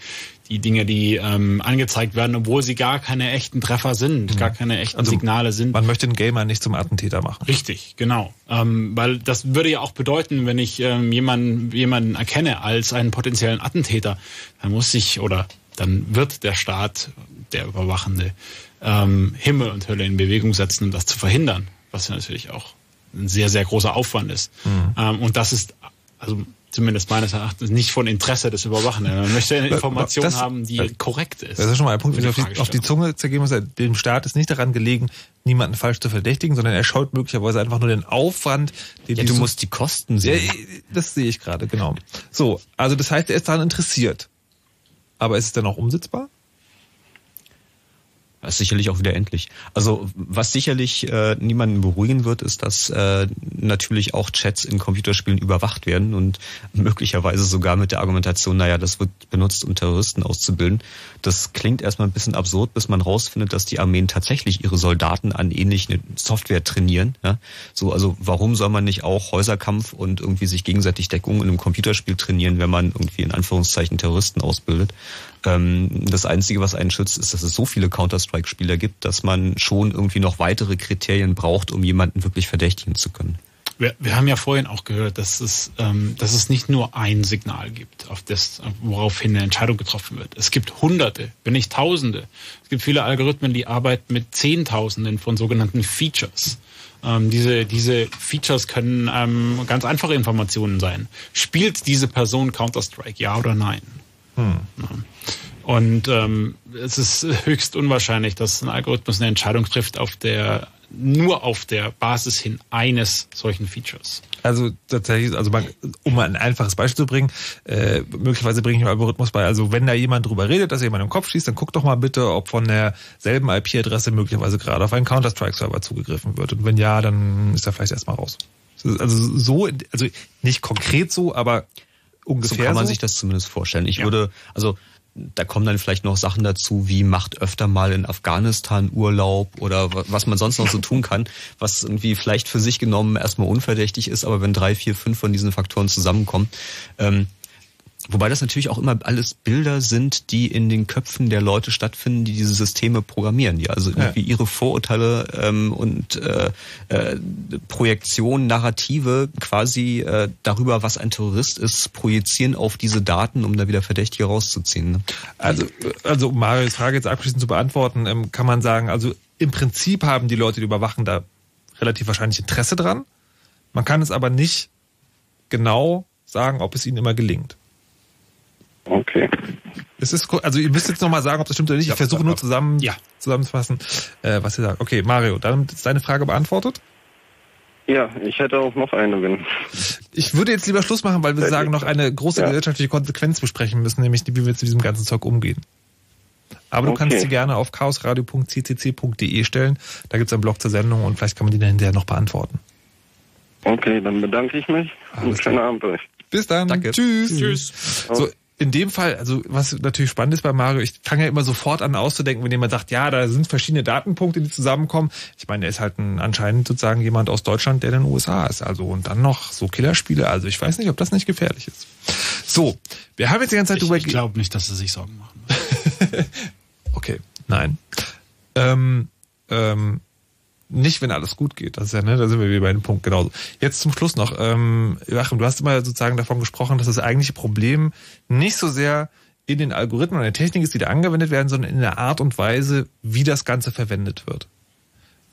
die Dinge, die ähm, angezeigt werden, obwohl sie gar keine echten Treffer sind, gar keine echten Also Signale sind. Man möchte einen Gamer nicht zum Attentäter machen. Richtig, genau. Ähm, weil das würde ja auch bedeuten, wenn ich ähm, jemanden, jemanden erkenne als einen potenziellen Attentäter, dann muss ich oder dann wird der Staat, der Überwachende, ähm, Himmel und Hölle in Bewegung setzen, um das zu verhindern, was ja natürlich auch ein sehr, sehr großer Aufwand ist. Mhm. Ähm, und das ist, also zumindest meines Erachtens, nicht von Interesse des Überwachenden. Man möchte eine Information Das- haben, die korrekt ist. Das ist schon mal ein Punkt, den ich auf die, auf die. Zunge zergeben muss. Dem Staat ist nicht daran gelegen, niemanden falsch zu verdächtigen, sondern er schaut möglicherweise einfach nur den Aufwand, den Ja, die du so- musst die Kosten Ja, sehen. das sehe ich gerade, genau. So, also das heißt, er ist daran interessiert. Aber ist es dann auch umsetzbar? Ist sicherlich auch wieder endlich. Also was sicherlich äh, niemanden beruhigen wird, ist, dass äh, natürlich auch Chats in Computerspielen überwacht werden und möglicherweise sogar mit der Argumentation, naja, das wird benutzt, um Terroristen auszubilden. Das klingt erstmal ein bisschen absurd, bis man rausfindet, dass die Armeen tatsächlich ihre Soldaten an ähnliche Software trainieren. Ja? So, also warum soll man nicht auch Häuserkampf und irgendwie sich gegenseitig Deckung in einem Computerspiel trainieren, wenn man irgendwie in Anführungszeichen Terroristen ausbildet? Ähm, das Einzige, was einen schützt, ist, dass es so viele Counter-Strike-Spieler gibt, dass man schon irgendwie noch weitere Kriterien braucht, um jemanden wirklich verdächtigen zu können. Wir, wir haben ja vorhin auch gehört, dass es, ähm, dass es nicht nur ein Signal gibt, auf das, woraufhin eine Entscheidung getroffen wird. Es gibt Hunderte, wenn nicht Tausende. Es gibt viele Algorithmen, die arbeiten mit Zehntausenden von sogenannten Features. Ähm, diese, diese Features können ähm, ganz einfache Informationen sein. Spielt diese Person Counter-Strike, ja oder nein? Hm. Und ähm, es ist höchst unwahrscheinlich, dass ein Algorithmus eine Entscheidung trifft auf der nur auf der Basis hin eines solchen Features. Also tatsächlich, also man, um ein einfaches Beispiel zu bringen, äh, möglicherweise bringe ich einen Algorithmus bei, also wenn da jemand drüber redet, dass jemand im Kopf schießt, dann guck doch mal bitte, ob von derselben IP-Adresse möglicherweise gerade auf einen Counter-Strike-Server zugegriffen wird. Und wenn ja, dann ist er vielleicht erstmal raus. Also so, also nicht konkret so, aber ungefähr so kann man so. sich das zumindest vorstellen. Ich würde, also da kommen dann vielleicht noch Sachen dazu, wie macht öfter mal in Afghanistan Urlaub oder wa- was man sonst noch so tun kann, was irgendwie vielleicht für sich genommen erstmal unverdächtig ist, aber wenn drei, vier, fünf von diesen Faktoren zusammenkommen, ähm, Wobei das natürlich auch immer alles Bilder sind, die in den Köpfen der Leute stattfinden, die diese Systeme programmieren, die also irgendwie ihre Vorurteile ähm, und äh, äh, Projektion, Narrative quasi äh, darüber, was ein Terrorist ist, projizieren auf diese Daten, um da wieder Verdächtige rauszuziehen. Ne? Also, also um Marius Frage jetzt abschließend zu beantworten, ähm, kann man sagen, also im Prinzip haben die Leute, die überwachen, da relativ wahrscheinlich Interesse dran. Man kann es aber nicht genau sagen, ob es ihnen immer gelingt. Okay. Es ist, also ihr müsst jetzt nochmal sagen, ob das stimmt oder nicht. Ich versuche nur zusammen, zusammenzufassen, äh, was ihr sagt. Okay, Mario, dann ist deine Frage beantwortet. Ja, ich hätte auch noch eine, wenn. Ich würde jetzt lieber Schluss machen, weil wir sagen, noch eine große Ja. gesellschaftliche Konsequenz besprechen müssen, nämlich wie wir zu diesem ganzen Zeug umgehen. Aber du Okay. kannst sie gerne auf chaosradio.ccc.de stellen. Da gibt es einen Blog zur Sendung und vielleicht kann man die dann hinterher noch beantworten. Okay, dann bedanke ich mich. und schönen Abend euch. Bis dann. Danke. Tschüss. Tschüss. So, in dem Fall, also was natürlich spannend ist bei Mario, ich fange ja immer sofort an auszudenken, wenn jemand sagt, ja, da sind verschiedene Datenpunkte, die zusammenkommen. Ich meine, er ist halt ein, anscheinend sozusagen jemand aus Deutschland, der in den USA ist. Also und dann noch so Killerspiele. Also ich weiß nicht, ob das nicht gefährlich ist. So, wir haben jetzt die ganze Zeit drüber Ich glaube nicht, dass sie sich Sorgen machen. Okay, nein. Ähm, ähm, nicht, wenn alles gut geht. Das ist ja, ne, da sind wir wieder bei dem Punkt genauso. Jetzt zum Schluss noch, ähm, Joachim, du hast immer sozusagen davon gesprochen, dass das eigentliche Problem nicht so sehr in den Algorithmen oder der Technik ist, die da angewendet werden, sondern in der Art und Weise, wie das Ganze verwendet wird.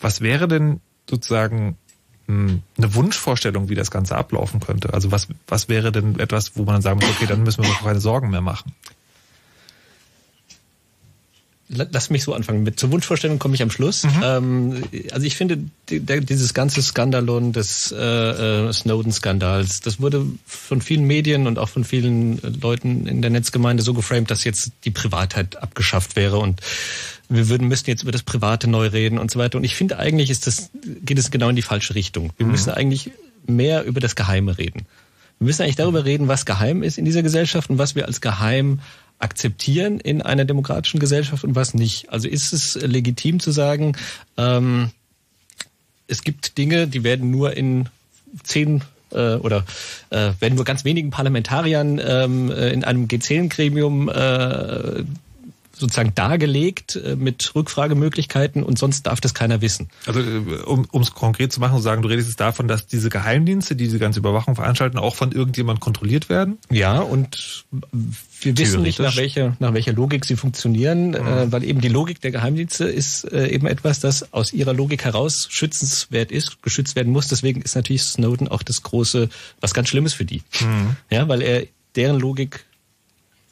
Was wäre denn sozusagen hm, eine Wunschvorstellung, wie das Ganze ablaufen könnte? Also was, was wäre denn etwas, wo man sagen muss, okay, dann müssen wir uns keine Sorgen mehr machen? Lass mich so anfangen. Mit zur Wunschvorstellung komme ich am Schluss. Mhm. Ähm, also ich finde, die, der, dieses ganze Skandalon des äh, äh, Snowden-Skandals, das wurde von vielen Medien und auch von vielen äh, Leuten in der Netzgemeinde so geframed, dass jetzt die Privatheit abgeschafft wäre und wir würden müssten jetzt über das Private neu reden und so weiter. Und ich finde eigentlich ist das geht es genau in die falsche Richtung. Wir mhm. müssen eigentlich mehr über das Geheime reden. Wir müssen eigentlich darüber reden, was geheim ist in dieser Gesellschaft und was wir als geheim akzeptieren in einer demokratischen Gesellschaft und was nicht. Also ist es legitim zu sagen, ähm, es gibt Dinge, die werden nur in zehn äh, oder äh, werden nur ganz wenigen Parlamentariern ähm, äh, in einem G10-Gremium äh, sozusagen dargelegt äh, mit Rückfragemöglichkeiten und sonst darf das keiner wissen. Also äh, um es konkret zu machen und sagen, du redest jetzt davon, dass diese Geheimdienste, die diese ganze Überwachung veranstalten, auch von irgendjemand kontrolliert werden? Ja, und wir wissen nicht, nach welcher, nach welcher Logik sie funktionieren, mhm. äh, weil eben die Logik der Geheimdienste ist äh, eben etwas, das aus ihrer Logik heraus schützenswert ist, geschützt werden muss. Deswegen ist natürlich Snowden auch das große, was ganz Schlimmes für die. Mhm. Ja, weil er deren Logik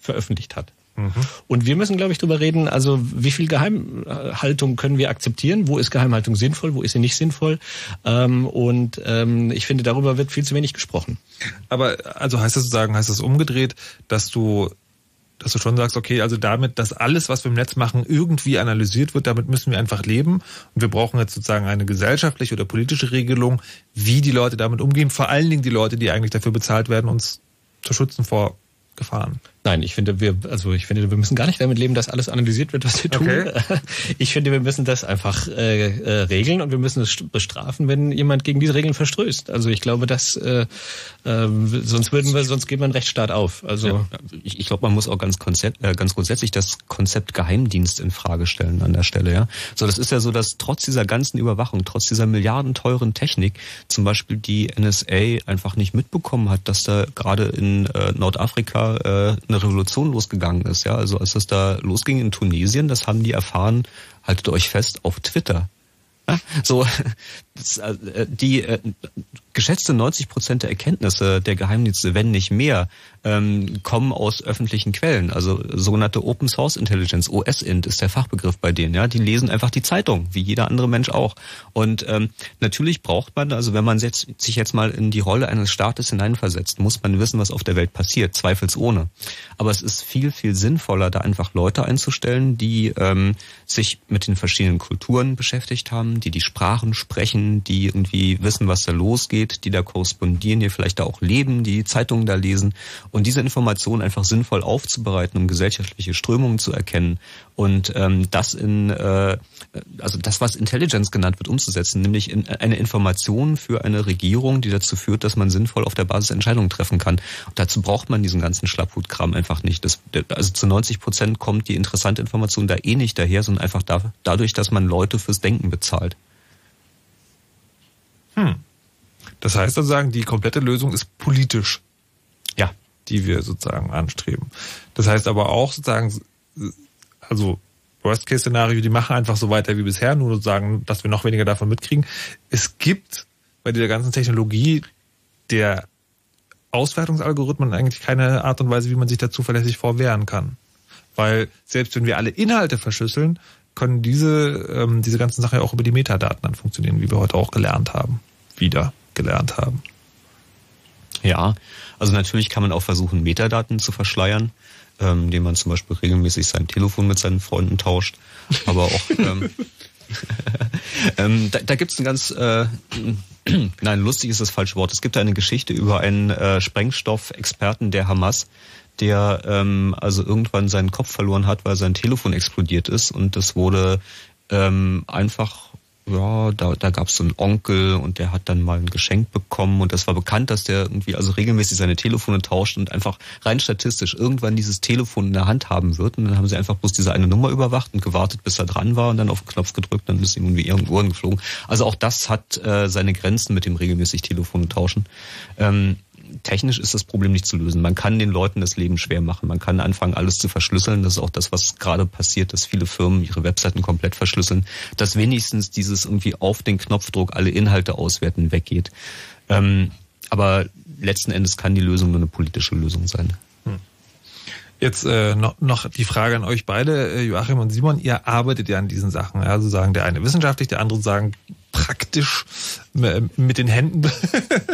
veröffentlicht hat. Mhm. Und wir müssen, glaube ich, darüber reden, also wie viel Geheimhaltung können wir akzeptieren? Wo ist Geheimhaltung sinnvoll? Wo ist sie nicht sinnvoll? Ähm, und ähm, ich finde, darüber wird viel zu wenig gesprochen. Aber also heißt das sozusagen, heißt das umgedreht, dass du dass du schon sagst, okay, also damit, dass alles, was wir im Netz machen, irgendwie analysiert wird, damit müssen wir einfach leben. Und wir brauchen jetzt sozusagen eine gesellschaftliche oder politische Regelung, wie die Leute damit umgehen. Vor allen Dingen die Leute, die eigentlich dafür bezahlt werden, uns zu schützen vor Gefahren. Nein, ich finde, wir, also ich finde, wir müssen gar nicht damit leben, dass alles analysiert wird, was wir tun. Okay. Ich finde, wir müssen das einfach äh, äh, regeln und wir müssen es bestrafen, wenn jemand gegen diese Regeln verstößt. Also ich glaube, dass äh, äh, sonst würden wir, sonst geben wir einen Rechtsstaat auf. Also ja. ich, ich glaube, man muss auch ganz, konzept, äh, ganz grundsätzlich das Konzept Geheimdienst in Frage stellen an der Stelle. Ja, so das ist ja so, dass trotz dieser ganzen Überwachung, trotz dieser milliardenteuren Technik, zum Beispiel die NSA einfach nicht mitbekommen hat, dass da gerade in äh, Nordafrika äh, eine Revolution losgegangen ist. Ja, also als das da losging in Tunesien, das haben die erfahren, haltet euch fest, auf Twitter. So, das, äh, die äh, geschätzte 90 Prozent der Erkenntnisse der Geheimdienste, wenn nicht mehr, ähm, kommen aus öffentlichen Quellen. Also sogenannte Open Source Intelligence, OSINT ist der Fachbegriff bei denen. Ja, die lesen einfach die Zeitung, wie jeder andere Mensch auch. Und ähm, natürlich braucht man, also wenn man jetzt, sich jetzt mal in die Rolle eines Staates hineinversetzt, muss man wissen, was auf der Welt passiert, zweifelsohne. Aber es ist viel viel sinnvoller, da einfach Leute einzustellen, die ähm, sich mit den verschiedenen Kulturen beschäftigt haben, die die Sprachen sprechen, die irgendwie wissen, was da losgeht, die da korrespondieren, die vielleicht da auch leben, die, Zeitungen da lesen und diese Informationen einfach sinnvoll aufzubereiten, um gesellschaftliche Strömungen zu erkennen und ähm, das in äh, also das, was Intelligence genannt wird, umzusetzen, nämlich in eine Information für eine Regierung, die dazu führt, dass man sinnvoll auf der Basis Entscheidungen treffen kann. Und dazu braucht man diesen ganzen Schlapphut-Kram einfach nicht. Das, also zu 90 Prozent kommt die interessante Information da eh nicht daher, sondern einfach da, dadurch, dass man Leute fürs Denken bezahlt. Hm. Das heißt sozusagen, die komplette Lösung ist politisch. Ja. Die wir sozusagen anstreben. Das heißt aber auch sozusagen, also Worst-Case-Szenario, die machen einfach so weiter wie bisher, nur sozusagen, dass wir noch weniger davon mitkriegen. Es gibt bei dieser ganzen Technologie der Auswertungsalgorithmen eigentlich keine Art und Weise, wie man sich da zuverlässig vorwehren kann. Weil selbst wenn wir alle Inhalte verschlüsseln, können diese, ähm, diese ganzen Sachen ja auch über die Metadaten dann funktionieren, wie wir heute auch gelernt haben. Wieder gelernt haben. Ja, also natürlich kann man auch versuchen, Metadaten zu verschleiern, ähm, indem man zum Beispiel regelmäßig sein Telefon mit seinen Freunden tauscht. Aber auch ähm, ähm, da, da gibt es ein ganz äh, nein, lustig ist das falsche Wort. Es gibt eine Geschichte über einen äh, Sprengstoffexperten der Hamas, der ähm, also irgendwann seinen Kopf verloren hat, weil sein Telefon explodiert ist und das wurde ähm, einfach ja, da, da gab es so einen Onkel und der hat dann mal ein Geschenk bekommen und das war bekannt, dass der irgendwie also regelmäßig seine Telefone tauscht und einfach rein statistisch irgendwann dieses Telefon in der Hand haben wird und dann haben sie einfach bloß diese eine Nummer überwacht und gewartet, bis er dran war und dann auf den Knopf gedrückt, dann ist ihm irgendwie irgendwo Ohren geflogen. Also auch das hat äh, seine Grenzen mit dem regelmäßig Telefone tauschen. Ähm, technisch ist das Problem nicht zu lösen. Man kann den Leuten das Leben schwer machen. Man kann anfangen, alles zu verschlüsseln. Das ist auch das, was gerade passiert, dass viele Firmen ihre Webseiten komplett verschlüsseln, dass wenigstens dieses irgendwie auf den Knopfdruck alle Inhalte auswerten weggeht. Ähm, aber letzten Endes kann die Lösung nur eine politische Lösung sein. Hm. Jetzt äh, noch, noch die Frage an euch beide, äh, Joachim und Simon. Ihr arbeitet ja an diesen Sachen. Also sagen der eine wissenschaftlich, der andere sagen praktisch äh, mit den Händen.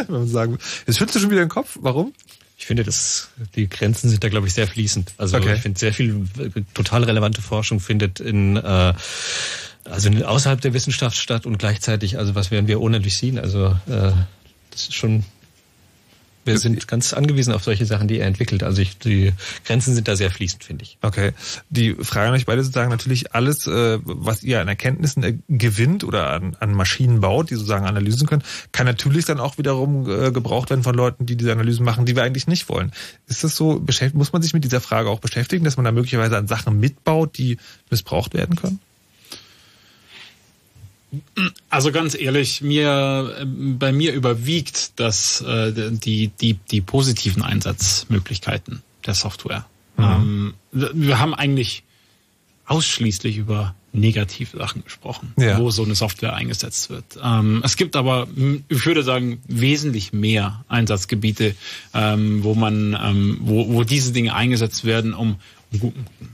Wenn man sagen, jetzt schützt du schon wieder den Kopf. Warum? Ich finde, dass die Grenzen sind da, glaube ich, sehr fließend. Also okay. ich finde, sehr viel äh, total relevante Forschung findet in äh, also außerhalb der Wissenschaft statt und gleichzeitig, also was werden wir ohne durchsehen? Also äh, das ist schon wir sind ganz angewiesen auf solche Sachen, die er entwickelt. Also ich, die Grenzen sind da sehr fließend, finde ich. Okay. Die Frage an euch beide sozusagen natürlich alles, äh, was ihr an Erkenntnissen äh, gewinnt oder an, an Maschinen baut, die sozusagen Analysen können, kann natürlich dann auch wiederum äh, gebraucht werden von Leuten, die diese Analysen machen, die wir eigentlich nicht wollen. Ist das so, muss man sich mit dieser Frage auch beschäftigen, dass man da möglicherweise an Sachen mitbaut, die missbraucht werden können? Also ganz ehrlich, mir bei mir überwiegt das äh, die die die positiven Einsatzmöglichkeiten der Software. Mhm. Ähm, wir haben eigentlich ausschließlich über negative Sachen gesprochen, ja. wo so eine Software eingesetzt wird. Ähm, es gibt aber, ich würde sagen, wesentlich mehr Einsatzgebiete, ähm, wo man, ähm, wo, wo diese Dinge eingesetzt werden, um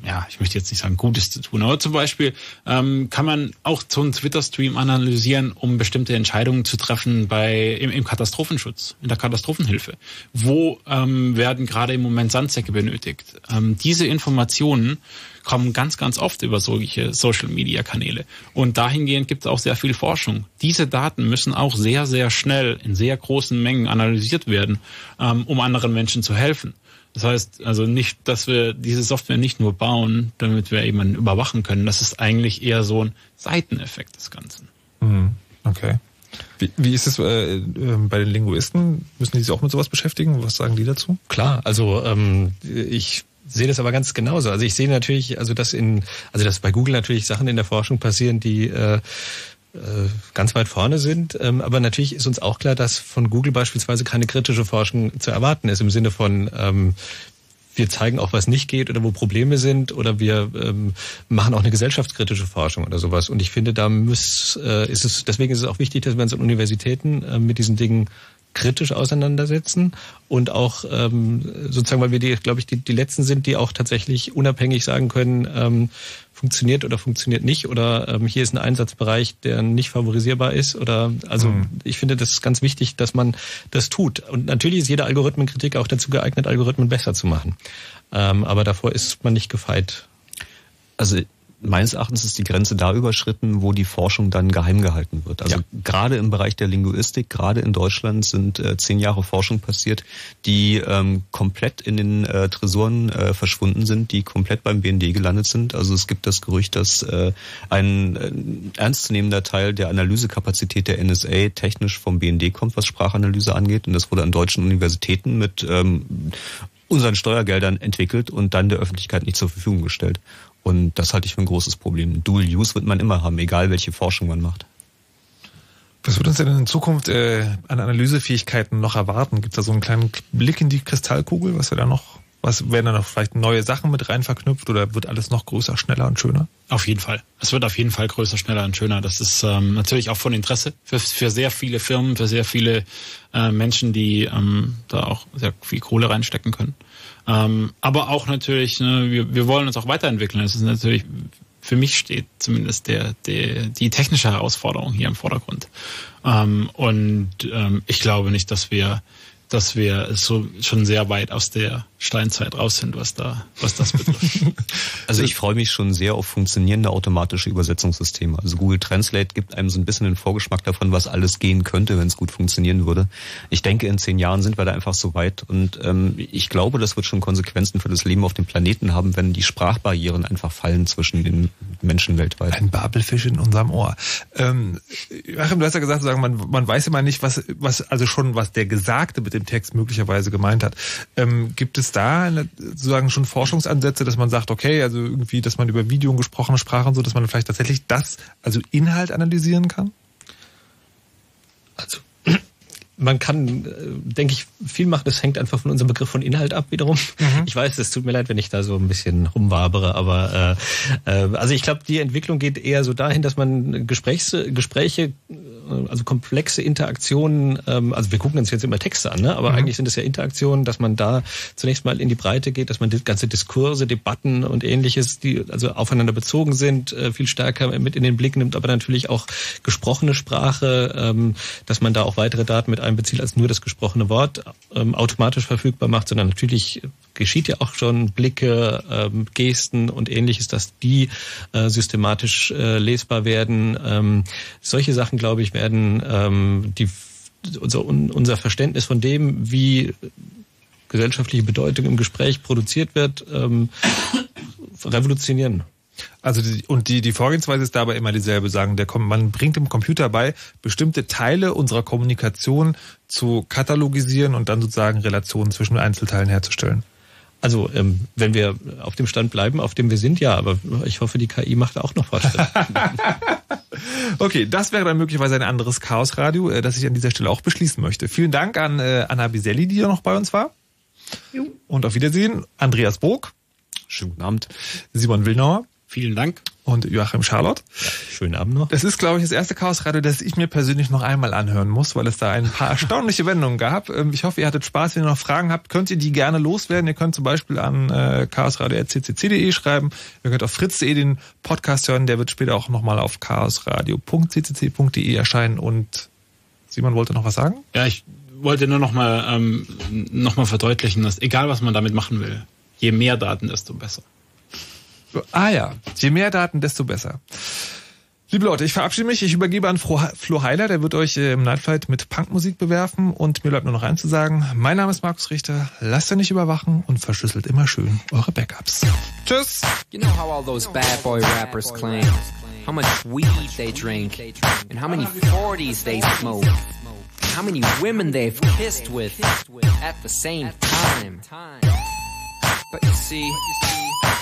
ja, ich möchte jetzt nicht sagen, Gutes zu tun, aber zum Beispiel ähm, kann man auch so einen Twitter-Stream analysieren, um bestimmte Entscheidungen zu treffen bei im, im Katastrophenschutz, in der Katastrophenhilfe. Wo ähm, werden gerade im Moment Sandsäcke benötigt? Ähm, diese Informationen kommen ganz, ganz oft über solche Social-Media-Kanäle. Und dahingehend gibt es auch sehr viel Forschung. Diese Daten müssen auch sehr, sehr schnell in sehr großen Mengen analysiert werden, ähm, um anderen Menschen zu helfen. Das heißt also nicht, dass wir diese Software nicht nur bauen, damit wir jemanden überwachen können. Das ist eigentlich eher so ein Seiteneffekt des Ganzen. Mhm. Okay. Wie, wie ist es äh, ähm, bei den Linguisten? Müssen die sich auch mit sowas beschäftigen? Was sagen die dazu? Klar, also ähm, ich sehe das aber ganz genauso. Also ich sehe natürlich, also dass in, also dass bei Google natürlich Sachen in der Forschung passieren, die äh, äh, ganz weit vorne sind. Ähm, aber natürlich ist uns auch klar, dass von Google beispielsweise keine kritische Forschung zu erwarten ist im Sinne von ähm, wir zeigen auch, was nicht geht oder wo Probleme sind oder wir ähm, machen auch eine gesellschaftskritische Forschung oder sowas. Und ich finde, da muss, äh, ist es, deswegen ist es auch wichtig, dass wir uns an Universitäten äh, mit diesen Dingen kritisch auseinandersetzen und auch ähm, sozusagen, weil wir die, glaube ich, die, die letzten sind, die auch tatsächlich unabhängig sagen können, ähm, funktioniert oder funktioniert nicht oder ähm, hier ist ein Einsatzbereich, der nicht favorisierbar ist oder also mhm. ich finde das ist ganz wichtig, dass man das tut und natürlich ist jede Algorithmenkritik auch dazu geeignet, Algorithmen besser zu machen, ähm, aber davor ist man nicht gefeit. Also meines Erachtens ist die Grenze da überschritten, wo die Forschung dann geheim gehalten wird. Also ja. gerade im Bereich der Linguistik, gerade in Deutschland sind äh, zehn Jahre Forschung passiert, die ähm, komplett in den äh, Tresoren äh, verschwunden sind, die komplett beim BND gelandet sind. Also es gibt das Gerücht, dass äh, ein äh, ernstzunehmender Teil der Analysekapazität der NSA technisch vom BND kommt, was Sprachanalyse angeht. Und das wurde an deutschen Universitäten mit ähm, unseren Steuergeldern entwickelt und dann der Öffentlichkeit nicht zur Verfügung gestellt. Und das halte ich für ein großes Problem. Dual Use wird man immer haben, egal welche Forschung man macht. Was wird uns denn in Zukunft äh, an Analysefähigkeiten noch erwarten? Gibt es da so einen kleinen Blick in die Kristallkugel, was wir da noch, was werden da noch vielleicht neue Sachen mit rein verknüpft oder wird alles noch größer, schneller und schöner? Auf jeden Fall. Es wird auf jeden Fall größer, schneller und schöner. Das ist ähm, natürlich auch von Interesse für, für sehr viele Firmen, für sehr viele äh, Menschen, die ähm, da auch sehr viel Kohle reinstecken können. Ähm, aber auch natürlich, ne, wir, wir wollen uns auch weiterentwickeln. Das ist natürlich, für mich steht zumindest der, der, die technische Herausforderung hier im Vordergrund. Ähm, und ähm, ich glaube nicht, dass wir dass wir so schon sehr weit aus der Steinzeit raus sind, was da, was das betrifft. Also ich freue mich schon sehr auf funktionierende automatische Übersetzungssysteme. Also Google Translate gibt einem so ein bisschen den Vorgeschmack davon, was alles gehen könnte, wenn es gut funktionieren würde. Ich denke, in zehn Jahren sind wir da einfach so weit und ähm, ich glaube, das wird schon Konsequenzen für das Leben auf dem Planeten haben, wenn die Sprachbarrieren einfach fallen zwischen den Menschen weltweit. Ein Babelfisch in unserem Ohr. Ähm, Joachim, du hast ja gesagt, man, man weiß immer nicht, was, was also schon was der Gesagte mit dem Text möglicherweise gemeint hat. Ähm, gibt es da sozusagen schon Forschungsansätze, dass man sagt, okay, also irgendwie, dass man über Video und gesprochene Sprache so, dass man vielleicht tatsächlich das, also Inhalt analysieren kann? Also man kann, äh, denke ich, viel machen. Das hängt einfach von unserem Begriff von Inhalt ab wiederum. Mhm. Ich weiß, es tut mir leid, wenn ich da so ein bisschen rumwabere, aber äh, äh, also ich glaube, die Entwicklung geht eher so dahin, dass man Gesprächs, Gespräche, äh, also komplexe Interaktionen, ähm, also wir gucken uns jetzt immer Texte an, ne? aber mhm. eigentlich sind es ja Interaktionen, dass man da zunächst mal in die Breite geht, dass man die ganze Diskurse, Debatten und ähnliches, die also aufeinander bezogen sind, äh, viel stärker mit in den Blick nimmt, aber natürlich auch gesprochene Sprache, ähm, dass man da auch weitere Daten mit einbezieht als nur das gesprochene Wort ähm, automatisch verfügbar macht, sondern natürlich geschieht ja auch schon Blicke, ähm, Gesten und ähnliches, dass die äh, systematisch äh, lesbar werden. Ähm, solche Sachen, glaube ich, werden ähm, die, unser, unser Verständnis von dem, wie gesellschaftliche Bedeutung im Gespräch produziert wird, ähm, revolutionieren. Also die, und die, die Vorgehensweise ist dabei immer dieselbe. Sagen, der, man bringt dem Computer bei, bestimmte Teile unserer Kommunikation zu katalogisieren und dann sozusagen Relationen zwischen Einzelteilen herzustellen. Also ähm, wenn wir auf dem Stand bleiben, auf dem wir sind, ja, aber ich hoffe, die KI macht auch noch was. okay, das wäre dann möglicherweise ein anderes Chaosradio, äh, das ich an dieser Stelle auch beschließen möchte. Vielen Dank an äh, Anna Biselli, die ja noch bei uns war. Jo. Und auf Wiedersehen, Andreas Brok. Schönen guten Abend. Simon Willnauer. Vielen Dank. Und Joachim Charlotte. Ja, schönen Abend noch. Das ist, glaube ich, das erste Chaosradio, das ich mir persönlich noch einmal anhören muss, weil es da ein paar erstaunliche Wendungen gab. Ähm, ich hoffe, ihr hattet Spaß. Wenn ihr noch Fragen habt, könnt ihr die gerne loswerden. Ihr könnt zum Beispiel an äh, chaosradio.ccc.de schreiben. Ihr könnt auf fritz.de den Podcast hören. Der wird später auch nochmal auf chaosradio.ccc.de erscheinen. Und Simon wollte noch was sagen? Ja, ich wollte nur nochmal ähm, noch verdeutlichen, dass egal was man damit machen will, je mehr Daten, desto besser. Ah ja, je mehr Daten, desto besser. Liebe Leute, ich verabschiede mich. Ich übergebe an Flo Heiler, der wird euch äh, im Nightfight mit Punkmusik bewerfen und mir bleibt nur noch eins zu sagen. Mein Name ist Markus Richter. Lasst euch nicht überwachen und verschlüsselt immer schön eure Backups. Tschüss. You know how all those bad boy rappers claim how much weed they drink and how many 40s they smoke. How many women they've kissed with at the same time. But you see,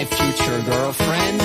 My future girlfriend.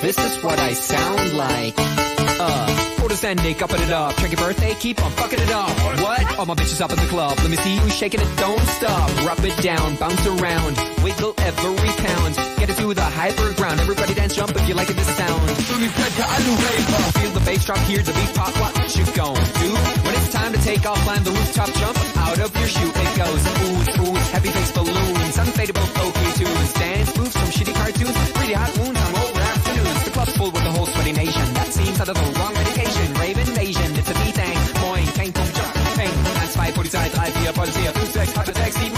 This is what I sound like. Uh, photos ending, upping it up. Check your birthday, keep on fucking it up. What? All my bitches up in the club. Let me see you shaking it, don't stop. Rub it down, bounce around, wiggle every pound. Get it to the hyper ground. Everybody dance, jump if you like it, this sound. Feel the bass drop, hear the beat pop. What you gon' do? When it's time to take off, climb the rooftop, jump out of your shoe. It goes oohs, oohs, heavy face balloons, unfadable pokey tunes, dance from shitty cartoons, pretty hot wounds on over afternoons. The club's full with the whole sweaty nation. That seems out of the wrong medication. Rave invasion, it's a B-thing. Moin, kein jump, ping. 1, 2, Polizei, 3, 4, Polizei, 5, 6, 8, 6,